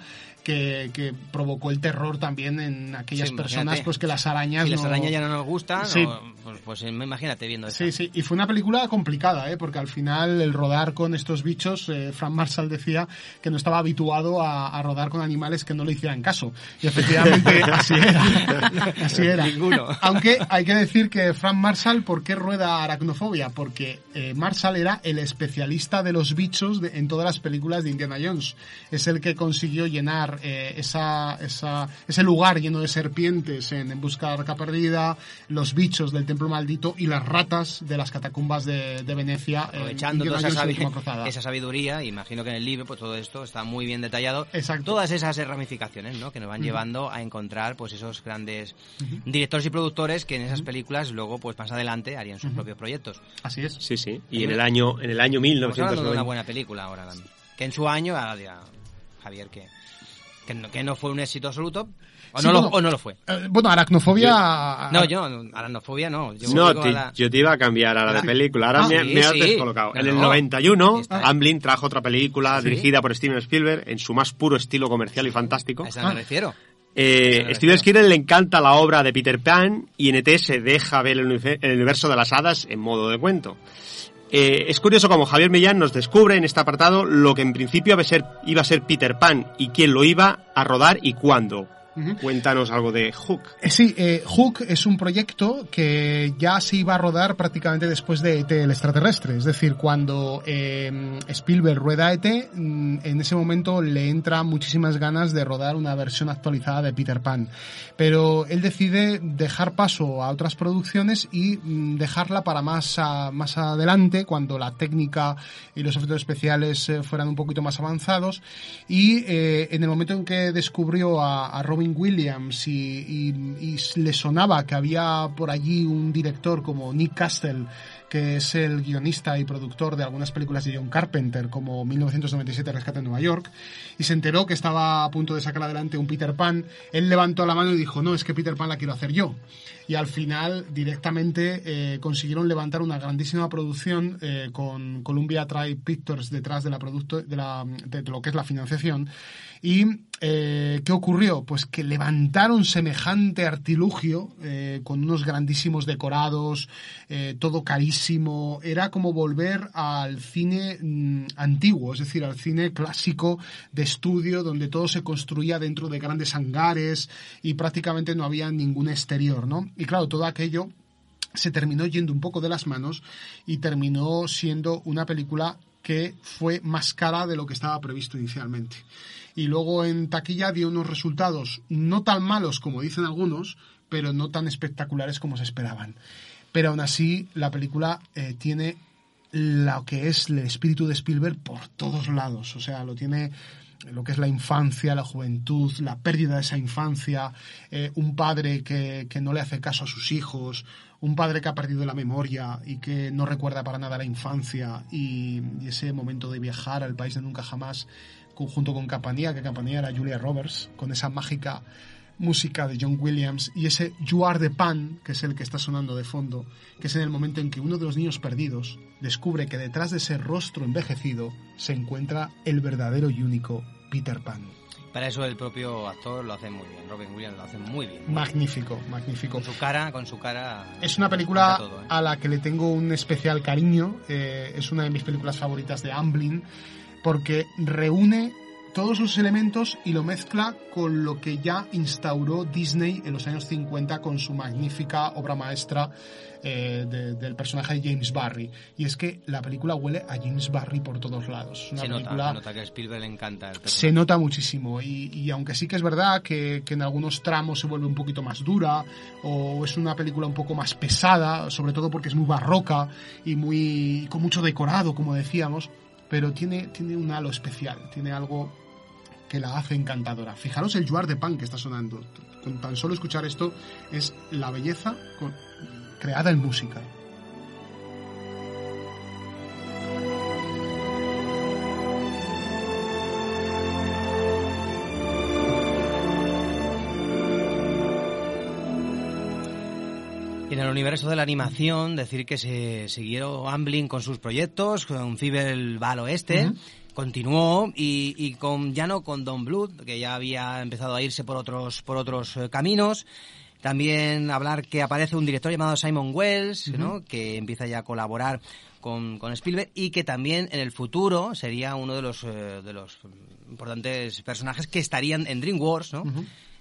Speaker 4: que, que provocó el terror también en aquellas
Speaker 1: Sí,
Speaker 4: personas pues que las arañas
Speaker 1: Si las arañas ya no nos gustan,
Speaker 4: Sí.
Speaker 1: o- pues, pues imagínate viendo eso.
Speaker 4: Sí, sí, y fue una película complicada, ¿eh? porque al final el rodar con estos bichos, eh, Frank Marshall decía que no estaba habituado a, a rodar con animales que no le hicieran caso. Y efectivamente así era. Así era.
Speaker 1: Ninguno.
Speaker 4: Aunque hay que decir que Frank Marshall, ¿por qué rueda aracnofobia? Porque eh, Marshall era el especialista de los bichos de- en todas las películas de Indiana Jones. Es el que consiguió llenar eh, esa, esa, ese lugar lleno de serpientes en, en Busca de la Arca Perdida, los bichos del Templo Maldito y las ratas de las catacumbas de, de Venecia. en
Speaker 1: Aprovechando toda esa, sabi- esa sabiduría, imagino que en el libro pues todo esto está muy bien detallado.
Speaker 4: Exacto.
Speaker 1: Todas esas ramificaciones, ¿no? Que nos van llevando a encontrar pues esos grandes directores y productores que en esas películas luego pues más adelante harían sus propios proyectos.
Speaker 4: Así es.
Speaker 2: Sí, sí. Y en el año, en el año
Speaker 1: Estamos hablando de una
Speaker 2: 1990.
Speaker 1: buena película ahora también. Que en su año, Javier que, que, no, que no fue un éxito absoluto. O,
Speaker 4: Sí,
Speaker 1: no, lo, o no lo fue.
Speaker 4: Eh, bueno, aracnofobia...
Speaker 1: No, yo, aranofobia no. Yo
Speaker 2: No, te-
Speaker 1: la-
Speaker 2: yo te iba a cambiar a la de
Speaker 1: Ah.
Speaker 2: película. Ahora
Speaker 1: Ah,
Speaker 2: me,
Speaker 1: sí,
Speaker 2: me has
Speaker 1: sí.
Speaker 2: descolocado. En el
Speaker 1: No.
Speaker 2: 91,
Speaker 1: Está.
Speaker 2: Amblin trajo otra película
Speaker 1: Sí.
Speaker 2: dirigida por Steven Spielberg en su más puro estilo comercial y fantástico.
Speaker 1: A esa me refiero.
Speaker 2: Eh, Steven Spielberg le encanta la obra de Peter Pan y en ET se deja ver el universo de las hadas en modo de cuento. Eh, es curioso como Javier Millán nos descubre en este apartado lo que en principio iba a ser, iba a ser Peter Pan y quién lo iba a rodar y cuándo. Cuéntanos algo de Hook.
Speaker 4: Eh, Sí, eh, Hook es un proyecto que ya se iba a rodar prácticamente después de ET el extraterrestre. Es decir, cuando eh, Spielberg rueda ET, mm, en ese momento le entra muchísimas ganas de rodar una versión actualizada de Peter Pan. Pero él decide dejar paso a otras producciones y mm, dejarla para más, a- más adelante, cuando la técnica y los efectos especiales eh, fueran un poquito más avanzados. Y eh, en el momento en que descubrió a, a Robin Williams y, y- y le sonaba que había por allí un director como Nick Castle, que es el guionista y productor de algunas películas de John Carpenter, como 1997 Rescate en Nueva York, y se enteró que estaba a punto de sacar adelante un Peter Pan, él levantó la mano y dijo, no, es que Peter Pan la quiero hacer yo. Y al final directamente eh, consiguieron levantar una grandísima producción eh, con Columbia Tribe Pictures detrás de la producto, de, la, de lo que es la financiación. Y eh, ¿qué ocurrió? Pues que levantaron semejante artilugio eh, con unos grandísimos decorados, eh, todo carísimo. Era como volver al cine mm, antiguo, es decir, al cine clásico de estudio, donde todo se construía dentro de grandes hangares y prácticamente no había ningún exterior, ¿no? Y claro, todo aquello se terminó yendo un poco de las manos y terminó siendo una película que fue más cara de lo que estaba previsto inicialmente. Y luego en taquilla dio unos resultados no tan malos como dicen algunos, pero no tan espectaculares como se esperaban. Pero aún así, la película eh, tiene lo que es el espíritu de Spielberg por todos lados. O sea, lo tiene lo que es la infancia, la juventud, la pérdida de esa infancia, eh, un padre que, que no le hace caso a sus hijos, un padre que ha perdido la memoria y que no recuerda para nada la infancia y, y ese momento de viajar al país de nunca jamás junto con Campanía, que Campanía era Julia Roberts, con esa mágica música de John Williams y ese You Are the Pan, que es el que está sonando de fondo, que es en el momento en que uno de los niños perdidos descubre que detrás de ese rostro envejecido se encuentra el verdadero y único Peter Pan.
Speaker 1: Para eso el propio actor lo hace muy bien, Robin Williams lo hace muy bien.
Speaker 4: Magnífico, magnífico.
Speaker 1: Con su cara, con su cara.
Speaker 4: Es una película
Speaker 1: todo, ¿eh?
Speaker 4: a la que le tengo un especial cariño. eh, es una de mis películas favoritas de Amblin porque reúne todos sus elementos y lo mezcla con lo que ya instauró Disney en los años 50 con su magnífica obra maestra eh, de- del personaje de James Barry. Y es que la película huele a James Barry por todos lados. Es una
Speaker 1: Se nota,
Speaker 4: película
Speaker 1: se nota que a Spielberg le encanta el
Speaker 4: se nota muchísimo y, y aunque sí que es verdad que, que en algunos tramos se vuelve un poquito más dura o es una película un poco más pesada, sobre todo porque es muy barroca y muy con mucho decorado, como decíamos, pero tiene, tiene un halo especial, tiene algo que la hace encantadora. Fijaros el Juar de Pan que está sonando. Con tan solo escuchar esto es la belleza con- creada en música.
Speaker 1: El universo de la animación, decir que se siguieron Amblin con sus proyectos, con Fibel va al oeste, continuó y, y con ya no con Don Blood, que ya había empezado a irse por otros por otros eh, caminos. También hablar que aparece un director llamado Simon Wells,
Speaker 4: Ujú.
Speaker 1: ¿no? que empieza ya a colaborar con, con Spielberg y que también en el futuro sería uno de los eh, de los importantes personajes que estarían en DreamWorks, ¿no?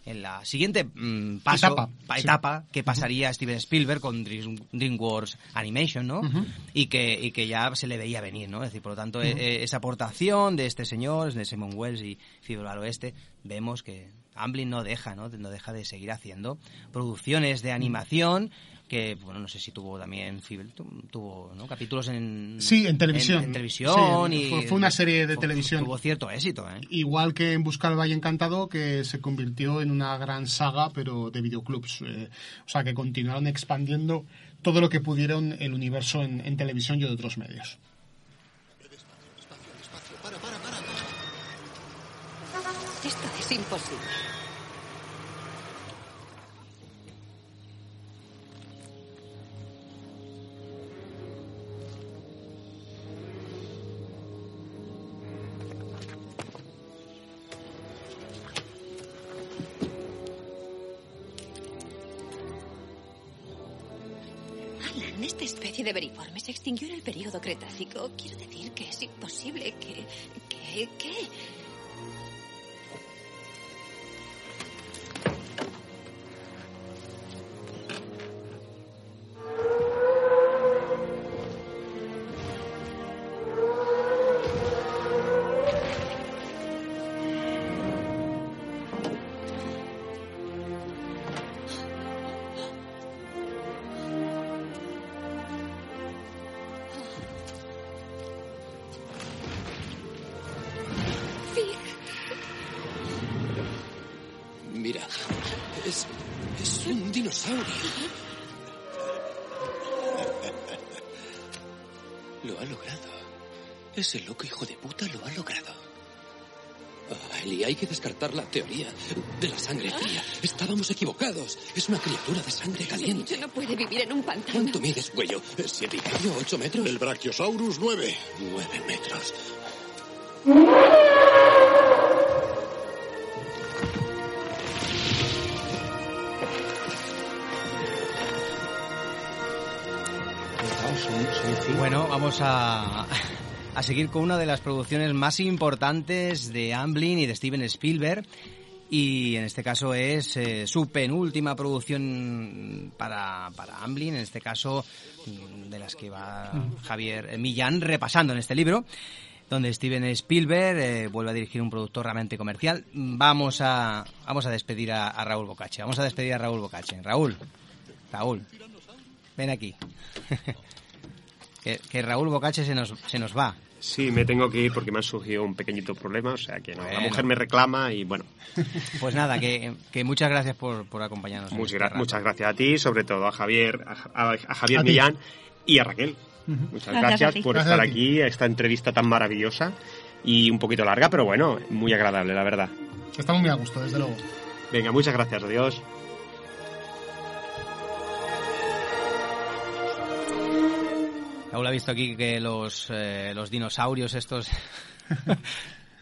Speaker 1: En la siguiente mm, paso,
Speaker 4: Etapa,
Speaker 1: pa-
Speaker 4: sí.
Speaker 1: etapa que pasaría Steven Spielberg con Dream- DreamWorks Animation, ¿no? Y que y que ya se le veía venir, ¿no? Es decir, por lo tanto, eh, esa aportación de este señor, de Simon Wells y Fibro al Oeste, vemos que Amblin no deja, ¿no? No deja de seguir haciendo producciones de animación que, bueno, no sé si tuvo también tuvo, ¿no? Capítulos en...
Speaker 4: Sí, en televisión.
Speaker 1: En, televisión
Speaker 4: Sí,
Speaker 1: y...
Speaker 4: fue- fue una serie de televisión.
Speaker 1: Tuvo cierto éxito, ¿eh?
Speaker 4: Igual que en Buscar el Valle Encantado, que se convirtió en una gran saga, pero de videoclubs. eh, o sea, que continuaron expandiendo todo lo que pudieron el universo en, en televisión y de otros medios.
Speaker 14: Esto es imposible.
Speaker 19: Quiero decir que es imposible que... que... que...
Speaker 20: teoría de la sangre fría. Estábamos equivocados. Es una criatura de sangre caliente.
Speaker 19: No puede vivir en un pantano.
Speaker 20: ¿Cuánto mides, cuello? ¿Siete y medio? ¿Ocho metros?
Speaker 21: El Brachiosaurus, nueve.
Speaker 20: Nueve metros.
Speaker 1: Bueno, vamos a, a seguir con una de las producciones más importantes de Amblin y de Steven Spielberg. Y en este caso es eh, su penúltima producción para, para Amblin, en este caso mm, de las que va Javier Millán repasando en este libro, donde Steven Spielberg eh, vuelve a dirigir un productor realmente comercial. Vamos a, vamos a despedir a, a Raúl Bocache, vamos a despedir a Raúl Bocache. Raúl, Raúl, ven aquí. que, que Raúl Bocache se nos, se nos va.
Speaker 2: Sí, me tengo que ir porque me ha surgido un pequeñito problema, o sea que no, la mujer me reclama y bueno.
Speaker 1: Pues nada, que, que muchas gracias por, por acompañarnos.
Speaker 2: Muchas,
Speaker 1: este
Speaker 2: gra-
Speaker 1: rato.
Speaker 2: muchas gracias a ti, sobre todo a Javier, a, Javier
Speaker 1: A ti.
Speaker 2: Millán y a Raquel. Muchas
Speaker 1: Gracias
Speaker 2: por
Speaker 1: Gracias
Speaker 2: estar
Speaker 1: a
Speaker 2: aquí, a esta entrevista tan maravillosa y un poquito larga, pero bueno, muy agradable, la verdad.
Speaker 4: Estamos muy a gusto, desde luego.
Speaker 2: Venga, muchas gracias, adiós.
Speaker 1: Raúl ha visto aquí que los, eh, los dinosaurios estos...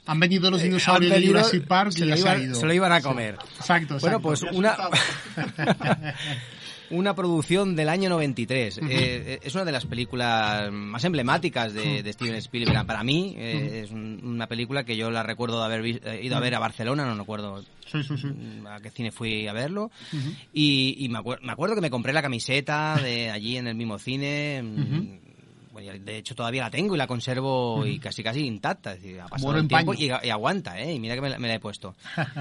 Speaker 4: Han venido los
Speaker 1: Eh,
Speaker 4: dinosaurios
Speaker 1: han
Speaker 4: de
Speaker 1: venido,
Speaker 4: Jurassic Park
Speaker 1: se
Speaker 4: y
Speaker 1: lo
Speaker 4: se
Speaker 1: iban-
Speaker 4: ha ido.
Speaker 1: se lo iban a
Speaker 4: Sí.
Speaker 1: comer.
Speaker 4: Exacto,
Speaker 1: Bueno, pues una... una producción del año 93.
Speaker 4: Ujú.
Speaker 1: Eh, es una de las películas más emblemáticas de, Steven Spielberg. Para mí eh, es un- una película que yo la recuerdo de haber vi- eh, ido a ver a Barcelona, no recuerdo
Speaker 4: Sí, sí, sí.
Speaker 1: a qué cine fui a verlo. Y, y me, acuer- me acuerdo que me compré la camiseta de allí en el mismo cine. mm,
Speaker 4: Ujú.
Speaker 1: bueno, y de hecho todavía la tengo y la conservo y casi casi intacta. Es decir, ha pasado
Speaker 4: Bueno
Speaker 1: el tiempo y, y aguanta, ¿eh? Y mira que me la, me la he puesto.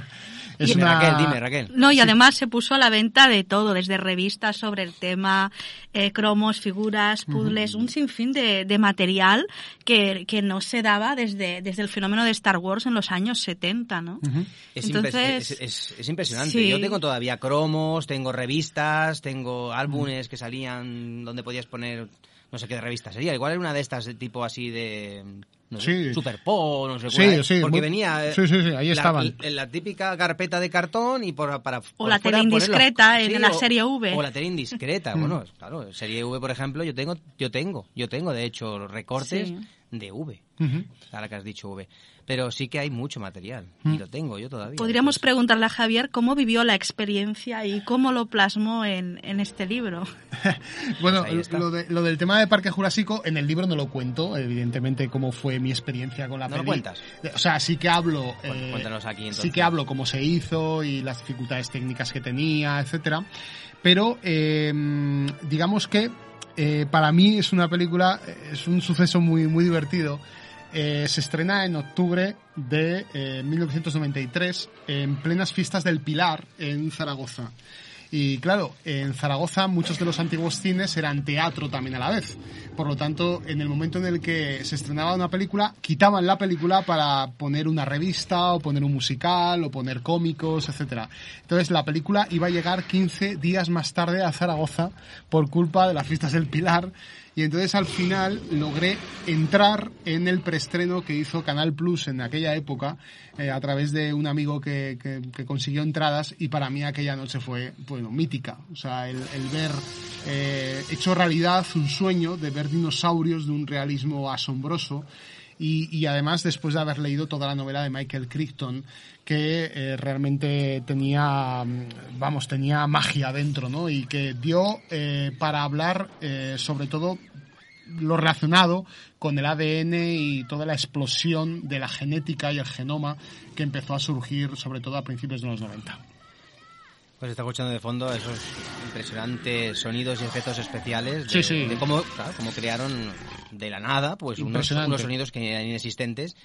Speaker 4: Es
Speaker 1: dime,
Speaker 4: una-
Speaker 1: Raquel, dime, Raquel.
Speaker 5: No, y además se puso a la venta de todo, desde revistas sobre el tema, eh, cromos, figuras, puzzles, un sinfín de, de material que, que no se daba desde, desde el fenómeno de Star Wars en los años 70, ¿no?
Speaker 1: Es,
Speaker 5: Entonces,
Speaker 1: es, es- es impresionante.
Speaker 5: sí.
Speaker 1: Yo tengo todavía cromos, tengo revistas, tengo álbumes que salían donde podías poner no sé qué revista sería. Igual era una de estas de tipo así de no sé,
Speaker 4: Sí.
Speaker 1: Super Po, no sé
Speaker 4: Sí,
Speaker 1: cuál,
Speaker 4: sí,
Speaker 1: porque
Speaker 4: muy-
Speaker 1: venía eh,
Speaker 4: sí, sí, sí, ahí
Speaker 1: la,
Speaker 4: estaban.
Speaker 1: la- la típica carpeta de cartón y por para
Speaker 5: O
Speaker 1: por
Speaker 5: la tele indiscreta en la
Speaker 1: o-
Speaker 5: serie V.
Speaker 1: o la tele indiscreta
Speaker 4: Mm.
Speaker 1: bueno claro serie V por ejemplo yo tengo yo tengo yo tengo de hecho recortes
Speaker 5: Sí.
Speaker 1: De V ahora que has dicho V pero sí que hay mucho material
Speaker 4: Mm.
Speaker 1: y lo tengo yo todavía
Speaker 5: podríamos preguntarle a Javier cómo vivió la experiencia y cómo lo plasmó en, en este libro.
Speaker 4: Bueno,
Speaker 1: Pues
Speaker 4: lo, de- lo del tema de Parque Jurásico, en el libro no lo cuento, evidentemente, cómo fue mi experiencia con la
Speaker 1: ¿No lo cuentas?
Speaker 4: O sea, sí que hablo.
Speaker 1: Bueno,
Speaker 4: eh,
Speaker 1: cuéntanos aquí,
Speaker 4: Sí
Speaker 1: entonces.
Speaker 4: que hablo cómo se hizo y las dificultades técnicas que tenía, etcétera. Pero, eh, digamos que eh, para mí es una película, es un suceso muy, muy divertido. Eh, se estrena en octubre de eh, 1993 en plenas fiestas del Pilar en Zaragoza. Y claro, en Zaragoza muchos de los antiguos cines eran teatro también a la vez. Por lo tanto, en el momento en el que se estrenaba una película, quitaban la película para poner una revista o poner un musical o poner cómicos, etcétera. Entonces, la película iba a llegar 15 días más tarde a Zaragoza por culpa de las fiestas del Pilar. Y entonces al final logré entrar en el preestreno que hizo Canal Plus en aquella época eh, a través de un amigo que, que- que consiguió entradas y para mí aquella noche fue bueno, mítica. O sea, el, el ver eh, hecho realidad un sueño de ver dinosaurios de un realismo asombroso y, y además después de haber leído toda la novela de Michael Crichton que eh, realmente tenía vamos tenía magia dentro no y que dio eh, para hablar eh, sobre todo lo relacionado con el ADN y toda la explosión de la genética y el genoma que empezó a surgir sobre todo a principios de los 90.
Speaker 1: Pues está escuchando de fondo esos impresionantes sonidos y efectos especiales de,
Speaker 4: Sí, sí.
Speaker 1: de cómo, claro, cómo crearon de la nada pues unos, unos sonidos que eran inexistentes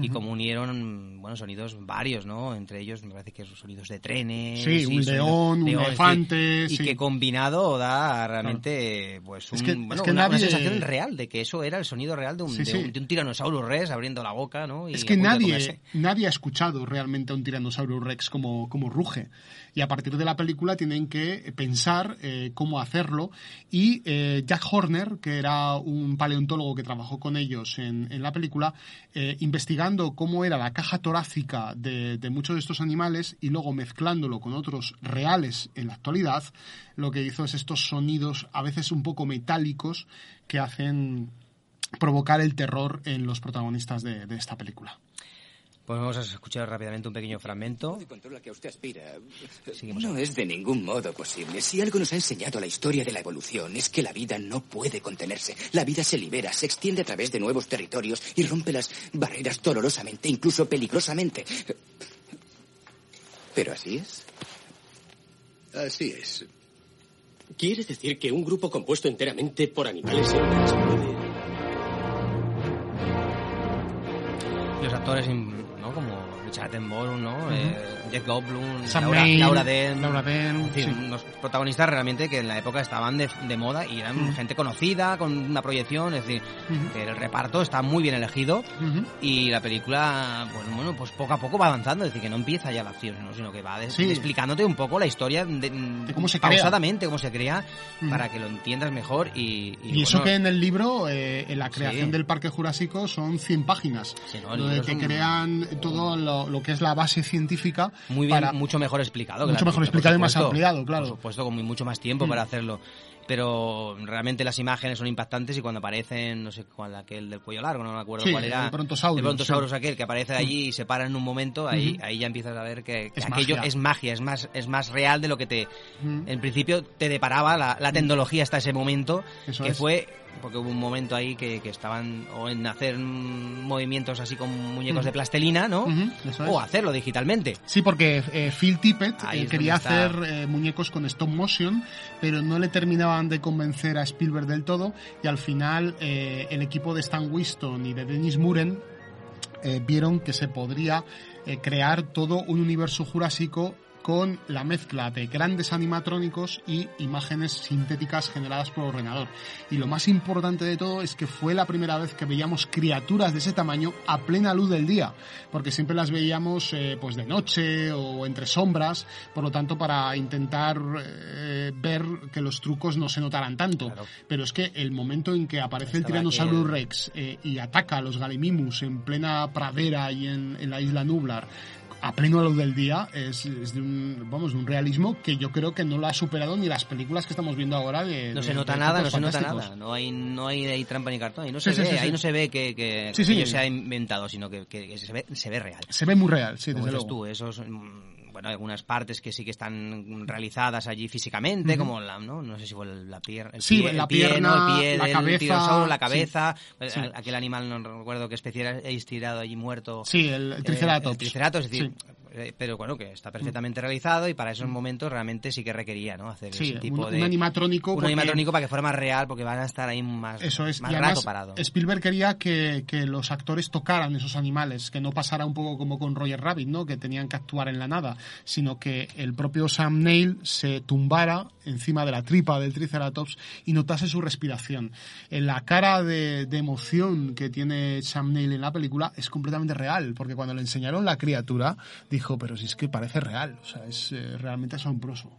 Speaker 1: y como unieron, bueno, sonidos varios, ¿no? Entre ellos me parece que son sonidos de trenes.
Speaker 4: Sí, un león, un elefante,
Speaker 1: Y
Speaker 4: sí.
Speaker 1: que combinado da realmente, pues, un,
Speaker 4: Es que-
Speaker 1: bueno,
Speaker 4: es que
Speaker 1: una, sensación real de que eso era el sonido real de un,
Speaker 4: Sí,
Speaker 1: de un, de un tiranosaurio rex abriendo la boca, ¿no? Y
Speaker 4: Es que nadie, nadie ha escuchado realmente a un tiranosaurio rex como, como ruge. Y a partir de la película tienen que pensar eh, cómo hacerlo. Y eh, Jack Horner, que era un paleontólogo que trabajó con ellos en, la película, eh, investigando cómo era la caja torácica de, muchos de estos animales y luego mezclándolo con otros reales en la actualidad, lo que hizo es estos sonidos a veces un poco metálicos que hacen provocar el terror en los protagonistas de esta película.
Speaker 1: Pues vamos a escuchar rápidamente un pequeño fragmento.
Speaker 20: que usted aspira no es de ningún modo posible. Si algo nos ha enseñado la historia de la evolución es que la vida no puede contenerse. La vida se libera, se extiende a través de nuevos territorios y rompe las barreras dolorosamente, incluso peligrosamente. Pero así es.
Speaker 21: Así es. ¿Quiere decir que un grupo compuesto enteramente por animales.
Speaker 1: Los actores. Richard Attenborough, ¿no?
Speaker 4: Ujú.
Speaker 1: Eh, Jeff Goldblum, Laura, Laura Dern.
Speaker 4: Laura sí.
Speaker 1: unos protagonistas realmente que en la época estaban de, de moda y eran gente conocida, con una proyección, es decir, que el reparto está muy bien elegido y la película, pues bueno, pues poco a poco va avanzando, es decir, que no empieza ya la acción, ¿no? sino que va
Speaker 4: Sí.
Speaker 1: explicándote un poco la historia de,
Speaker 4: cómo se crea.
Speaker 1: pausadamente, cómo se crea, para que lo entiendas mejor y...
Speaker 4: Y, eso
Speaker 1: bueno,
Speaker 4: que en el libro, eh, en la creación
Speaker 1: Sí.
Speaker 4: del Parque Jurásico, son 100 páginas,
Speaker 1: Sí, no,
Speaker 4: donde te crean todo lo, lo que es la base científica.
Speaker 1: muy bien,
Speaker 4: para-
Speaker 1: mucho mejor explicado.
Speaker 4: Mucho mejor explicado y más ampliado, claro.
Speaker 1: Por supuesto, con mucho más tiempo
Speaker 4: Mm.
Speaker 1: para hacerlo. Pero realmente las imágenes son impactantes y cuando aparecen, no sé cuál, aquel del cuello largo, no me acuerdo
Speaker 4: Sí,
Speaker 1: cuál era.
Speaker 4: el Brontosaurus,
Speaker 1: El Brontosaurus
Speaker 4: sí.
Speaker 1: aquel que aparece allí y se para en un momento, ahí, ahí ya empiezas a ver que, que
Speaker 4: Es
Speaker 1: aquello
Speaker 4: magia.
Speaker 1: es magia, es más, es más real de lo que te,
Speaker 4: Ujú.
Speaker 1: en principio te deparaba la, la tecnología hasta ese momento,
Speaker 4: Eso
Speaker 1: que
Speaker 4: es.
Speaker 1: fue, porque hubo un momento ahí que, que estaban o en hacer movimientos así con muñecos de plastelina, ¿no?
Speaker 4: Es.
Speaker 1: O hacerlo digitalmente.
Speaker 4: Sí, porque eh, Phil Tippett eh, quería hacer eh, muñecos con stop motion, pero no le terminaban de convencer a Spielberg del todo y al final el equipo de Stan Winston y de Dennis Muren vieron que se podría crear todo un universo jurásico con la mezcla de grandes animatrónicos y imágenes sintéticas generadas por ordenador. Y lo más importante de todo es que fue la primera vez que veíamos criaturas de ese tamaño a plena luz del día, porque siempre las veíamos eh, pues de noche o entre sombras, por lo tanto para intentar eh, ver que los trucos no se notaran tanto. Pero es que el momento en que aparece el tiranosaurio
Speaker 1: aquel-
Speaker 4: Rex eh, y ataca a los Galimimus en plena pradera y en, en la isla Nublar a pleno luz del día es, es de un vamos de un realismo que yo creo que no lo ha superado ni las películas que estamos viendo ahora de
Speaker 1: No se nota
Speaker 4: de
Speaker 1: nada, no se nota nada. No hay, no hay, ahí trampa ni cartón. Ahí no
Speaker 4: Sí,
Speaker 1: se
Speaker 4: sí,
Speaker 1: ve,
Speaker 4: sí,
Speaker 1: ahí no se ve que, que, que se ha inventado, sino que, que- se, ve, se ve real.
Speaker 4: se ve muy real sí
Speaker 1: Como
Speaker 4: desde luego
Speaker 1: tú, esos, mm, bueno, algunas partes que sí que están realizadas allí físicamente, como la, ¿no? No sé si fue la pierna, el
Speaker 4: Sí,
Speaker 1: pie,
Speaker 4: la
Speaker 1: el pie,
Speaker 4: pierna,
Speaker 1: ¿no? El pie
Speaker 4: la
Speaker 1: del
Speaker 4: cabeza,
Speaker 1: tiranosaurio, la cabeza, eh,
Speaker 4: Sí.
Speaker 1: aquel animal, no recuerdo qué especie era, habéis tirado allí muerto.
Speaker 4: Sí, el- el
Speaker 1: Eh,
Speaker 4: triceratops.
Speaker 1: el triceratops, es decir,
Speaker 4: Sí.
Speaker 1: Eh, pero bueno, que está perfectamente realizado y para esos momentos realmente sí que requería, ¿no? Hacer
Speaker 4: Sí,
Speaker 1: ese tipo
Speaker 4: un,
Speaker 1: de...
Speaker 4: un animatrónico
Speaker 1: un
Speaker 4: porque-
Speaker 1: animatrónico para que fuera más real, porque van a estar ahí más,
Speaker 4: Eso es,
Speaker 1: más
Speaker 4: y
Speaker 1: rato parado.
Speaker 4: Spielberg quería que, que los actores tocaran esos animales, que no pasara un poco como con Roger Rabbit, ¿no? Que tenían que actuar en la nada, sino que el propio Sam Neill se tumbara encima de la tripa del Triceratops y notase su respiración. En la cara de, de emoción que tiene Sam Neill en la película es completamente real, porque cuando le enseñaron la criatura, dijo, pero si es que parece real, o sea, es eh, realmente asombroso.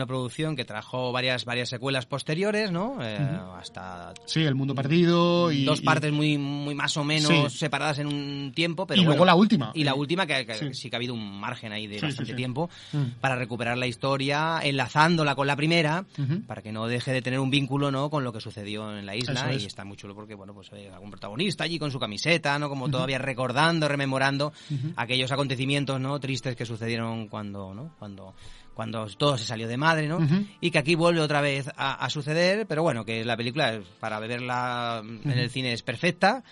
Speaker 1: Una producción que trajo varias varias secuelas posteriores, ¿no? Eh. Hasta
Speaker 4: Sí, El Mundo Perdido y...
Speaker 1: dos
Speaker 4: y-
Speaker 1: partes muy muy más o menos
Speaker 4: Sí.
Speaker 1: separadas en un tiempo, pero
Speaker 4: Y luego
Speaker 1: bueno.
Speaker 4: la última.
Speaker 1: Y la última que, que
Speaker 4: Sí.
Speaker 1: sí. que ha habido un margen ahí de
Speaker 4: Sí,
Speaker 1: bastante tiempo
Speaker 4: Mm.
Speaker 1: para recuperar la historia, enlazándola con la primera, para que no deje de tener un vínculo, ¿no? Con lo que sucedió en la isla
Speaker 4: es.
Speaker 1: y está muy chulo porque bueno pues hay algún protagonista allí con su camiseta, ¿no? Como todavía recordando, rememorando aquellos acontecimientos, ¿no? Tristes que sucedieron cuando, ¿no? Cuando cuando todo se salió de madre, ¿no? Y que aquí vuelve otra vez a, a suceder, pero bueno, que la película para verla en el cine es perfecta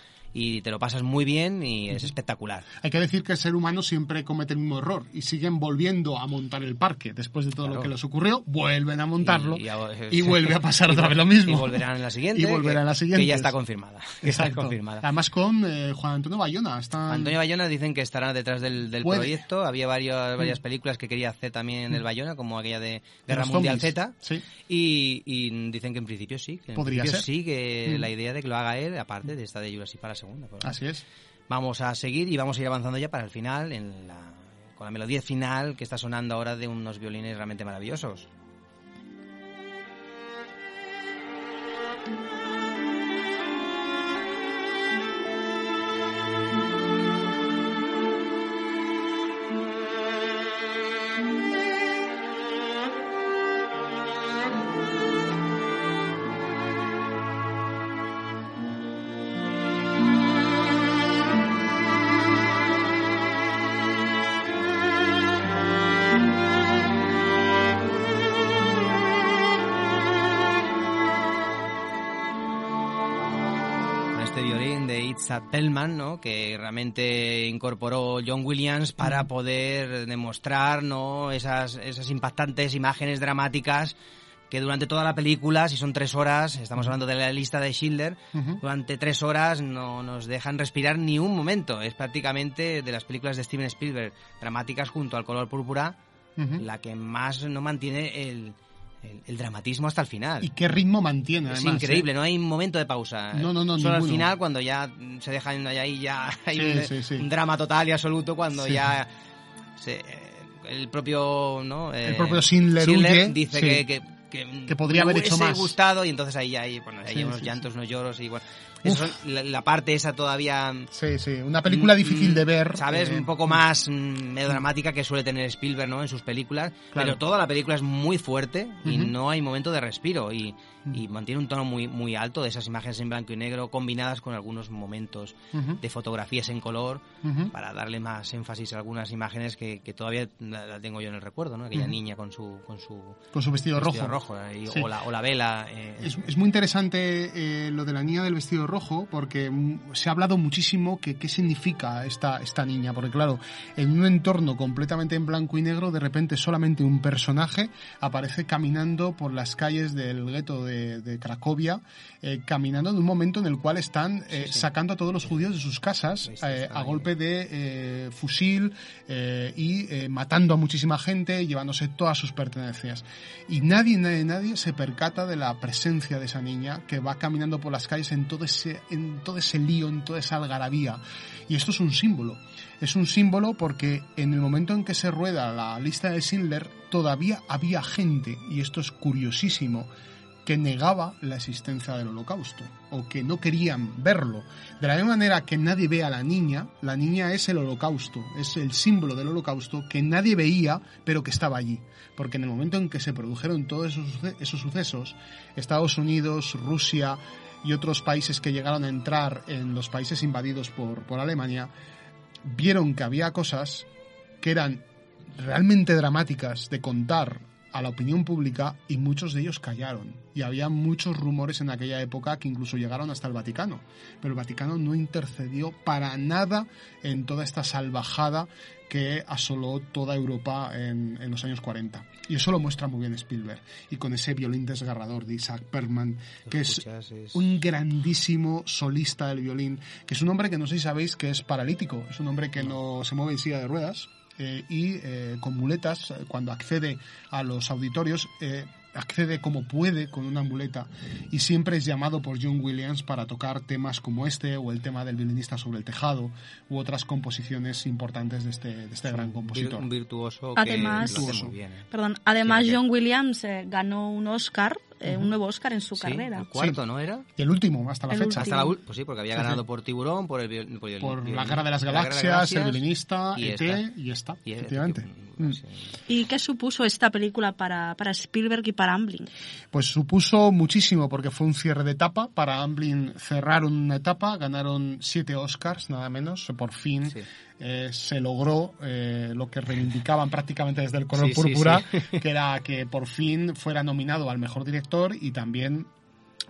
Speaker 1: y te lo pasas muy bien y es espectacular.
Speaker 4: Hay que decir que el ser humano siempre comete el mismo error y siguen volviendo a montar el parque. Después de todo lo que les ocurrió, vuelven a montarlo
Speaker 1: Y-
Speaker 4: y,
Speaker 1: y a-
Speaker 4: vuelve a pasar otra vez lo mismo.
Speaker 1: y volverán en la siguiente,
Speaker 4: Y volverán en la siguiente.
Speaker 1: que ya está confirmada, que está confirmada.
Speaker 4: Además con eh, Juan Antonio Bayona. Están...
Speaker 1: Antonio Bayona dicen que estará detrás del, proyecto. Había varios, varias
Speaker 4: Mm.
Speaker 1: películas que quería hacer también el Bayona, como aquella de Guerra
Speaker 4: los
Speaker 1: Mundial
Speaker 4: zombies.
Speaker 1: Z.
Speaker 4: Sí.
Speaker 1: Y, y dicen que en principio sí. Que en
Speaker 4: Podría
Speaker 1: principio
Speaker 4: ser.
Speaker 1: Sí, que
Speaker 4: Mm.
Speaker 1: la idea de que lo haga él, aparte de esta de Jurassic para la segunda.
Speaker 4: Así es.
Speaker 1: Vamos a seguir y vamos a ir avanzando ya para el final, en la- con la melodía final que está sonando ahora de unos violines realmente maravillosos. Perlman, ¿no? que realmente incorporó John Williams para poder demostrar ¿no? esas, esas impactantes imágenes dramáticas que durante toda la película, si son tres horas, estamos hablando de la lista de Schindler, durante tres horas no nos dejan respirar ni un momento. Es prácticamente de las películas de Steven Spielberg dramáticas junto al color púrpura la que más no mantiene el, el- el dramatismo hasta el final.
Speaker 4: ¿Y qué ritmo mantiene?
Speaker 1: Es
Speaker 4: además,
Speaker 1: increíble,
Speaker 4: eh?
Speaker 1: no hay un momento de pausa.
Speaker 4: No, no, no,
Speaker 1: Solo al
Speaker 4: ninguno.
Speaker 1: final, cuando ya se dejan ahí, ya hay
Speaker 4: Sí,
Speaker 1: un,
Speaker 4: sí, sí.
Speaker 1: un drama total y absoluto, cuando
Speaker 4: Sí.
Speaker 1: ya se- el propio, ¿no?
Speaker 4: El
Speaker 1: Eh,
Speaker 4: propio Schindler huye,
Speaker 1: dice
Speaker 4: sí.
Speaker 1: que, que, que,
Speaker 4: Que podría haber hecho más.
Speaker 1: gustado y entonces ahí hay, bueno, ahí
Speaker 4: Sí,
Speaker 1: hay unos
Speaker 4: sí,
Speaker 1: llantos, unos lloros y bueno. Eso la, la parte esa todavía...
Speaker 4: Sí, sí, una película difícil de ver.
Speaker 1: ¿Sabes?
Speaker 4: eh,
Speaker 1: un poco más mm, melodramática que suele tener Spielberg, ¿no? En sus películas.
Speaker 4: Claro.
Speaker 1: Pero toda la película es muy fuerte y
Speaker 4: Ujú.
Speaker 1: no hay momento de respiro. Y, y mantiene un tono muy, muy alto de esas imágenes en blanco y negro combinadas con algunos momentos
Speaker 4: Ujú.
Speaker 1: de fotografías en color
Speaker 4: Ujú.
Speaker 1: para darle más énfasis a algunas imágenes que, que todavía la, la tengo yo en el recuerdo, ¿no? Aquella niña con su, con su,
Speaker 4: Con su vestido rojo.
Speaker 1: rojo eh, y-
Speaker 4: Sí.
Speaker 1: o, la, o la vela. eh,
Speaker 4: Es, es muy interesante eh, lo de la niña del vestido rojo porque mm, se ha hablado muchísimo que qué significa esta, esta niña, porque claro, en un entorno completamente en blanco y negro, de repente solamente un personaje aparece caminando por las calles del gueto de, de Cracovia, eh, caminando en un momento en el cual están eh, sacando a todos los judíos de sus casas eh, a golpe de fusil y matando a muchísima gente, llevándose todas sus pertenencias. Y nadie, nadie, nadie se percata de la presencia de esa niña que va caminando por las calles en todo ese, en todo ese lío, en toda esa algarabía. Y esto es un símbolo. Es un símbolo porque en el momento en que se rueda la lista de Schindler todavía había gente, y esto es curiosísimo, que negaba la existencia del holocausto o que no querían verlo. De la misma manera que nadie ve a la niña, la niña es el holocausto, es el símbolo del holocausto que nadie veía pero que estaba allí. Porque en el momento en que se produjeron todos esos, esos sucesos, Estados Unidos, Rusia y otros países que llegaron a entrar en los países invadidos por, por Alemania, vieron que había cosas que eran realmente dramáticas de contar a la opinión pública y muchos de ellos callaron. Y había muchos rumores en aquella época que incluso llegaron hasta el Vaticano. Pero el Vaticano no intercedió para nada en toda esta salvajada que asoló toda Europa en, en los años 40. Y eso lo muestra muy bien Spielberg. Y con ese violín desgarrador de Isaac Perlman, que es un grandísimo solista del violín, que es un hombre que no sé si sabéis que es paralítico, es un hombre que no se mueve en silla de ruedas eh, y eh, con muletas, eh, cuando accede a los auditorios, eh, accede como puede con una muleta y siempre es llamado por John Williams para tocar temas como este o el tema del violinista sobre el tejado u otras composiciones importantes de este, de este gran compositor.
Speaker 1: un virtuoso que
Speaker 5: Además,
Speaker 1: lo hace muy bien. ¿eh?
Speaker 5: Perdón, además
Speaker 1: Sí,
Speaker 5: John Williams eh, ganó un Oscar, eh,
Speaker 4: Ujú.
Speaker 5: un nuevo Oscar en su
Speaker 1: Sí,
Speaker 5: carrera.
Speaker 1: el cuarto, ¿no era?
Speaker 4: Y el último, hasta la
Speaker 5: El
Speaker 4: fecha.
Speaker 1: Hasta la pues sí, porque había
Speaker 4: Sí, sí.
Speaker 1: ganado por Tiburón, por el, viol- por el
Speaker 4: Por
Speaker 1: viol-
Speaker 4: la Guerra de las Galaxias, el violinista,
Speaker 1: y
Speaker 4: ET
Speaker 1: esta.
Speaker 4: y esta,
Speaker 1: Y,
Speaker 4: efectivamente. Mm.
Speaker 5: ¿Y qué supuso esta película para, para Spielberg y para Amblin?
Speaker 4: Pues supuso muchísimo porque fue un cierre de etapa. Para Amblin cerraron una etapa, ganaron siete Oscars, nada menos. Por fin eh, se logró eh, lo que reivindicaban prácticamente desde el color
Speaker 1: Sí, sí,
Speaker 4: púrpura,
Speaker 1: sí.
Speaker 4: que era que por fin fuera nominado al mejor director y también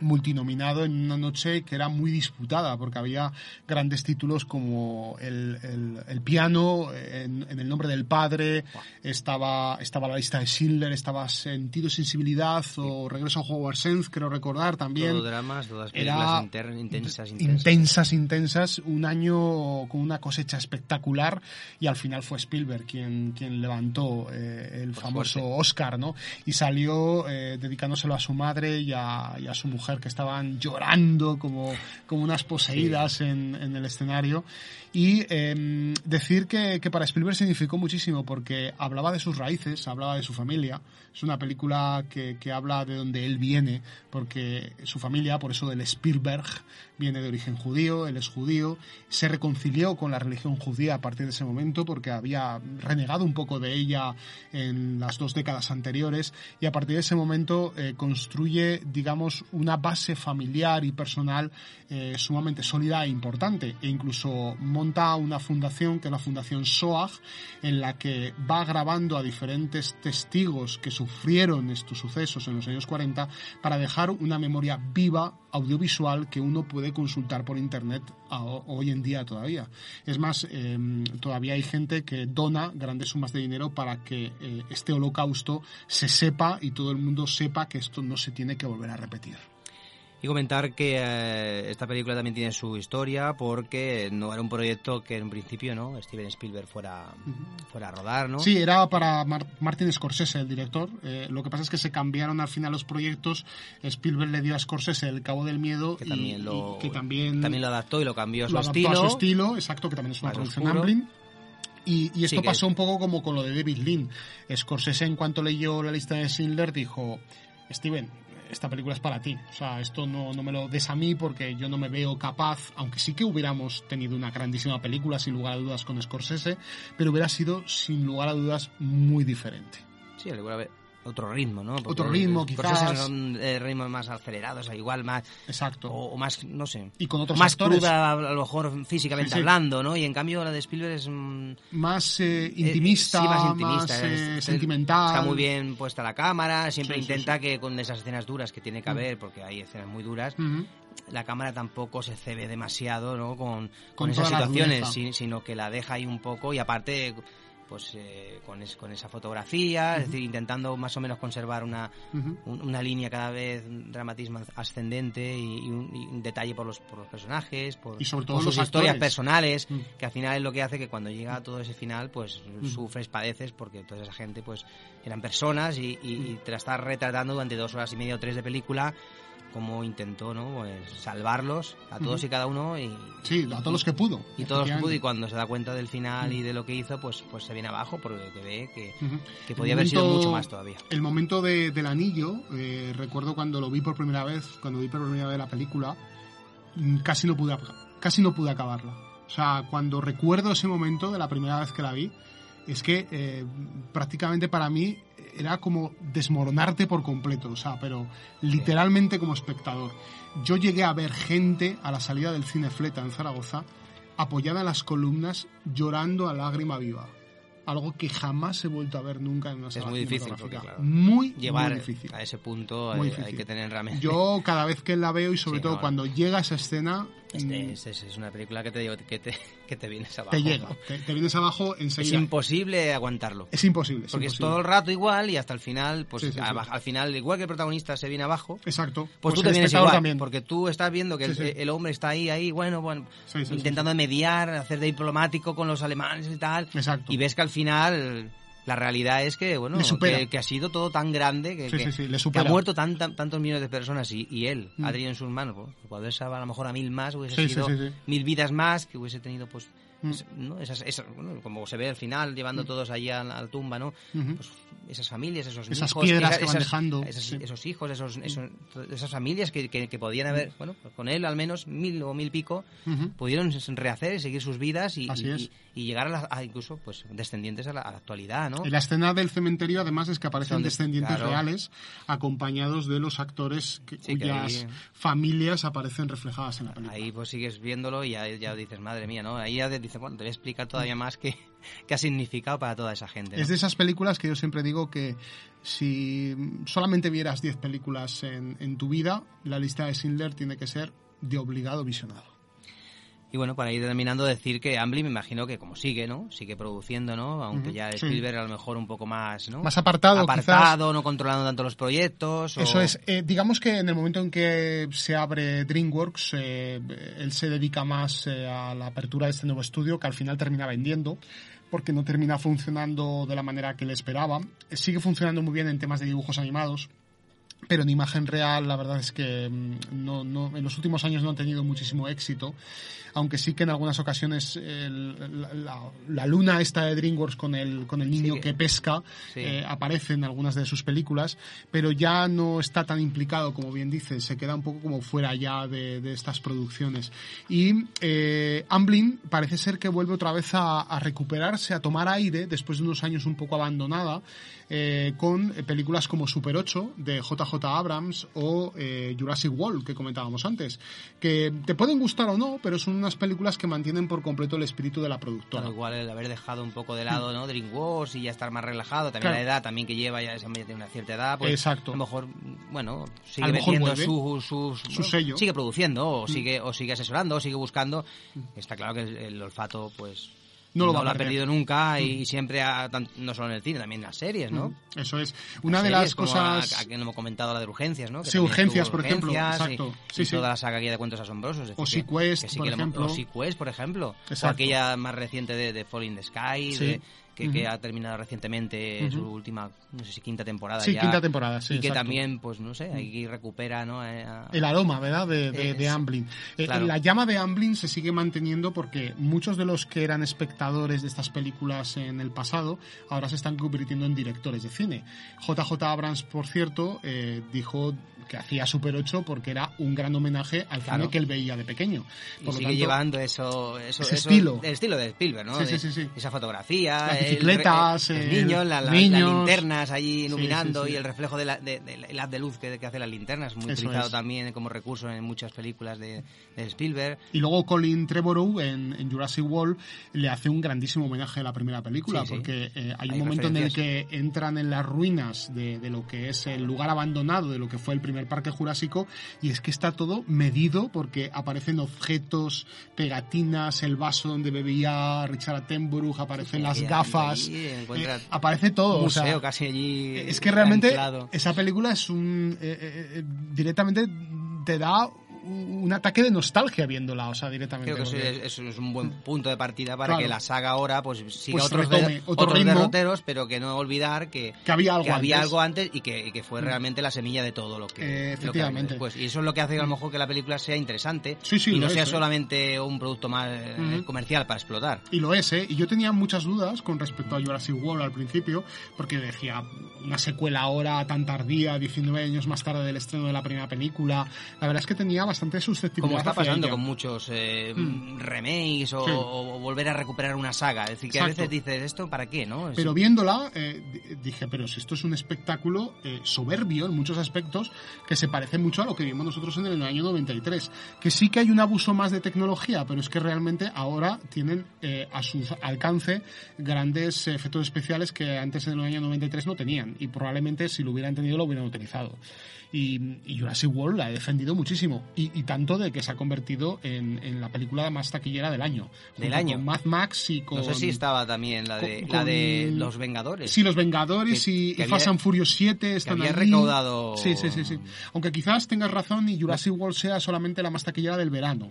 Speaker 4: multinominado en una noche que era muy disputada porque había grandes títulos como el, el, el piano en, en, el nombre del padre estaba estaba la lista de Schindler estaba Sentido sensibilidad sí. o Regreso a Howard Sands creo recordar también
Speaker 1: Todo dramas todas películas inter, intensas, intensas
Speaker 4: intensas intensas un año con una cosecha espectacular y al final fue Spielberg quien quien levantó eh, el Por famoso suerte. Oscar no y salió eh, dedicándoselo a su madre y a, y a su mujer que estaban llorando como, como unas poseídas sí. en, en, el escenario. Y eh, decir que, que, para Spielberg significó muchísimo porque hablaba de sus raíces, hablaba de su familia. Es una película que, que habla de donde él viene, porque su familia, por eso del Spielberg, viene de origen judío, él es judío. Se reconcilió con la religión judía a partir de ese momento porque había renegado un poco de ella en las dos décadas anteriores y a partir de ese momento eh, construye, digamos, una base familiar y personal eh, sumamente sólida e importante e incluso monta una fundación que es la Fundación SOAG en la que va grabando a diferentes testigos que sufrieron estos sucesos en los años 40 para dejar una memoria viva audiovisual que uno puede consultar por internet hoy en día todavía. Es más, eh, todavía hay gente que dona grandes sumas de dinero para que eh, este holocausto se sepa y todo el mundo sepa que esto no se tiene que volver a repetir.
Speaker 1: Y comentar que eh, esta película también tiene su historia porque no era un proyecto que en un principio no Steven Spielberg fuera, uh -huh. fuera a rodar, ¿no?
Speaker 4: Sí, era para Mar Martin Scorsese, el director. Eh, lo que pasa es que se cambiaron al final los proyectos. Spielberg le dio a Scorsese El Cabo del Miedo
Speaker 1: que también,
Speaker 4: y,
Speaker 1: lo,
Speaker 4: y que también,
Speaker 1: también lo adaptó y lo cambió a su
Speaker 4: lo
Speaker 1: estilo.
Speaker 4: A su estilo, exacto, que también es una producción Amblin. Y, y, esto sí, pasó que... un poco como con lo de David Lean. Scorsese, en cuanto leyó la lista de Schindler, dijo: Steven, esta película es para ti. O sea, esto no, no me lo des a mí porque yo no me veo capaz, aunque sí que hubiéramos tenido una grandísima película, sin lugar a dudas, con Scorsese, pero hubiera sido, sin lugar a dudas, muy diferente.
Speaker 1: Sí, le hubiera otro ritmo, ¿no?
Speaker 4: Porque otro ritmo, quizás.
Speaker 1: son eh, ritmos más acelerados, o igual más.
Speaker 4: Exacto.
Speaker 1: O, o, más, no sé.
Speaker 4: Y con otros
Speaker 1: Más
Speaker 4: actores.
Speaker 1: cruda, a lo mejor físicamente
Speaker 4: sí, sí.
Speaker 1: hablando, ¿no? Y en cambio la de Spielberg es. Mm,
Speaker 4: más eh, intimista,
Speaker 1: eh, sí, más, intimista,
Speaker 4: más
Speaker 1: es,
Speaker 4: eh,
Speaker 1: es,
Speaker 4: sentimental.
Speaker 1: Está muy bien puesta la cámara, siempre
Speaker 4: sí,
Speaker 1: intenta que con esas escenas duras que tiene que haber, mm. porque hay escenas muy duras.
Speaker 4: Uh -huh
Speaker 1: la cámara tampoco se cebe demasiado ¿no? con, con, con esas situaciones, sino que la deja ahí un poco y aparte pues eh, con, es, con, esa fotografía, uh -huh. es decir, intentando más o menos conservar una, uh -huh. un, una línea cada vez, un dramatismo ascendente y, y, un, y un, detalle por los, por los personajes, por,
Speaker 4: y sobre todo
Speaker 1: por sus historias personales,
Speaker 4: uh -huh.
Speaker 1: que al final es lo que hace que cuando llega a todo ese final, pues sufres, padeces, porque toda esa gente pues eran personas y, y te la estás retratando durante dos horas y media o tres de película cómo intentó no pues salvarlos a todos uh -huh. y cada uno y
Speaker 4: sí a todos los que pudo
Speaker 1: y todos pudo y cuando se da cuenta del final uh -huh. y de lo que hizo pues pues se viene abajo porque ve que, uh -huh. que podía haber sido mucho más todavía
Speaker 4: el momento de, del anillo eh, recuerdo cuando lo vi por primera vez cuando vi por primera vez la película mm, casi no pude casi no pude acabarla o sea cuando recuerdo ese momento de la primera vez que la vi es que eh, prácticamente para mí era como desmoronarte por completo, o sea, pero literalmente como espectador. Yo llegué a ver gente a la salida del cine Fleta en Zaragoza apoyada en las columnas llorando a lágrima viva. Algo que jamás he vuelto a ver nunca en una sala
Speaker 1: Es muy difícil, porque, claro,
Speaker 4: muy,
Speaker 1: llevar
Speaker 4: muy difícil.
Speaker 1: a ese punto hay, hay, que tener realmente...
Speaker 4: Yo cada vez que la veo y sobre sí, todo no, cuando llega esa escena...
Speaker 1: Este, este, es una película que te, que te, que te vienes abajo.
Speaker 4: Te llega, te, te, vienes abajo enseguida.
Speaker 1: Es imposible aguantarlo.
Speaker 4: Es imposible. Es
Speaker 1: porque
Speaker 4: imposible.
Speaker 1: es todo el rato igual y hasta el final, pues
Speaker 4: sí, sí,
Speaker 1: al, al, final, igual que el protagonista se viene abajo,
Speaker 4: Exacto.
Speaker 1: Pues,
Speaker 4: pues
Speaker 1: tú te vienes igual,
Speaker 4: también.
Speaker 1: porque tú estás viendo que el, el, hombre está ahí, ahí, bueno, bueno, intentando mediar, hacer de diplomático con los alemanes y tal.
Speaker 4: Exacto.
Speaker 1: Y ves que al final la realidad es que bueno que, que, ha sido todo tan grande que,
Speaker 4: sí,
Speaker 1: que,
Speaker 4: sí, sí,
Speaker 1: que ha muerto tan, tan, tantos millones de personas y, y él mm. ha tenido en sus manos pues, poder salvar a lo mejor a mil más hubiese sido mil vidas más que hubiese tenido pues
Speaker 4: mm.
Speaker 1: ¿no? esas, esas bueno, como se ve al final llevando
Speaker 4: mm.
Speaker 1: todos allí a, la tumba no pues esas familias esos
Speaker 4: esas
Speaker 1: hijos
Speaker 4: piedras
Speaker 1: esas,
Speaker 4: que van dejando
Speaker 1: esas,
Speaker 4: sí.
Speaker 1: esos hijos esos, esos, esas familias que, que, que, podían haber bueno con él al menos mil o mil pico
Speaker 4: uh -huh.
Speaker 1: pudieron rehacer y seguir sus vidas y, y, llegar a, la, a, incluso pues descendientes a la, a la, actualidad no
Speaker 4: en la escena del cementerio además es que aparecen descendientes
Speaker 1: claro.
Speaker 4: reales acompañados de los actores que,
Speaker 1: sí,
Speaker 4: cuyas
Speaker 1: que ahí,
Speaker 4: familias aparecen reflejadas en la película
Speaker 1: ahí pues sigues viéndolo y ya, ya dices madre mía no ahí ya dices dice, bueno, te voy a explicar todavía más qué, qué ha significado para toda esa gente.
Speaker 4: Es de esas películas que yo siempre digo que si solamente vieras 10 películas en, en tu vida, la lista de Schindler tiene que ser de obligado visionado.
Speaker 1: Y bueno, para ir terminando, decir que Amblin me imagino que como sigue, ¿no? Sigue produciendo, ¿no? Aunque ya
Speaker 4: sí.
Speaker 1: Spielberg a lo mejor un poco más, ¿no?
Speaker 4: Más apartado,
Speaker 1: Apartado, no controlando tanto los proyectos. o-
Speaker 4: Eso es, eh, digamos que en el momento en que se abre DreamWorks, eh, él se dedica más eh, a la apertura de este nuevo estudio que al final termina vendiendo porque no termina funcionando de la manera que él esperaba. Eh, Sigue funcionando muy bien en temas de dibujos animados, pero en imagen real la verdad es que mm, no, no, en los últimos años no han tenido muchísimo éxito, aunque sí que en algunas ocasiones el- la, la- la luna esta de DreamWorks con el, con el niño
Speaker 1: Sí.
Speaker 4: que pesca
Speaker 1: Sí.
Speaker 4: eh, aparece en algunas de sus películas, pero ya no está tan implicado, como bien dice, se queda un poco como fuera ya de, de estas producciones. Y eh, Amblin parece ser que vuelve otra vez a, a recuperarse, a tomar aire, después de unos años un poco abandonada, eh, con eh, películas como Super 8 de JJ Abrams o eh, Jurassic World que comentábamos antes, que te pueden gustar o no, pero son unas películas que mantienen por completo el espíritu de la productora.
Speaker 1: Claro, igual el haber dejado un poco de lado, ¿no? DreamWorks y ya estar más relajado, también
Speaker 4: Claro.
Speaker 1: la edad también que lleva, ya ya tiene una cierta edad, pues
Speaker 4: Exacto.
Speaker 1: a lo mejor, bueno, sigue metiendo
Speaker 4: vuelve.
Speaker 1: su, su,
Speaker 4: Su sello.
Speaker 1: sigue produciendo, o
Speaker 4: Mm.
Speaker 1: sigue, o sigue asesorando, o sigue buscando. Está claro que el, el olfato, pues,
Speaker 4: No lo va a
Speaker 1: ha perdido nunca y
Speaker 4: Mm.
Speaker 1: siempre, ha- no solo en el cine, también en las series, ¿no?
Speaker 4: Mm, Eso es. Una de las cosas...
Speaker 1: a- a que no hemos comentado la de urgencias, ¿no? Que
Speaker 4: Sí, Urgencias, por ejemplo,
Speaker 1: y-
Speaker 4: exacto.
Speaker 1: Y,
Speaker 4: Sí,
Speaker 1: toda la saga de cuentos asombrosos. decir,
Speaker 4: O
Speaker 1: que-
Speaker 4: Sequest,
Speaker 1: que sí
Speaker 4: por
Speaker 1: lo
Speaker 4: ejemplo.
Speaker 1: O Sequest, por ejemplo.
Speaker 4: Exacto.
Speaker 1: O aquella más reciente de, de Fall in the Sky,
Speaker 4: Sí.
Speaker 1: de- que, que
Speaker 4: Ujú.
Speaker 1: ha terminado recientemente
Speaker 4: Ujú.
Speaker 1: su última, no sé si quinta temporada
Speaker 4: Sí,
Speaker 1: ya.
Speaker 4: quinta temporada, sí,
Speaker 1: Y que
Speaker 4: exacto.
Speaker 1: también, pues no sé, ahí recupera, ¿no? Eh, a-
Speaker 4: El aroma, ¿verdad? De, de,
Speaker 1: Eh,
Speaker 4: de. Amblin. Eh,
Speaker 1: Claro.
Speaker 4: La llama de Amblin se sigue manteniendo porque muchos de los que eran espectadores de estas películas en el pasado ahora se están convirtiendo en directores de cine. JJ Abrams, por cierto, eh, dijo que hacía Super 8 porque era un gran homenaje al
Speaker 1: Claro.
Speaker 4: cine que él veía de pequeño.
Speaker 1: y
Speaker 4: Por lo
Speaker 1: sigue
Speaker 4: tanto,
Speaker 1: llevando eso, eso,
Speaker 4: ese
Speaker 1: eso-
Speaker 4: estilo.
Speaker 1: el estilo de Spielberg, ¿no?
Speaker 4: Sí, sí, sí.
Speaker 1: Esa fotografía,
Speaker 4: Las
Speaker 1: el
Speaker 4: bicicletas,
Speaker 1: los
Speaker 4: el-
Speaker 1: niños, la- la-
Speaker 4: niños.
Speaker 1: las linternas allí
Speaker 4: Sí,
Speaker 1: iluminando
Speaker 4: sí, sí.
Speaker 1: y el reflejo de la, de, de- el haz de luz que, que hace las linternas, muy
Speaker 4: Eso
Speaker 1: utilizado
Speaker 4: es.
Speaker 1: también como recurso en muchas películas de, de Spielberg.
Speaker 4: Y luego Colin Trevorrow en, en Jurassic World le hace un grandísimo homenaje a la primera película,
Speaker 1: Sí, sí.
Speaker 4: porque eh, hay,
Speaker 1: Hay
Speaker 4: un momento en el que entran en las ruinas de, de lo que es el lugar abandonado de lo que fue el primer parque jurásico, y es que está todo medido porque aparecen objetos, pegatinas, el vaso donde bebía Richard Attenborough, aparecen las
Speaker 1: Aquí, allí
Speaker 4: eh, aparece todo.
Speaker 1: un
Speaker 4: o sea,
Speaker 1: museo casi allí
Speaker 4: es que realmente
Speaker 1: anclado.
Speaker 4: esa película es un eh, eh, directamente te da un ataque de nostalgia viéndola, o sea, directamente.
Speaker 1: Creo que eso
Speaker 4: porque-
Speaker 1: es, eso es un buen punto de partida para
Speaker 4: Claro.
Speaker 1: que la saga ahora pues siga
Speaker 4: Pues
Speaker 1: otros,
Speaker 4: retome
Speaker 1: de-
Speaker 4: otro
Speaker 1: otros derroteros, pero que no olvidar que,
Speaker 4: Que había algo antes.
Speaker 1: algo antes y que, y que fue
Speaker 4: Mm.
Speaker 1: realmente la semilla de todo lo que,
Speaker 4: Eh,
Speaker 1: lo que
Speaker 4: efectivamente.
Speaker 1: Y eso es lo que hace a lo mejor que la película sea interesante
Speaker 4: Sí, sí,
Speaker 1: y no
Speaker 4: es,
Speaker 1: sea
Speaker 4: ¿eh?
Speaker 1: solamente un producto más eh,
Speaker 4: Ujú.
Speaker 1: comercial para explotar.
Speaker 4: Y lo es, ¿eh? Y yo tenía muchas dudas con respecto a Jurassic World al principio, porque decía, una secuela ahora tan tardía, 19 años más tarde del estreno de la primera película. La verdad es que tenía bastante susceptibilidad.
Speaker 1: Como está pasando con muchos eh,
Speaker 4: Mm.
Speaker 1: remakes o,
Speaker 4: Sí.
Speaker 1: o volver a recuperar una saga. Es decir, que a veces dices, ¿esto para qué? no? Es-
Speaker 4: Pero viéndola, eh, di- dije, pero si esto es un espectáculo eh, soberbio en muchos aspectos, que se parece mucho a lo que vimos nosotros en el año 93. Que sí que hay un abuso más de tecnología, pero es que realmente ahora tienen a su alcance grandes efectos especiales que antes en el año 93 no tenían. Y probablemente si lo hubieran tenido lo hubieran utilizado. Y, y Jurassic World la he defendido muchísimo. Y, y tanto de que se ha convertido en, en la película más taquillera del año.
Speaker 1: Del año.
Speaker 4: Con Mad Max y con...
Speaker 1: No sé si estaba también la de,
Speaker 4: con-
Speaker 1: la de Los Vengadores.
Speaker 4: Sí, Los Vengadores
Speaker 1: Que-
Speaker 4: y,
Speaker 1: que
Speaker 4: y Fast and Furious 7 están
Speaker 1: había
Speaker 4: allí.
Speaker 1: recaudado-
Speaker 4: Sí, sí, sí, sí. Aunque quizás tengas razón y Jurassic World sea solamente la más taquillera del verano.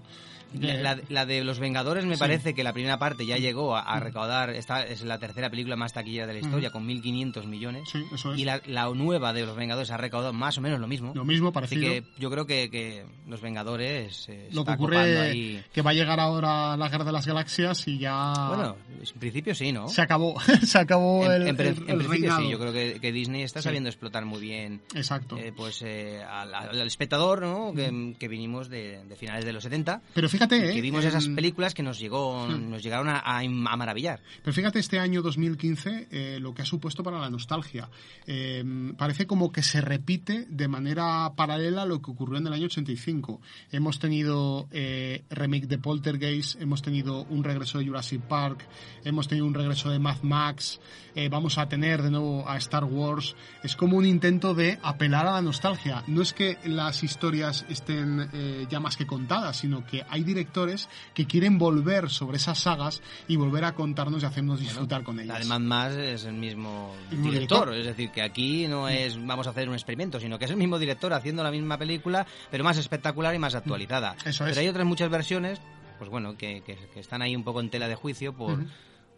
Speaker 1: La, la- de Los Vengadores me
Speaker 4: Sí.
Speaker 1: parece que la primera parte ya llegó a, a recaudar, esta es la tercera película más taquillera de la historia,
Speaker 4: Ujú.
Speaker 1: con 1.500 millones.
Speaker 4: Sí, eso es.
Speaker 1: Y la, la nueva de Los Vengadores ha recaudado más o menos lo mismo.
Speaker 4: Lo mismo,
Speaker 1: Así que yo creo que, que Los Vengadores eh,
Speaker 4: Lo que
Speaker 1: está
Speaker 4: ocurre
Speaker 1: ahí.
Speaker 4: que va a llegar ahora la Guerra de las Galaxias y ya
Speaker 1: Bueno, en principio sí, ¿no?
Speaker 4: se acabó, se acabó
Speaker 1: En,
Speaker 4: el,
Speaker 1: en pre-
Speaker 4: el-
Speaker 1: en
Speaker 4: el
Speaker 1: principio
Speaker 4: reinado.
Speaker 1: sí, yo creo que, que Disney está
Speaker 4: Sí.
Speaker 1: sabiendo explotar muy bien
Speaker 4: Exacto.
Speaker 1: eh, pues eh, al, al espectador, ¿no? Que, que vinimos de, de finales de los 70.
Speaker 4: Pero fíjate,
Speaker 1: que
Speaker 4: ¿eh?
Speaker 1: vimos esas películas que nos llegó,
Speaker 4: Hmm.
Speaker 1: nos llegaron a, a- a maravillar.
Speaker 4: Pero fíjate este año 2015 eh, lo que ha supuesto para la nostalgia. Eh, parece como que se repite de manera paralela lo que ocurrió en el año 85. Hemos tenido eh, remake de Poltergeist, hemos tenido un regreso de Jurassic Park, hemos tenido un regreso de Mad Max, eh, vamos a tener de nuevo a Star Wars. Es como un intento de apelar a la nostalgia. No es que las historias estén eh, ya más que contadas, sino que hay directores que quieren volver sobre esas sagas y volver a contarnos y hacernos disfrutar con ellas.
Speaker 1: Además, más es el mismo director,
Speaker 4: director.
Speaker 1: es decir, que aquí no es vamos a hacer un experimento, sino que es el mismo director haciendo la misma película, pero más espectacular y más actualizada.
Speaker 4: Eso
Speaker 1: pero
Speaker 4: es.
Speaker 1: hay otras muchas versiones, pues bueno, que, que- que están ahí un poco en tela de juicio por...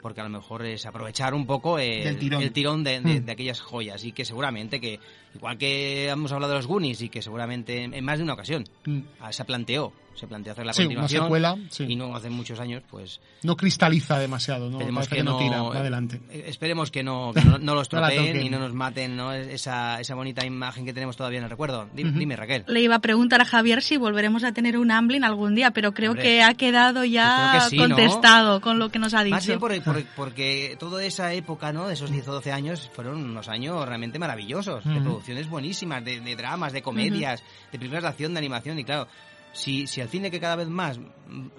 Speaker 1: Porque a lo mejor es aprovechar un poco el,
Speaker 4: tirón.
Speaker 1: el tirón de, de-
Speaker 4: Mm.
Speaker 1: de aquellas joyas y que seguramente que, igual que hemos hablado de los Goonies y que seguramente en, en más de una ocasión
Speaker 4: Mm.
Speaker 1: ah, se planteó, se planteó hacer la
Speaker 4: Sí, una
Speaker 1: continuación
Speaker 4: secuela, sí.
Speaker 1: y no hace muchos años, pues
Speaker 4: No cristaliza demasiado, ¿no?
Speaker 1: Esperemos
Speaker 4: Parece
Speaker 1: que, no,
Speaker 4: tira adelante.
Speaker 1: eh, Esperemos que no, que no, no los
Speaker 4: No
Speaker 1: tropeen y no nos maten ¿no? esa, esa bonita imagen que tenemos todavía en el recuerdo. Dime,
Speaker 4: Ujú.
Speaker 1: dime, Raquel.
Speaker 5: Le iba a preguntar a Javier si volveremos a tener un Amblin algún día, pero creo
Speaker 1: Hombre,
Speaker 5: que ha quedado ya
Speaker 1: creo que sí, ¿no?
Speaker 5: contestado con lo que nos ha dicho.
Speaker 1: Más bien por- por- porque toda esa época, ¿no? De esos 10 o 12 años fueron unos años realmente maravillosos, de
Speaker 4: Ujú.
Speaker 1: producciones buenísimas, de, de dramas, de comedias, de películas de acción, de animación y claro, si, si el cine que cada vez más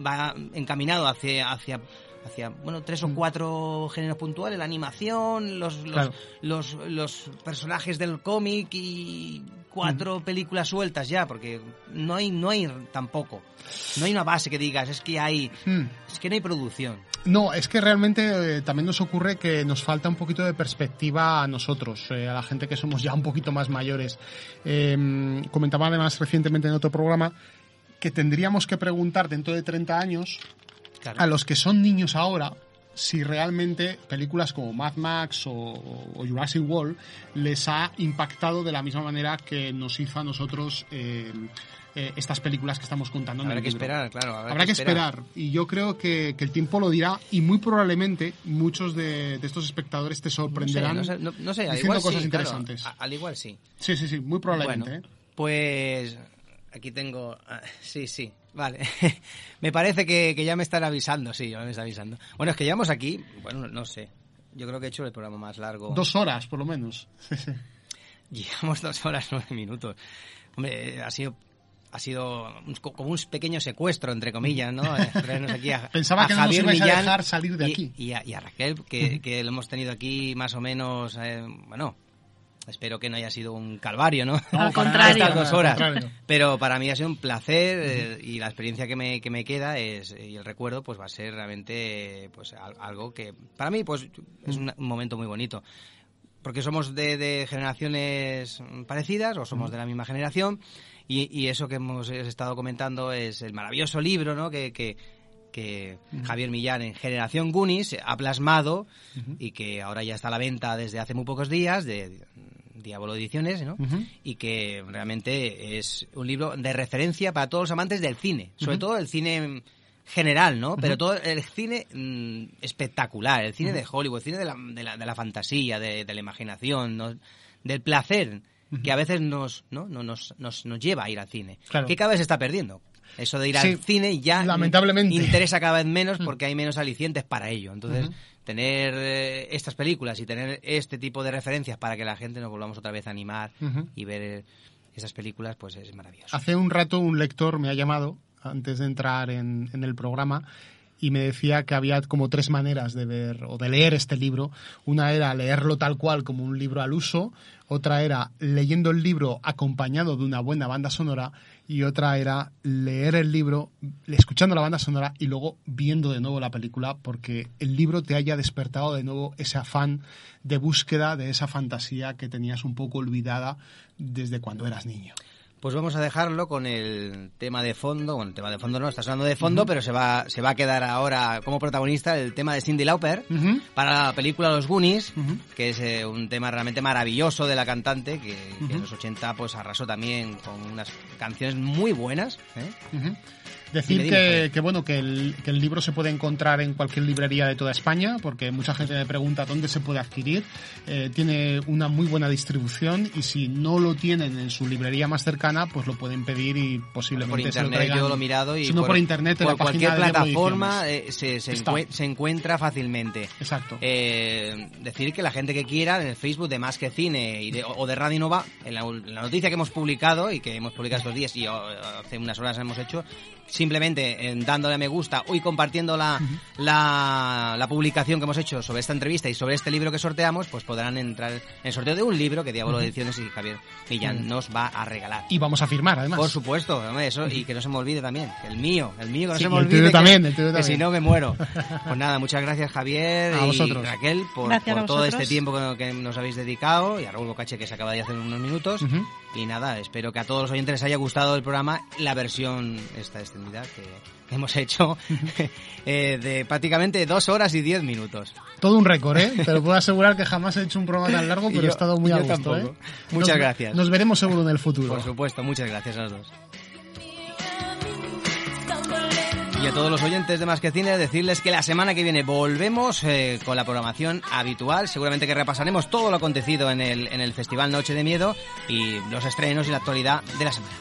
Speaker 1: va encaminado hacia hacia hacia bueno tres o cuatro géneros puntuales la animación los los,
Speaker 4: Claro.
Speaker 1: los, los personajes del cómic y cuatro películas sueltas ya porque no hay no hay tampoco no hay una base que digas es que hay
Speaker 4: Mm.
Speaker 1: es que no hay producción
Speaker 4: No, es que realmente eh, también nos ocurre que nos falta un poquito de perspectiva a nosotros, eh, a la gente que somos ya un poquito más mayores. Eh, comentaba además recientemente en otro programa que tendríamos que preguntar dentro de 30 años a los que son niños ahora si realmente películas como Mad Max o, o Jurassic World les ha impactado de la misma manera que nos hizo a nosotros eh, eh, estas películas que estamos contando. en
Speaker 1: Habrá
Speaker 4: el
Speaker 1: que
Speaker 4: libro.
Speaker 1: esperar, claro, habrá
Speaker 4: que,
Speaker 1: que
Speaker 4: esperar.
Speaker 1: esperar.
Speaker 4: Y yo creo que, que el tiempo lo dirá y muy probablemente muchos de, de estos espectadores te sorprenderán
Speaker 1: No sé, no sé, no- no sé, al
Speaker 4: diciendo
Speaker 1: igual
Speaker 4: cosas
Speaker 1: sí,
Speaker 4: interesantes.
Speaker 1: al igual sí.
Speaker 4: Sí, sí, sí, muy probablemente.
Speaker 1: Bueno,
Speaker 4: ¿eh?
Speaker 1: Pues aquí tengo... ah, Sí, sí, vale. me parece que, que ya me están avisando, sí, ya me están avisando. Bueno, es que llevamos aquí, bueno, no sé. Yo creo que he hecho el programa más largo.
Speaker 4: Dos horas, por lo menos.
Speaker 1: Llevamos dos horas nueve minutos. Hombre, eh, ha sido ha sido un- como un pequeño secuestro, entre comillas, ¿no? Eh, traernos aquí a,
Speaker 4: Pensaba
Speaker 1: a
Speaker 4: que no nos
Speaker 1: Javier
Speaker 4: ibais a
Speaker 1: Millán
Speaker 4: dejar salir de
Speaker 1: y-
Speaker 4: aquí.
Speaker 1: Y, a, y a Raquel, que, que lo hemos tenido aquí más o menos, eh, bueno, espero que no haya sido un calvario, ¿no?
Speaker 4: No, Al contrario.
Speaker 1: Estas dos horas. Pero para mí ha sido un placer eh, y la experiencia que me, que me queda es, y el recuerdo pues va a ser realmente pues al- algo que para mí pues es un, un momento muy bonito porque somos de, de generaciones parecidas o somos de la misma generación y, y eso que hemos estado comentando es el maravilloso libro ¿no? que, que, que Javier Millán en Generación Goonies ha plasmado y que ahora ya está a la venta desde hace muy pocos días de Diablo Ediciones ¿no? Y que realmente es un libro de referencia para todos los amantes del cine, sobre todo el cine general, ¿no? Pero todo el cine mm, espectacular, el cine de Hollywood, el cine de la, de la, de la fantasía, de, de la imaginación, ¿no? del placer que a veces nos, ¿no? No, nos, nos, nos lleva a ir al cine.
Speaker 4: Claro.
Speaker 1: Que cada vez se está perdiendo. Eso de ir
Speaker 4: Sí,
Speaker 1: al cine ya
Speaker 4: lamentablemente.
Speaker 1: interesa cada vez menos porque hay menos alicientes para ello. Entonces, tener eh, estas películas y tener este tipo de referencias para que la gente nos volvamos otra vez a animar y ver eh, esas películas, pues es maravilloso.
Speaker 4: Hace un rato un lector me ha llamado antes de entrar en, en el programa y me decía que había como tres maneras de ver o de leer este libro. Una era leerlo tal cual como un libro al uso, otra era leyendo el libro acompañado de una buena banda sonora y otra era leer el libro escuchando la banda sonora y luego viendo de nuevo la película porque el libro te haya despertado de nuevo ese afán de búsqueda de esa fantasía que tenías un poco olvidada desde cuando eras niño.
Speaker 1: Pues vamos a dejarlo con el tema de fondo. Bueno, el tema de fondo no, está sonando de fondo, pero se va, se va a quedar ahora como protagonista el tema de Cindy Lauper para la película Los Goonies, que es eh, un tema realmente maravilloso de la cantante, que, que en los 80 pues arrasó también con unas canciones muy buenas. ¿eh?
Speaker 4: Decir
Speaker 1: Dime, dime,
Speaker 4: que, bueno que el, que el libro se puede encontrar en cualquier librería de toda España, porque mucha gente me pregunta dónde se puede adquirir. Eh, tiene una muy buena distribución y si no lo tienen en su librería más cercana, pues lo pueden pedir y posiblemente
Speaker 1: por
Speaker 4: se lo
Speaker 1: internet
Speaker 4: traigan.
Speaker 1: yo lo he mirado y
Speaker 4: Si no por, internet en
Speaker 1: por
Speaker 4: la
Speaker 1: cualquier plataforma eh, se, se, encue- se encuentra fácilmente.
Speaker 4: Exacto.
Speaker 1: Eh, decir que la gente que quiera en el Facebook de Más que Cine y de, o de Radio Nova, en la, en la noticia que hemos publicado y que hemos publicado estos días y hace unas horas hemos hecho, simplemente eh, dándole a me gusta y compartiendo la, la, la publicación que hemos hecho sobre esta entrevista y sobre este libro que sorteamos, pues podrán entrar en el sorteo de un libro que Diablo
Speaker 4: Ujú.
Speaker 1: Ediciones y Javier Millán nos va a regalar.
Speaker 4: Y vamos a firmar, además.
Speaker 1: Por supuesto, hombre, eso, y que no se me olvide también, el mío, el mío que no
Speaker 4: Sí,
Speaker 1: se me
Speaker 4: el
Speaker 1: olvide.
Speaker 4: tuyo
Speaker 1: que-
Speaker 4: también, el tuyo
Speaker 1: que
Speaker 4: también.
Speaker 1: si no me muero. Pues nada, muchas gracias Javier
Speaker 4: A
Speaker 1: y
Speaker 4: vosotros.
Speaker 1: Raquel por,
Speaker 5: Gracias
Speaker 1: por
Speaker 5: a
Speaker 1: todo este tiempo que, que nos habéis dedicado y a Raúl Bocache que se acaba de hacer unos minutos. Y nada, espero que a todos los oyentes les haya gustado el programa, la versión esta extendida que que hemos hecho eh, de prácticamente dos horas y diez minutos.
Speaker 4: Todo un récord, ¿eh? Te lo puedo asegurar que jamás he hecho un programa tan largo, pero
Speaker 1: Yo-
Speaker 4: he estado muy a gusto,
Speaker 1: tampoco.
Speaker 4: ¿eh?
Speaker 1: Muchas
Speaker 4: Nos-
Speaker 1: gracias.
Speaker 4: Nos veremos seguro en el futuro.
Speaker 1: Por supuesto, muchas gracias a los dos. Y a todos los oyentes de Más que Cine, decirles que la semana que viene volvemos eh, con la programación habitual. Seguramente que repasaremos todo lo acontecido en el, en el Festival Noche de Miedo y los estrenos y la actualidad de la semana.